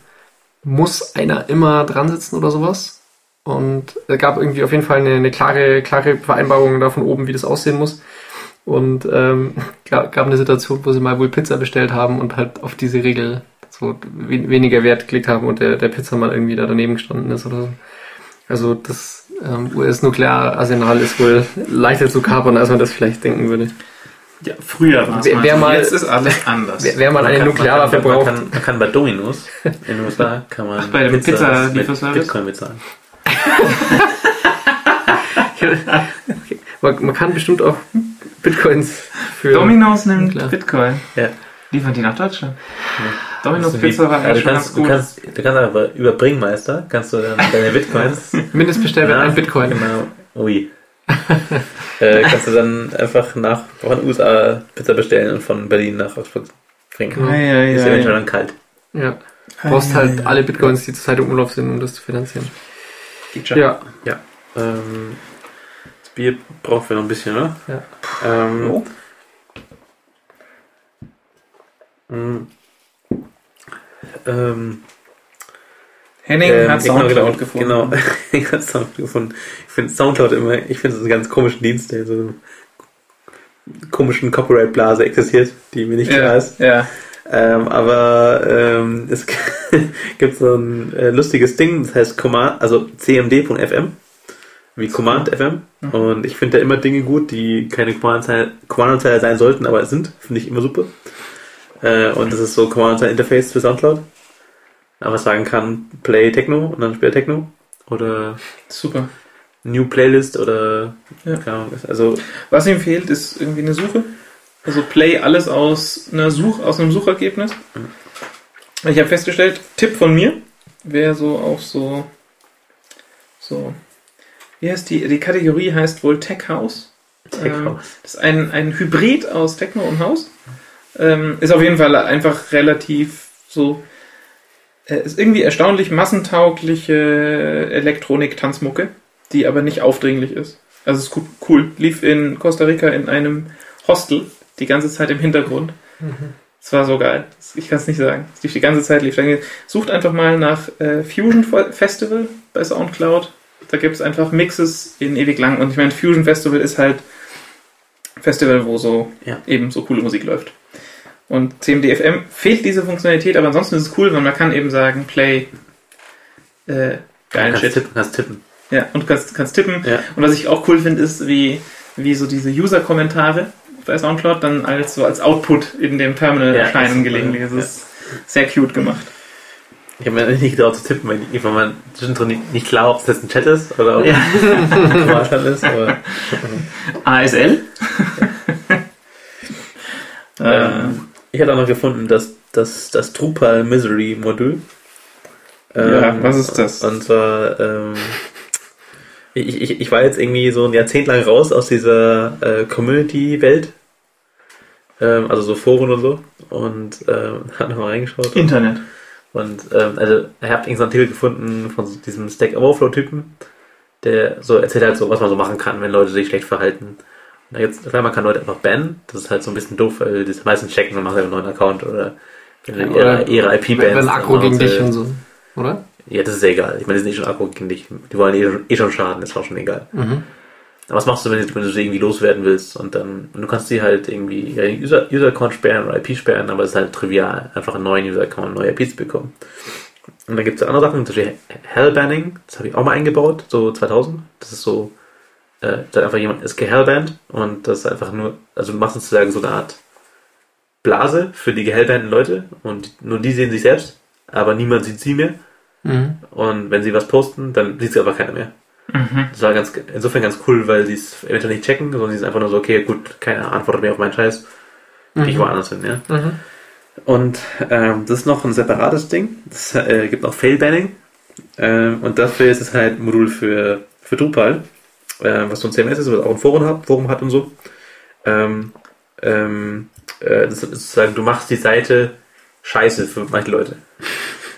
muss einer immer dran sitzen oder sowas. Und es gab irgendwie auf jeden Fall eine, eine klare, klare Vereinbarung da von oben, wie das aussehen muss. Und ähm, gab, eine Situation, wo sie mal wohl Pizza bestellt haben und halt auf diese Regel so we weniger Wert gelegt haben und der, der Pizzamann irgendwie da daneben gestanden ist oder so. Also das ähm, US-Nukleararsenal ist wohl leichter zu kapern, als man das vielleicht denken würde. Ja, früher war es Wer- mal. wer so. mal- Jetzt ist alles anders. Wer, wer mal eine kann- Nuklearwaffe man kann, braucht, Man kann, man kann bei Dominos in den USA kann man Ach, bei dem mit Pizza-Lieferservice? Bitcoin bezahlen. man, man kann bestimmt auch Bitcoins für Domino's nimmt Klar. Bitcoin. Ja. Liefern die nach Deutschland. Domino's Also Pizza war ja, du schon kannst, ganz du gut. kannst, du kannst aber über Bringmeister kannst du dann deine Bitcoins Mindestbestellwert ein Bitcoin. Genau. Ui. Äh, kannst du dann einfach nach von den USA Pizza bestellen und von Berlin nach Augsburg bringen. Ja. Ei, ei, Ist eventuell dann kalt. Ja. Du brauchst Ei, halt alle. Bitcoins, die zur Zeit im Umlauf sind, um das zu finanzieren. Geht schon. Ja, Ähm, das Bier brauchen wir noch ein bisschen, oder? Ja. Ähm, Oh. Ähm, Henning ähm, hat Soundcloud genau, gefunden. Genau, ich habe Soundcloud gefunden. Ich finde Soundcloud immer, ich finde es einen ganz komischen Dienst, der in so einer komischen Copyright-Blase existiert, die mir nicht klar Ja, ist. ja. Ähm, aber ähm, es gibt so ein äh, lustiges Ding, das heißt Command, also cmd.fm, wie Command FM. Mhm. Und ich finde da immer Dinge gut, die keine Command-Zeile sein sollten, aber es sind, finde ich immer super. Äh, und das ist so Command-Zeile-Interface für Soundcloud. Aber sagen kann, Play Techno und dann spielt Techno. Oder Super. New Playlist oder Ja. Ahnung. Also Was ihm fehlt, ist irgendwie eine Suche. Also Play alles aus einer Such, aus einem Suchergebnis. Ich habe festgestellt, Tipp von mir, wer so auf so so wie heißt die die Kategorie heißt wohl Tech House. Tech Ähm, House. Das ist ein, ein Hybrid aus Techno und House. Ähm, ist auf jeden Fall einfach relativ so ist irgendwie erstaunlich massentaugliche Elektronik-Tanzmucke, die aber nicht aufdringlich ist. Also es ist gu- cool. Lief in Costa Rica in einem Hostel die ganze Zeit im Hintergrund. Es war so geil. Ich kann es nicht sagen. Es lief die ganze Zeit. Lief. Dann Sucht einfach mal nach äh, Fusion Fe- Festival bei Soundcloud. Da gibt es einfach Mixes in ewig lang. Und ich meine, Fusion Festival ist halt Festival, wo so Ja. eben so coole Musik läuft. Und CMDFM fehlt diese Funktionalität, aber ansonsten ist es cool, weil man kann eben sagen, play äh, geilen kannst Shit. tippen, kannst tippen. Ja, und du kannst, kannst tippen. Ja. Und was ich auch cool finde, ist, wie, wie so diese User-Kommentare bei Soundcloud dann als so als Output in dem Terminal Ja, erscheinen gelegentlich. Das ist sehr cute gemacht. Ich habe mir nicht getraut zu tippen, weil ich- weil man zwischendrin nicht, klar, ob es jetzt ein Chat ist oder ob Ja. es ein Quartal ist. Aber, ASL? äh, ähm, ich hatte auch noch gefunden, dass das, das Drupal Misery Modul. Ja, was ist das? Und zwar, ähm, ich, ich, ich war jetzt irgendwie so ein Jahrzehnt lang raus aus dieser äh, Community-Welt. Ähm, also so Foren und so. Und ähm, hab nochmal reingeschaut. Internet. Und ähm, also ich habe irgendeinen Artikel gefunden von so diesem Stack Overflow-Typen, der so erzählt halt so, was man so machen kann, wenn Leute sich schlecht verhalten. Gibt's, klar, man kann Leute einfach bannen. Das ist halt so ein bisschen doof, weil die das meistens checken und machen einen neuen Account oder ihre, IP bannst. wenn Akku gegen dich und so. Oder? Ja, das ist ja egal. Ich meine, die sind eh schon Akku gegen dich. Die wollen eh, eh schon schaden, ist auch schon egal. Mhm. Aber was machst du, wenn, du- wenn du sie irgendwie loswerden willst? Und dann, und du kannst sie halt irgendwie User- User-Account sperren oder IP sperren, aber es ist halt trivial, einfach einen neuen User-Account, neue IPs bekommen. Und dann gibt es andere Sachen, zum Beispiel Hellbanning, das habe ich auch mal eingebaut, so 2000. Das ist so, äh, da einfach jemand ist gehellbanned und das ist einfach nur, also du machst sozusagen so eine Art Blase für die gehellbannten Leute und nur die sehen sich selbst, aber niemand sieht sie mehr. Mhm. Und wenn sie was posten, dann sieht sie aber keiner mehr. Mhm. Das war ganz, insofern ganz cool, weil sie es eventuell nicht checken, sondern sie sind einfach nur so, okay, gut, keiner antwortet mehr auf meinen Scheiß, Mhm. ich woanders hin, ja. Mhm. Und ähm, das ist noch ein separates Ding. Es äh, gibt noch Fail-Banning. Ähm, und dafür ist es halt ein Modul für, für Drupal, äh, was so ein CMS ist, was auch ein Forum hat, Forum hat und so. Ähm, ähm, äh, das ist sozusagen, du machst die Seite scheiße für manche Leute.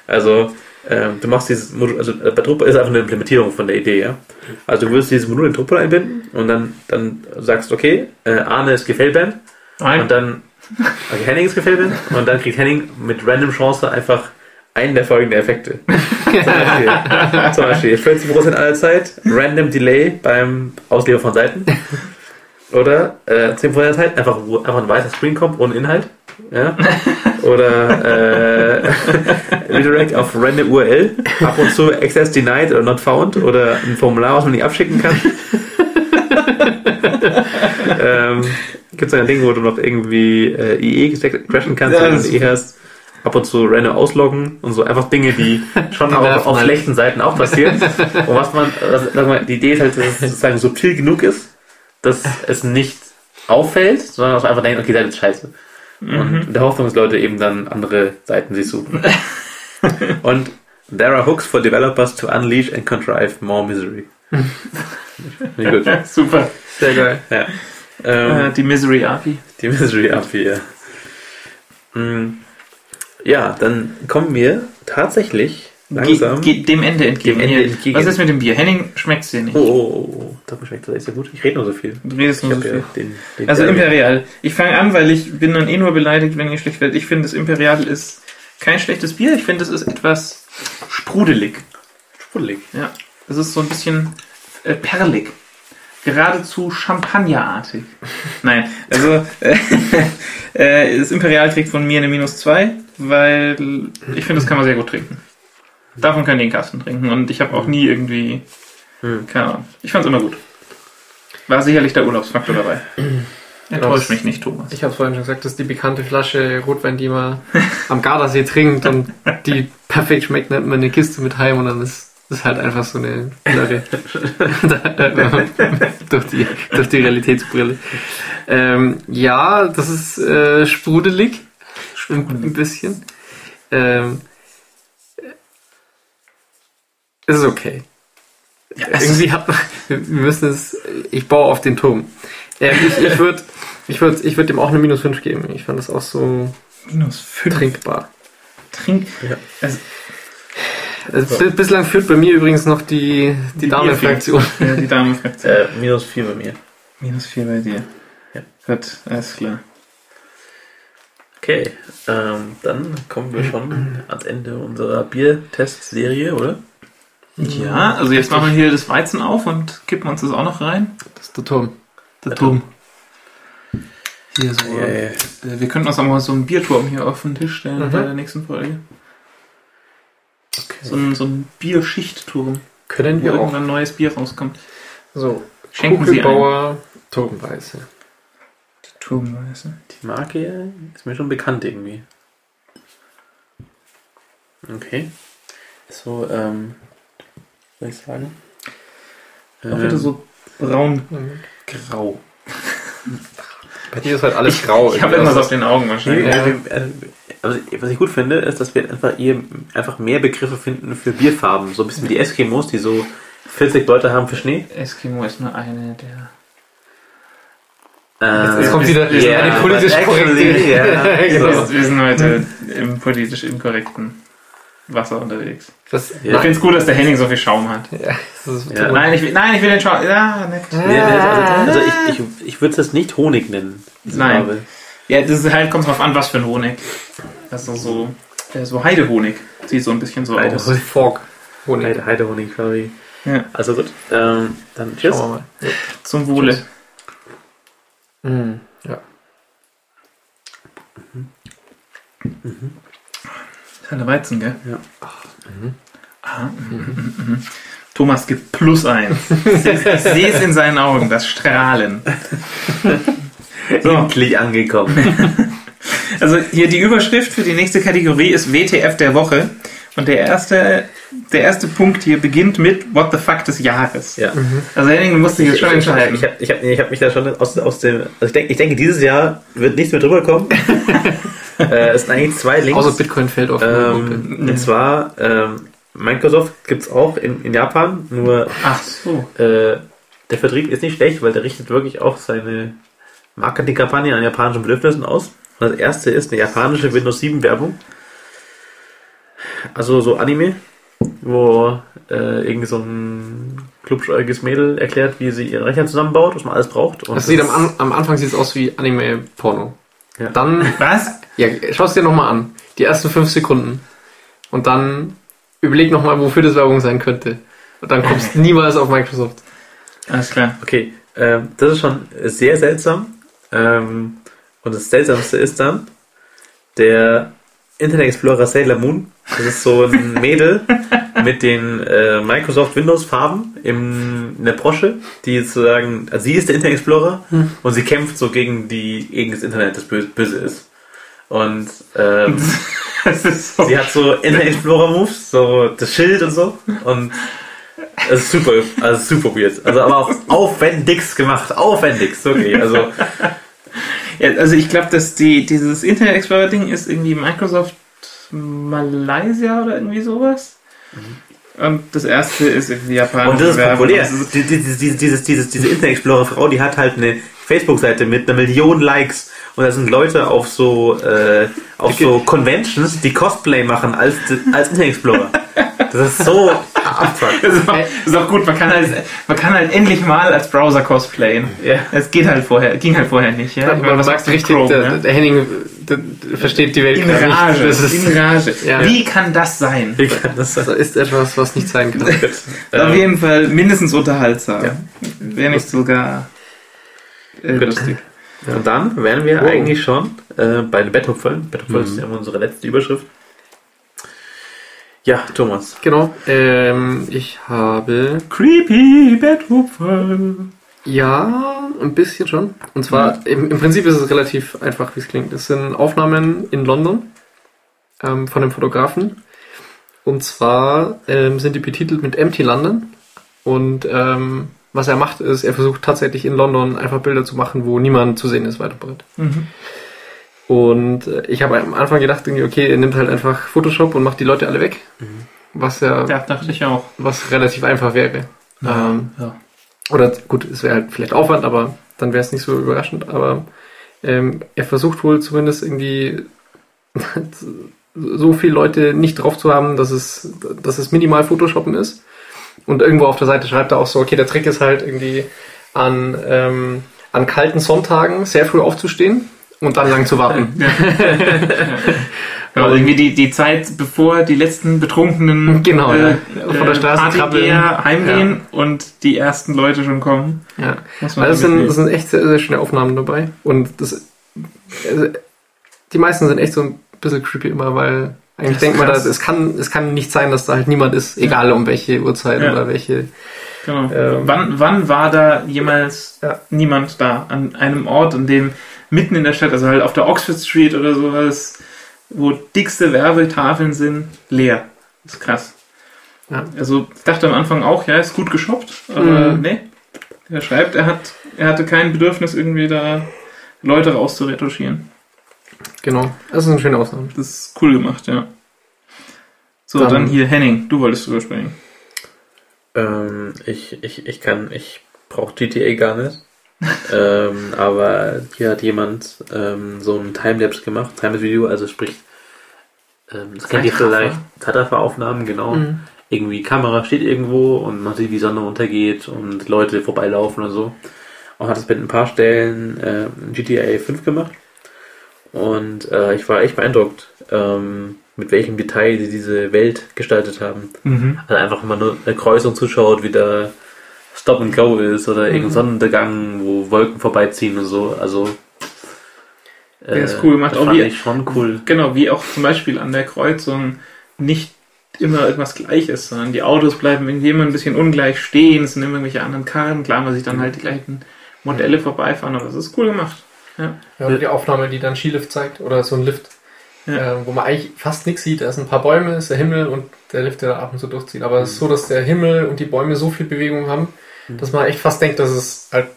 Also, ähm, du machst dieses Modul, also äh, bei Drupal ist einfach eine Implementierung von der Idee, ja. Also du wirst dieses Modul in Drupal einbinden und dann, dann sagst, okay, äh, Arne ist gefailband Nein. und dann, okay, Henning ist gefällt und dann kriegt Henning mit random Chance einfach einen der folgenden Effekte. Zum Beispiel, zum Beispiel 50% aller Zeit Random Delay beim Ausliefern von Seiten. Oder äh, 10% der Zeit einfach, einfach ein weißer Screen kommt ohne Inhalt. Ja? Oder äh, Redirect auf random URL. Ab und zu Access denied oder not found. Oder ein Formular, was man nicht abschicken kann. ähm, Gibt es ein Ding, wo du noch irgendwie äh, IE crashen kannst, Ja, wenn du IE hast? Ab und zu random ausloggen und so einfach Dinge, die schon Die auch auf schlechten Seiten auch passieren. und was man, also, sag mal, die Idee ist halt, dass es sozusagen subtil genug ist, dass es nicht auffällt, sondern dass man einfach denkt, okay, Seite ist scheiße. Und in der Hoffnung, dass Leute eben dann andere Seiten sich suchen. und there are hooks for developers to unleash and contrive more misery. Super. Sehr geil. Äh, Ähm, die Misery API. die Misery API, ja. Mm, Ja, dann kommen wir tatsächlich langsam. Ge dem Ende entgegen. Dem Ende entgegen. Was ist mit dem Bier? Henning schmeckt's dir nicht. Oh, oh, oh, oh, das schmeckt tatsächlich sehr gut. Ich rede nur so viel. Du redest Ich nur so hab ja viel. den, den Also. Imperial. Ich fange an, weil ich bin dann eh nur beleidigt, wenn ihr schlecht werdet. Ich finde, das Imperial ist kein schlechtes Bier. Ich finde, es ist etwas sprudelig. Sprudelig. Ja. Es ist so ein bisschen äh, perlig. Geradezu champagnerartig. Nein, also äh, äh, das Imperial kriegt von mir eine Minus 2, weil ich finde, das kann man sehr gut trinken. Davon kann ich den Kasten trinken und ich habe auch nie irgendwie, Hm. keine Ahnung, ich fand es immer gut. War sicherlich der Urlaubsfaktor dabei. Enttäuscht mich nicht, Thomas. Ich habe vorhin schon gesagt, das ist die bekannte Flasche Rotwein, die man am Gardasee trinkt und die perfekt schmeckt, nimmt man eine Kiste mit heim und dann ist das ist halt einfach so eine Blöre. durch, die, durch die Realitätsbrille. Ähm, ja, das ist äh, sprudelig. Ein, ein bisschen. Ähm, es ist okay. Ja, Irgendwie hat man, wir müssen es, ich baue auf den Turm. Ja, ich ich würde ich würd, ich würd dem auch eine Minus 5 geben. Ich fand das auch so Minus 5. trinkbar. Trink. Ja. Also, Also, bi- bislang führt bei mir übrigens noch die, die, Damenfraktion. Ja, die Damenfraktion. Äh, minus 4 bei mir. Minus 4 bei dir. Ja. Gut, alles klar. Okay, ähm, dann kommen wir schon ans Ende unserer Biertest-Serie, oder? Ja, also jetzt machen wir hier das Weizen auf und kippen uns das auch noch rein. Das ist der Turm. Der Der Turm. Hier so. Ja, ja. Äh, Wir könnten uns auch mal so einen Bierturm hier auf den Tisch stellen Mhm. bei der nächsten Folge. Okay. So ein, so ein Bierschichtturm. Können wo wir auch. irgendwann neues Bier rauskommt. So, Schenken Sie ein. Turbenweiße. Turmweise. Die Marke ist mir schon bekannt irgendwie. Okay. So, ähm, was soll ich sagen? Auch wieder Ähm, so braun-grau. Bei dir ist halt alles grau. Ich habe irgendwie. irgendwas auf den Augen wahrscheinlich. Ja. also, was ich gut finde, ist, dass wir einfach, ihr einfach mehr Begriffe finden für Bierfarben. So ein bisschen wie die Eskimos, die so 40 Leute haben für Schnee. Eskimo ist nur eine der. Äh, Jetzt kommt wieder yeah, eine politisch korrekte. yeah. Genau. so. Wir sind heute im politisch inkorrekten Wasser unterwegs. Das, Ja. Ich finde es gut, dass der Henning so viel Schaum hat. ja, Ja. Nein, ich will, nein, ich will den Schaum. Ja, nett. Nee, also, also ich, ich, ich würde es nicht Honig nennen. Nein. Farbe. Ja, das ist halt, kommt drauf an, was für ein Honig. Also so, äh, so Heidehonig. Sieht so ein bisschen so aus. Heidehonig. Fork. Honig. Heide, Heidehonig, sorry. Ja. Also gut, ähm, dann tschüss. Schauen wir mal. Zum Wohle. Tschüss. Mhm. Ja. Kleiner Weizen, gell? Ja. Ah, mhm, mhm, mhm. Thomas gibt plus eins. Ich sehe ich sehe es in seinen Augen, das Strahlen. So. Endlich angekommen. Also hier die Überschrift für die nächste Kategorie ist WTF der Woche. Und der erste, der erste Punkt hier beginnt mit What the fuck des Jahres. Ja. Also Henning, du musst dich jetzt schon entscheiden. Ich habe ich hab, ich hab mich da schon aus, aus dem. Also ich, denk, ich denke, dieses Jahr wird nichts mehr drüber kommen. äh, es sind eigentlich zwei Links. Außer Bitcoin fällt auf ähm, Mhm. und zwar, ähm, Microsoft gibt es auch in, in Japan, nur Ach so. äh, der Vertrieb ist nicht schlecht, weil der richtet wirklich auch seine Marketingkampagne an japanischen Bedürfnissen aus. Und das erste ist eine japanische Windows 7 Werbung. Also so Anime, wo äh, irgendwie so ein klubschäugiges Mädel erklärt, wie sie ihren Rechner zusammenbaut, was man alles braucht. Und Das sieht am, An- am Anfang sieht es aus wie Anime-Porno. Ja. Dann, was? Ja, schau es dir nochmal an. Die ersten fünf Sekunden. Und dann überleg nochmal, wofür das Werbung sein könnte. Und dann kommst du niemals auf Microsoft. Alles klar. Okay, ähm, das ist schon sehr seltsam. Ähm, und das Seltsamste ist dann der Internet Explorer Sailor Moon. Das ist so ein Mädel mit den äh, Microsoft Windows Farben im, in der Brosche, die sozusagen, also sie ist der Internet Explorer und sie kämpft so gegen die gegen das Internet, das böse, ist. Und ähm, so. sie hat so Internet Explorer Moves, so das Schild und so und es ist super, also super weird. Also aber auch aufwendigst gemacht, aufwendigst, okay. Also Ja, also ich glaube, dass die, dieses Internet Explorer Ding ist irgendwie Microsoft Malaysia oder irgendwie sowas. Und das erste ist irgendwie Japan. Und das ist populär. Die- die- Dieses, dieses, dieses, diese Internet Explorer Frau, die hat halt eine Facebook-Seite mit einer Million Likes und da sind Leute auf so äh, auf so Conventions, die Cosplay machen als als Internet Explorer. Das ist so abfuck. Das ist, auch, das ist auch gut, man kann, halt, man kann halt endlich mal als Browser cosplayen. Ja. Es geht halt vorher, ging halt vorher nicht. Ja? Ja, man Was macht richtig, Chrome, der, ja? der Henning der, der versteht die Welt In Rage. nicht. Das ist, in Rage. Ja. Wie kann das sein? Wie kann das das sein? ist etwas, was nicht sein kann. Auf jeden Fall mindestens unterhaltsam. Ja. Wäre nicht sogar äh, lustig. Und dann wären wir Wow. eigentlich schon äh, bei den Betthupfeln. Betthupfeln ist ja unsere letzte Überschrift. Ja, Thomas. Genau. Ähm, ich habe Creepy Betthupfer. Ja, ein bisschen schon. Und zwar, im, im Prinzip ist es relativ einfach, wie es klingt. Es sind Aufnahmen in London ähm, von einem Fotografen. Und zwar ähm, sind die betitelt mit Empty London. Und ähm, was er macht, ist, er versucht tatsächlich in London einfach Bilder zu machen, wo niemand zu sehen ist, weit und breit. Mhm. Und äh, ich habe am Anfang gedacht, irgendwie, okay, er nimmt halt einfach Photoshop und macht die Leute alle weg. Was ja, Ja, dachte ich auch. was relativ einfach wäre. Ähm, ja. oder gut, es wäre halt vielleicht Aufwand, aber dann wäre es nicht so überraschend. Aber ähm, er versucht wohl zumindest irgendwie so viele Leute nicht drauf zu haben, dass es, dass es minimal Photoshoppen ist. Und irgendwo auf der Seite schreibt er auch so, okay, der Trick ist halt irgendwie an, ähm, an kalten Sonntagen sehr früh aufzustehen und dann lang zu warten. Ja. Genau, irgendwie die, die Zeit, bevor die letzten Betrunkenen Genau, ja. äh, Von der Straße krabbeln. heimgehen und die ersten Leute schon kommen. Ja. Also das sind, das sind echt sehr, sehr schöne Aufnahmen dabei. Und das, also die meisten sind echt so ein bisschen creepy immer, weil Eigentlich denkt man, da, es kann, es kann nicht sein, dass da halt niemand ist, egal um welche Uhrzeit Ja. oder welche. Genau. Ähm, wann, wann war da jemals Ja. niemand da? An einem Ort, in dem mitten in der Stadt, also halt auf der Oxford Street oder sowas, wo dickste Werbetafeln sind, leer. Das ist krass. Ja. Also ich dachte am Anfang auch, ja, ist gut geshoppt, aber Mhm. nee. Er schreibt, er hat, er hatte kein Bedürfnis, irgendwie da Leute rauszuretuschieren. Genau. Das ist eine schöne Ausnahme. Das ist cool gemacht, ja. So, Dann- dann, hier Henning, du wolltest drüber sprechen. Ähm, ich, ich, ich kann, ich brauche GTA gar nicht. Ähm, aber hier hat jemand ähm, so ein Timelapse gemacht, Timelapse-Video, also sprich, ähm, das kennt ihr vielleicht, Zeitrafferaufnahmen, genau. Mhm. Irgendwie Kamera steht irgendwo und man sieht, wie die Sonne untergeht und Leute vorbeilaufen und so. Und hat es mit ein paar Stellen äh, GTA 5 gemacht. Und äh, ich war echt beeindruckt, ähm, mit welchem Detail sie diese Welt gestaltet haben. Mhm. Also einfach, wenn man nur eine Kreuzung zuschaut, wie da Stop and Go ist oder irgendein Mhm. Sonnenuntergang, wo Wolken vorbeiziehen und so. Also Der ist cool gemacht. Das Auch fand wie- ich schon cool. Genau, wie auch zum Beispiel an der Kreuzung nicht immer irgendwas gleich ist, sondern die Autos bleiben irgendwie immer ein bisschen ungleich stehen, es sind immer irgendwelche anderen Karren, klar, man sieht dann halt die gleichen Modelle vorbeifahren, aber das ist cool gemacht. Ja. Ja, die Aufnahme, die dann Skilift zeigt oder so ein Lift, Ja. äh, wo man eigentlich fast nichts sieht. Da sind ein paar Bäume, ist der Himmel und der Lift, der da ab und zu durchzieht. Aber es ist so, dass der Himmel und die Bäume so viel Bewegung haben, dass man echt fast denkt, dass es halt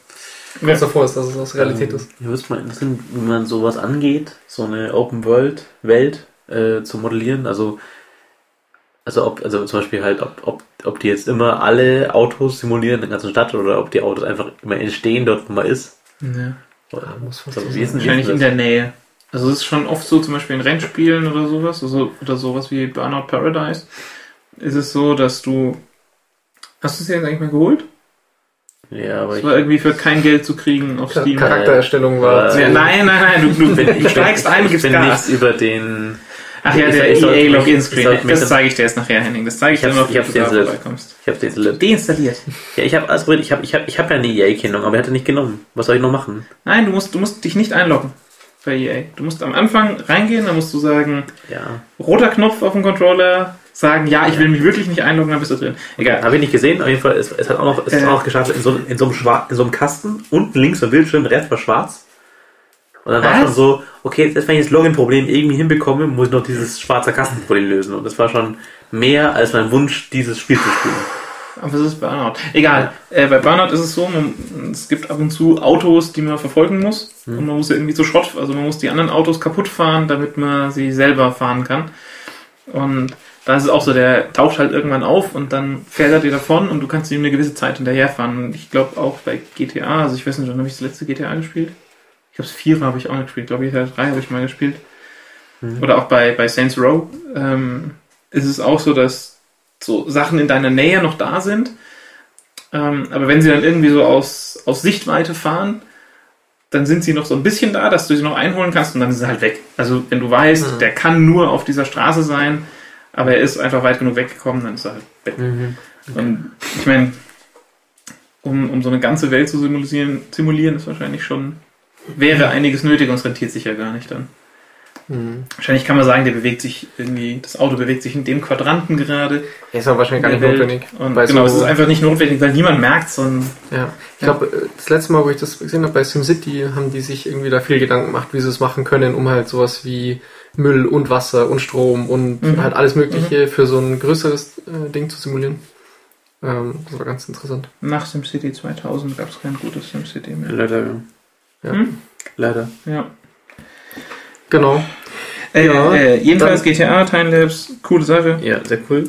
kurz Ja. davor ist, dass es aus Realität ähm, ist. Ich würde mal interessieren, wie man sowas angeht, so eine Open World Welt äh, zu modellieren. Also, also ob, also zum Beispiel halt, ob, ob, ob die jetzt immer alle Autos simulieren in der ganzen Stadt oder ob die Autos einfach immer entstehen dort, wo man ist. Ja. Oder, muss fast so, so wie ist Wahrscheinlich in der Nähe. Also es ist schon oft so, zum Beispiel in Rennspielen oder sowas, also, oder sowas wie Burnout Paradise, ist es so, dass du. Hast du es dir jetzt eigentlich mal geholt? Das? Ja, aber Das ich, war irgendwie für kein Geld zu kriegen auf Steam. Charaktererstellung war. Ja, nein, nein, nein, du, du, bin, du steigst ein, ich gibst bin Gas. nichts über den. Ach ja, Ich- der ich EA Login ich Screen. Das zeige ich dir erst nachher, Henning. Das zeige ich, Ich dir noch, ich wenn du da vorbeikommst. Ich habe den Deinstalliert. Ja, ich habe alles probiert. Ich habe ich hab, ich hab ja eine EA-Kennung, aber er hatte nicht genommen. Was soll ich noch machen? Nein, du musst, du musst dich nicht einloggen bei EA. Du musst am Anfang reingehen, dann musst du sagen, Ja. roter Knopf auf dem Controller, sagen, ja, ich will mich wirklich nicht einloggen, dann bist du drin. Egal. Habe ich nicht gesehen. Auf jeden Fall, es, es hat auch noch, es Äh. auch noch geschafft, in so, in, so einem Schwar in so einem Kasten, unten links am Bildschirm, der Rest war schwarz. Und dann war Was? schon so, okay, jetzt wenn ich das Login-Problem irgendwie hinbekomme, muss ich noch dieses schwarze Kastenproblem lösen. Und das war schon mehr als mein Wunsch, dieses Spiel zu spielen. Aber es ist Burnout. Egal. Äh, bei Burnout ist es so, man, es gibt ab und zu Autos, die man verfolgen muss. Und man muss sie irgendwie zu Schrott, also man muss die anderen Autos kaputt fahren, damit man sie selber fahren kann. Und da ist es auch so, der taucht halt irgendwann auf und dann fährt er dir davon und du kannst ihm eine gewisse Zeit hinterherfahren. Und ich glaube auch bei GTA, also ich weiß nicht, wann habe ich das letzte GTA gespielt? Ich glaube, Vierer habe ich auch nicht gespielt. Ich glaube, GTA 3 habe ich mal gespielt. Oder auch bei, bei Saints Row ähm, ist es auch so, dass so Sachen in deiner Nähe noch da sind. Ähm, aber wenn sie dann irgendwie so aus, aus Sichtweite fahren, dann sind sie noch so ein bisschen da, dass du sie noch einholen kannst und dann ist sie halt weg. Also wenn du weißt, Mhm. der kann nur auf dieser Straße sein, aber er ist einfach weit genug weggekommen, dann ist er halt weg. Und ich meine, um, um so eine ganze Welt zu simulieren, simulieren ist wahrscheinlich schon, wäre einiges nötig und es rentiert sich ja gar nicht dann. Mhm. Wahrscheinlich kann man sagen, der bewegt sich irgendwie, das Auto bewegt sich in dem Quadranten gerade. Ist aber wahrscheinlich gar nicht Welt. notwendig. Und genau, so- es ist einfach nicht notwendig, weil niemand merkt so ein, Ja, ich Ja. glaube, das letzte Mal, wo ich das gesehen habe bei SimCity, haben die sich irgendwie da viel Gedanken gemacht, wie sie es machen können, um halt sowas wie Müll und Wasser und Strom und Mhm. halt alles Mögliche für so ein größeres äh, Ding zu simulieren. Ähm, das war ganz interessant. nach SimCity 2000 gab es kein gutes SimCity mehr. Leider, ja. Ja. Hm? Leider. Ja. Genau. Äh, Ja, äh, jedenfalls GTA, Timelapse, coole Sache, Ja, sehr cool.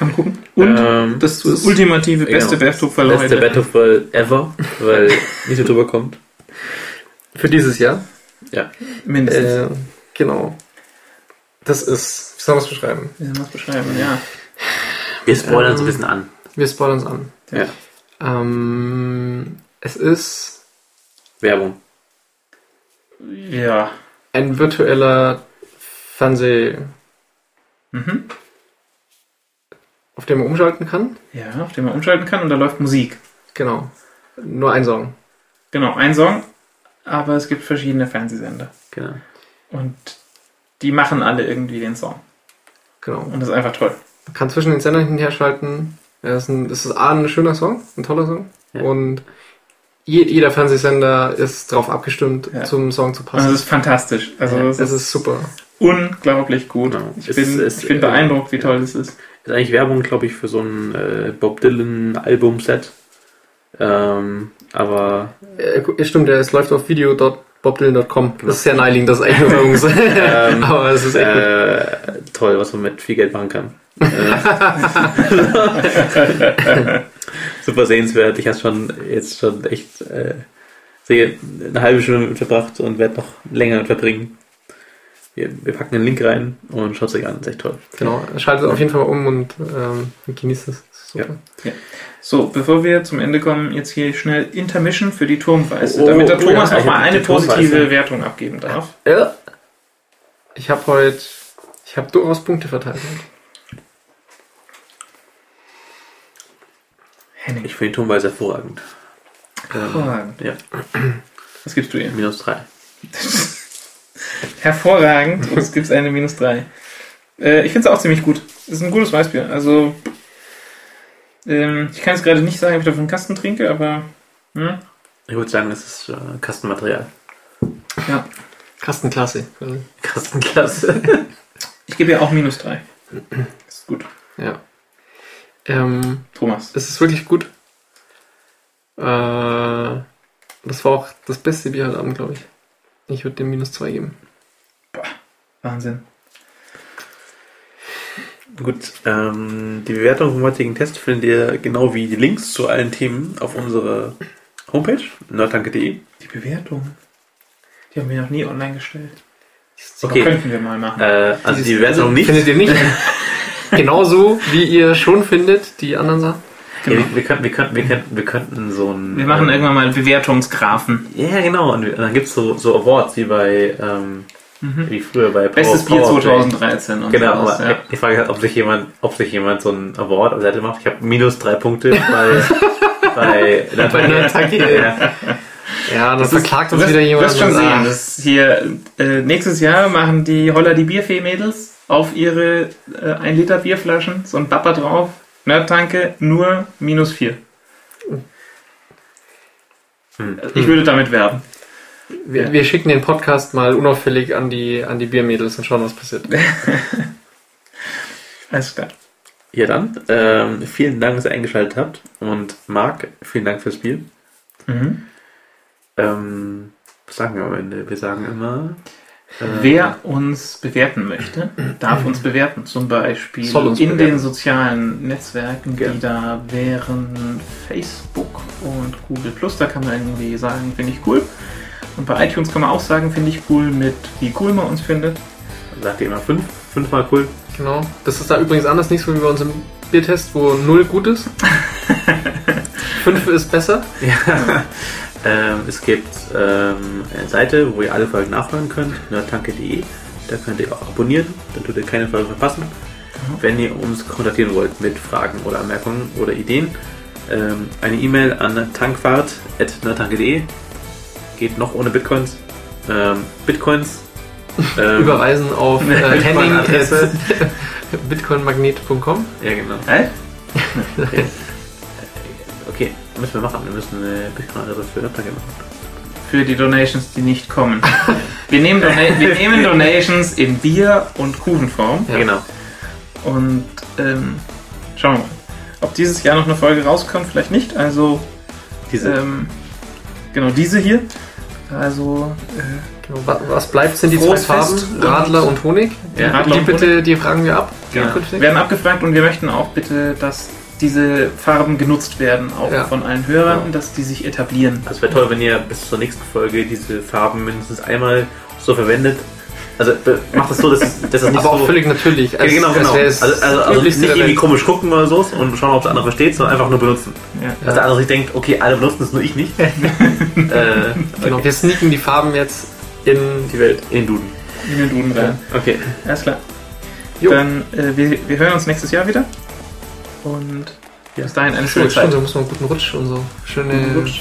angucken. Und ähm, das, das- ultimative beste genau. Bergtupfer beste Leute. Battlefield ever, weil nicht so drüber kommt. Für dieses Jahr. Mindestens. Äh, genau. Das ist, wie soll man es beschreiben? Wie soll man es beschreiben? Ja. Wir spoilern Ähm, so ein bisschen an. Wir spoilern es an. Ja. Ähm, es ist Werbung. Ja. ein virtueller Fernseh, Mhm. auf dem man umschalten kann. Ja, auf den man umschalten kann und da läuft Musik. Genau. Nur ein Song. Genau, ein Song, aber es gibt verschiedene Fernsehsender. Genau. Und die machen alle irgendwie den Song. Genau. Und das ist einfach toll. Man kann zwischen den Sendern hin und her schalten. Das ist, ein, das ist A, ein schöner Song, ein toller Song. Ja. Und je, jeder Fernsehsender ist darauf abgestimmt, Ja. zum Song zu Und passen. das ist fantastisch. Also Ja, das Das ist ist super. unglaublich gut. Genau. Ich Es bin, es- ich bin äh, beeindruckt, wie toll das ist. Ist eigentlich Werbung, glaube ich, für so ein äh, Bob Dylan Albumset. Ähm, aber Äh, stimmt, es läuft auf video.bobdylan.com. Das ist sehr naheliegend, das ist eigentlich nur Werbung. Ähm, Aber es ist echt äh, toll, was man mit viel Geld machen kann. Super sehenswert. Ich habe schon jetzt schon echt äh, eine halbe Stunde mit verbracht und werde noch länger mit verbringen. Wir, wir packen den Link rein und schaut es euch an. Das ist echt toll. Genau, schaltet auf jeden Fall mal um und ähm, genießt es. Ist Super. So, bevor wir zum Ende kommen, jetzt hier schnell Intermission für die Turmweise, Oh, damit der oh Thomas ja, nochmal die eine Turmweise. positive Wertung abgeben darf. Ja. Ich habe heute, ich habe durchaus Punkte verteilt. Henning. Ich finde den Tonweise hervorragend. Ähm, Hervorragend. ja, Was gibst du ihr? minus drei. Hervorragend. Und es gibt eine minus 3. Äh, ich finde es auch ziemlich gut. Es ist ein gutes Weißbier. Also, ähm, ich kann jetzt gerade nicht sagen, ob ich davon einen Kasten trinke, aber hm, Ich würde sagen, es ist äh, Kastenmaterial. ja. Kastenklasse. quasi. Kastenklasse. Ich gebe ihr auch minus 3. Ist gut. Ja. Ähm, Thomas. es ist wirklich gut. Äh, das war auch das beste Bier heute Abend, glaube ich. Ich würde dem minus zwei geben. Wahnsinn. Gut, ähm, die Bewertung vom heutigen Test findet ihr genau wie die Links zu allen Themen auf unserer Homepage, nerdtanke.de. Die Bewertung. Die haben wir noch nie online gestellt. Okay. Aber könnten wir mal machen. Äh, also die Bewertung nicht. Findet ihr nicht? Genauso wie ihr schon findet, die anderen Sachen. Ja, wir, könnten, wir, könnten, wir, könnten, wir könnten so ein. wir machen äh, irgendwann mal Bewertungsgrafen. Ja, genau. Und dann gibt es so, so Awards wie bei, ähm, wie früher bei Power- Bestes Bier Powerplay. 2013 und Genau, sowas, aber ja. ich frage halt, ob sich jemand, ob sich jemand so ein Award Seite macht. Ich habe minus drei Punkte bei, bei, Bei Nerdtanke. ja. Ja, dann verklagt Du uns wirst, wieder du jemand. wirst schon sehen, dass hier äh, nächstes Jahr machen die Holler die Bierfee-Mädels auf ihre äh, 1 Liter Bierflaschen so ein Bapper drauf. Nerdtanke nur minus 4. Hm. Ich würde damit werben. Wir, wir schicken den Podcast mal unauffällig an die, an die Biermädels und schauen, was passiert. Alles klar. Ja, dann, ähm, vielen Dank, dass ihr eingeschaltet habt. Und Marc, vielen Dank fürs Spiel. Mhm. Ähm, was sagen wir am Ende? Wir sagen immer. äh, Wer uns bewerten möchte, darf uns bewerten. Zum Beispiel Soll uns in bewerten. den sozialen Netzwerken, die da wären Facebook und Google Plus. Da kann man irgendwie sagen, finde ich cool. Und bei iTunes kann man auch sagen, finde ich cool, mit wie cool man uns findet. Sagt ihr immer fünf? Fünfmal cool? Genau. Das ist da übrigens anders, nicht so wie bei uns im Biertest, wo 0 gut ist. 5 ist besser. Ja. ähm, es gibt ähm, eine Seite, wo ihr alle Folgen nachhören könnt, nerdtanke.de. Da könnt ihr auch abonnieren, dann tut ihr keine Folge verpassen. Wenn ihr uns kontaktieren wollt mit Fragen oder Anmerkungen oder Ideen, ähm, eine E-Mail an tankfahrt.nerdtanke.de. Geht noch ohne Bitcoins. Ähm, Bitcoins. Ähm, Überweisen auf äh, Bitcoin-Adresse. bitcoinmagnet.com. Ja, genau. Hä? Okay, müssen wir machen. Wir müssen eine Bitcoin-Adresse für Nerdtanke machen. Für die Donations, die nicht kommen. Wir nehmen, Dona wir nehmen Donations in Bier- und Kuchenform. Ja. Genau. Und ähm, schauen wir mal. Ob dieses Jahr noch eine Folge rauskommt, vielleicht nicht. Also, Diese ähm, genau diese hier. Also, äh, Genau. Wa- Was bleibt, sind die zwei Farben, Radler und Honig. Ja, die, Radler die und bitte, die fragen wir ab. Ja. Künftig. werden abgefragt und wir möchten auch bitte, dass diese Farben genutzt werden, auch Ja. von allen Hörern, Ja. dass die sich etablieren. Also es wäre toll, wenn ihr bis zur nächsten Folge diese Farben mindestens einmal so verwendet. Also be- macht es so, dass es, dass es nicht Aber auch so... völlig natürlich. ja, als- genau, als genau. es Also, also, das also nicht irgendwie Welt. komisch gucken oder so und schauen, ob der andere versteht, sondern einfach nur benutzen. Ja. Dass der andere sich denkt, okay, alle benutzen es, nur ich nicht. äh, Genau, wir sneaken die Farben jetzt in die Welt. in den Duden. In den Duden rein. Okay. Alles klar. Jo. Dann, äh, wir, wir hören uns nächstes Jahr wieder. Und Ja. bis dahin eine schöne Zeit. stimmt, da muss man einen guten Rutsch und so. Schöne Rutsch.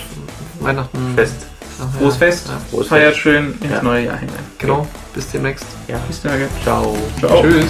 Weihnachten. Fest. Ach, ja. Frohes Fest. Ja, Frohes Feiert Fest. schön ins Ja. neue Jahr hinein. genau. Bis demnächst. Ja. Bis Tage. Ciao. Ciao. Tschüss.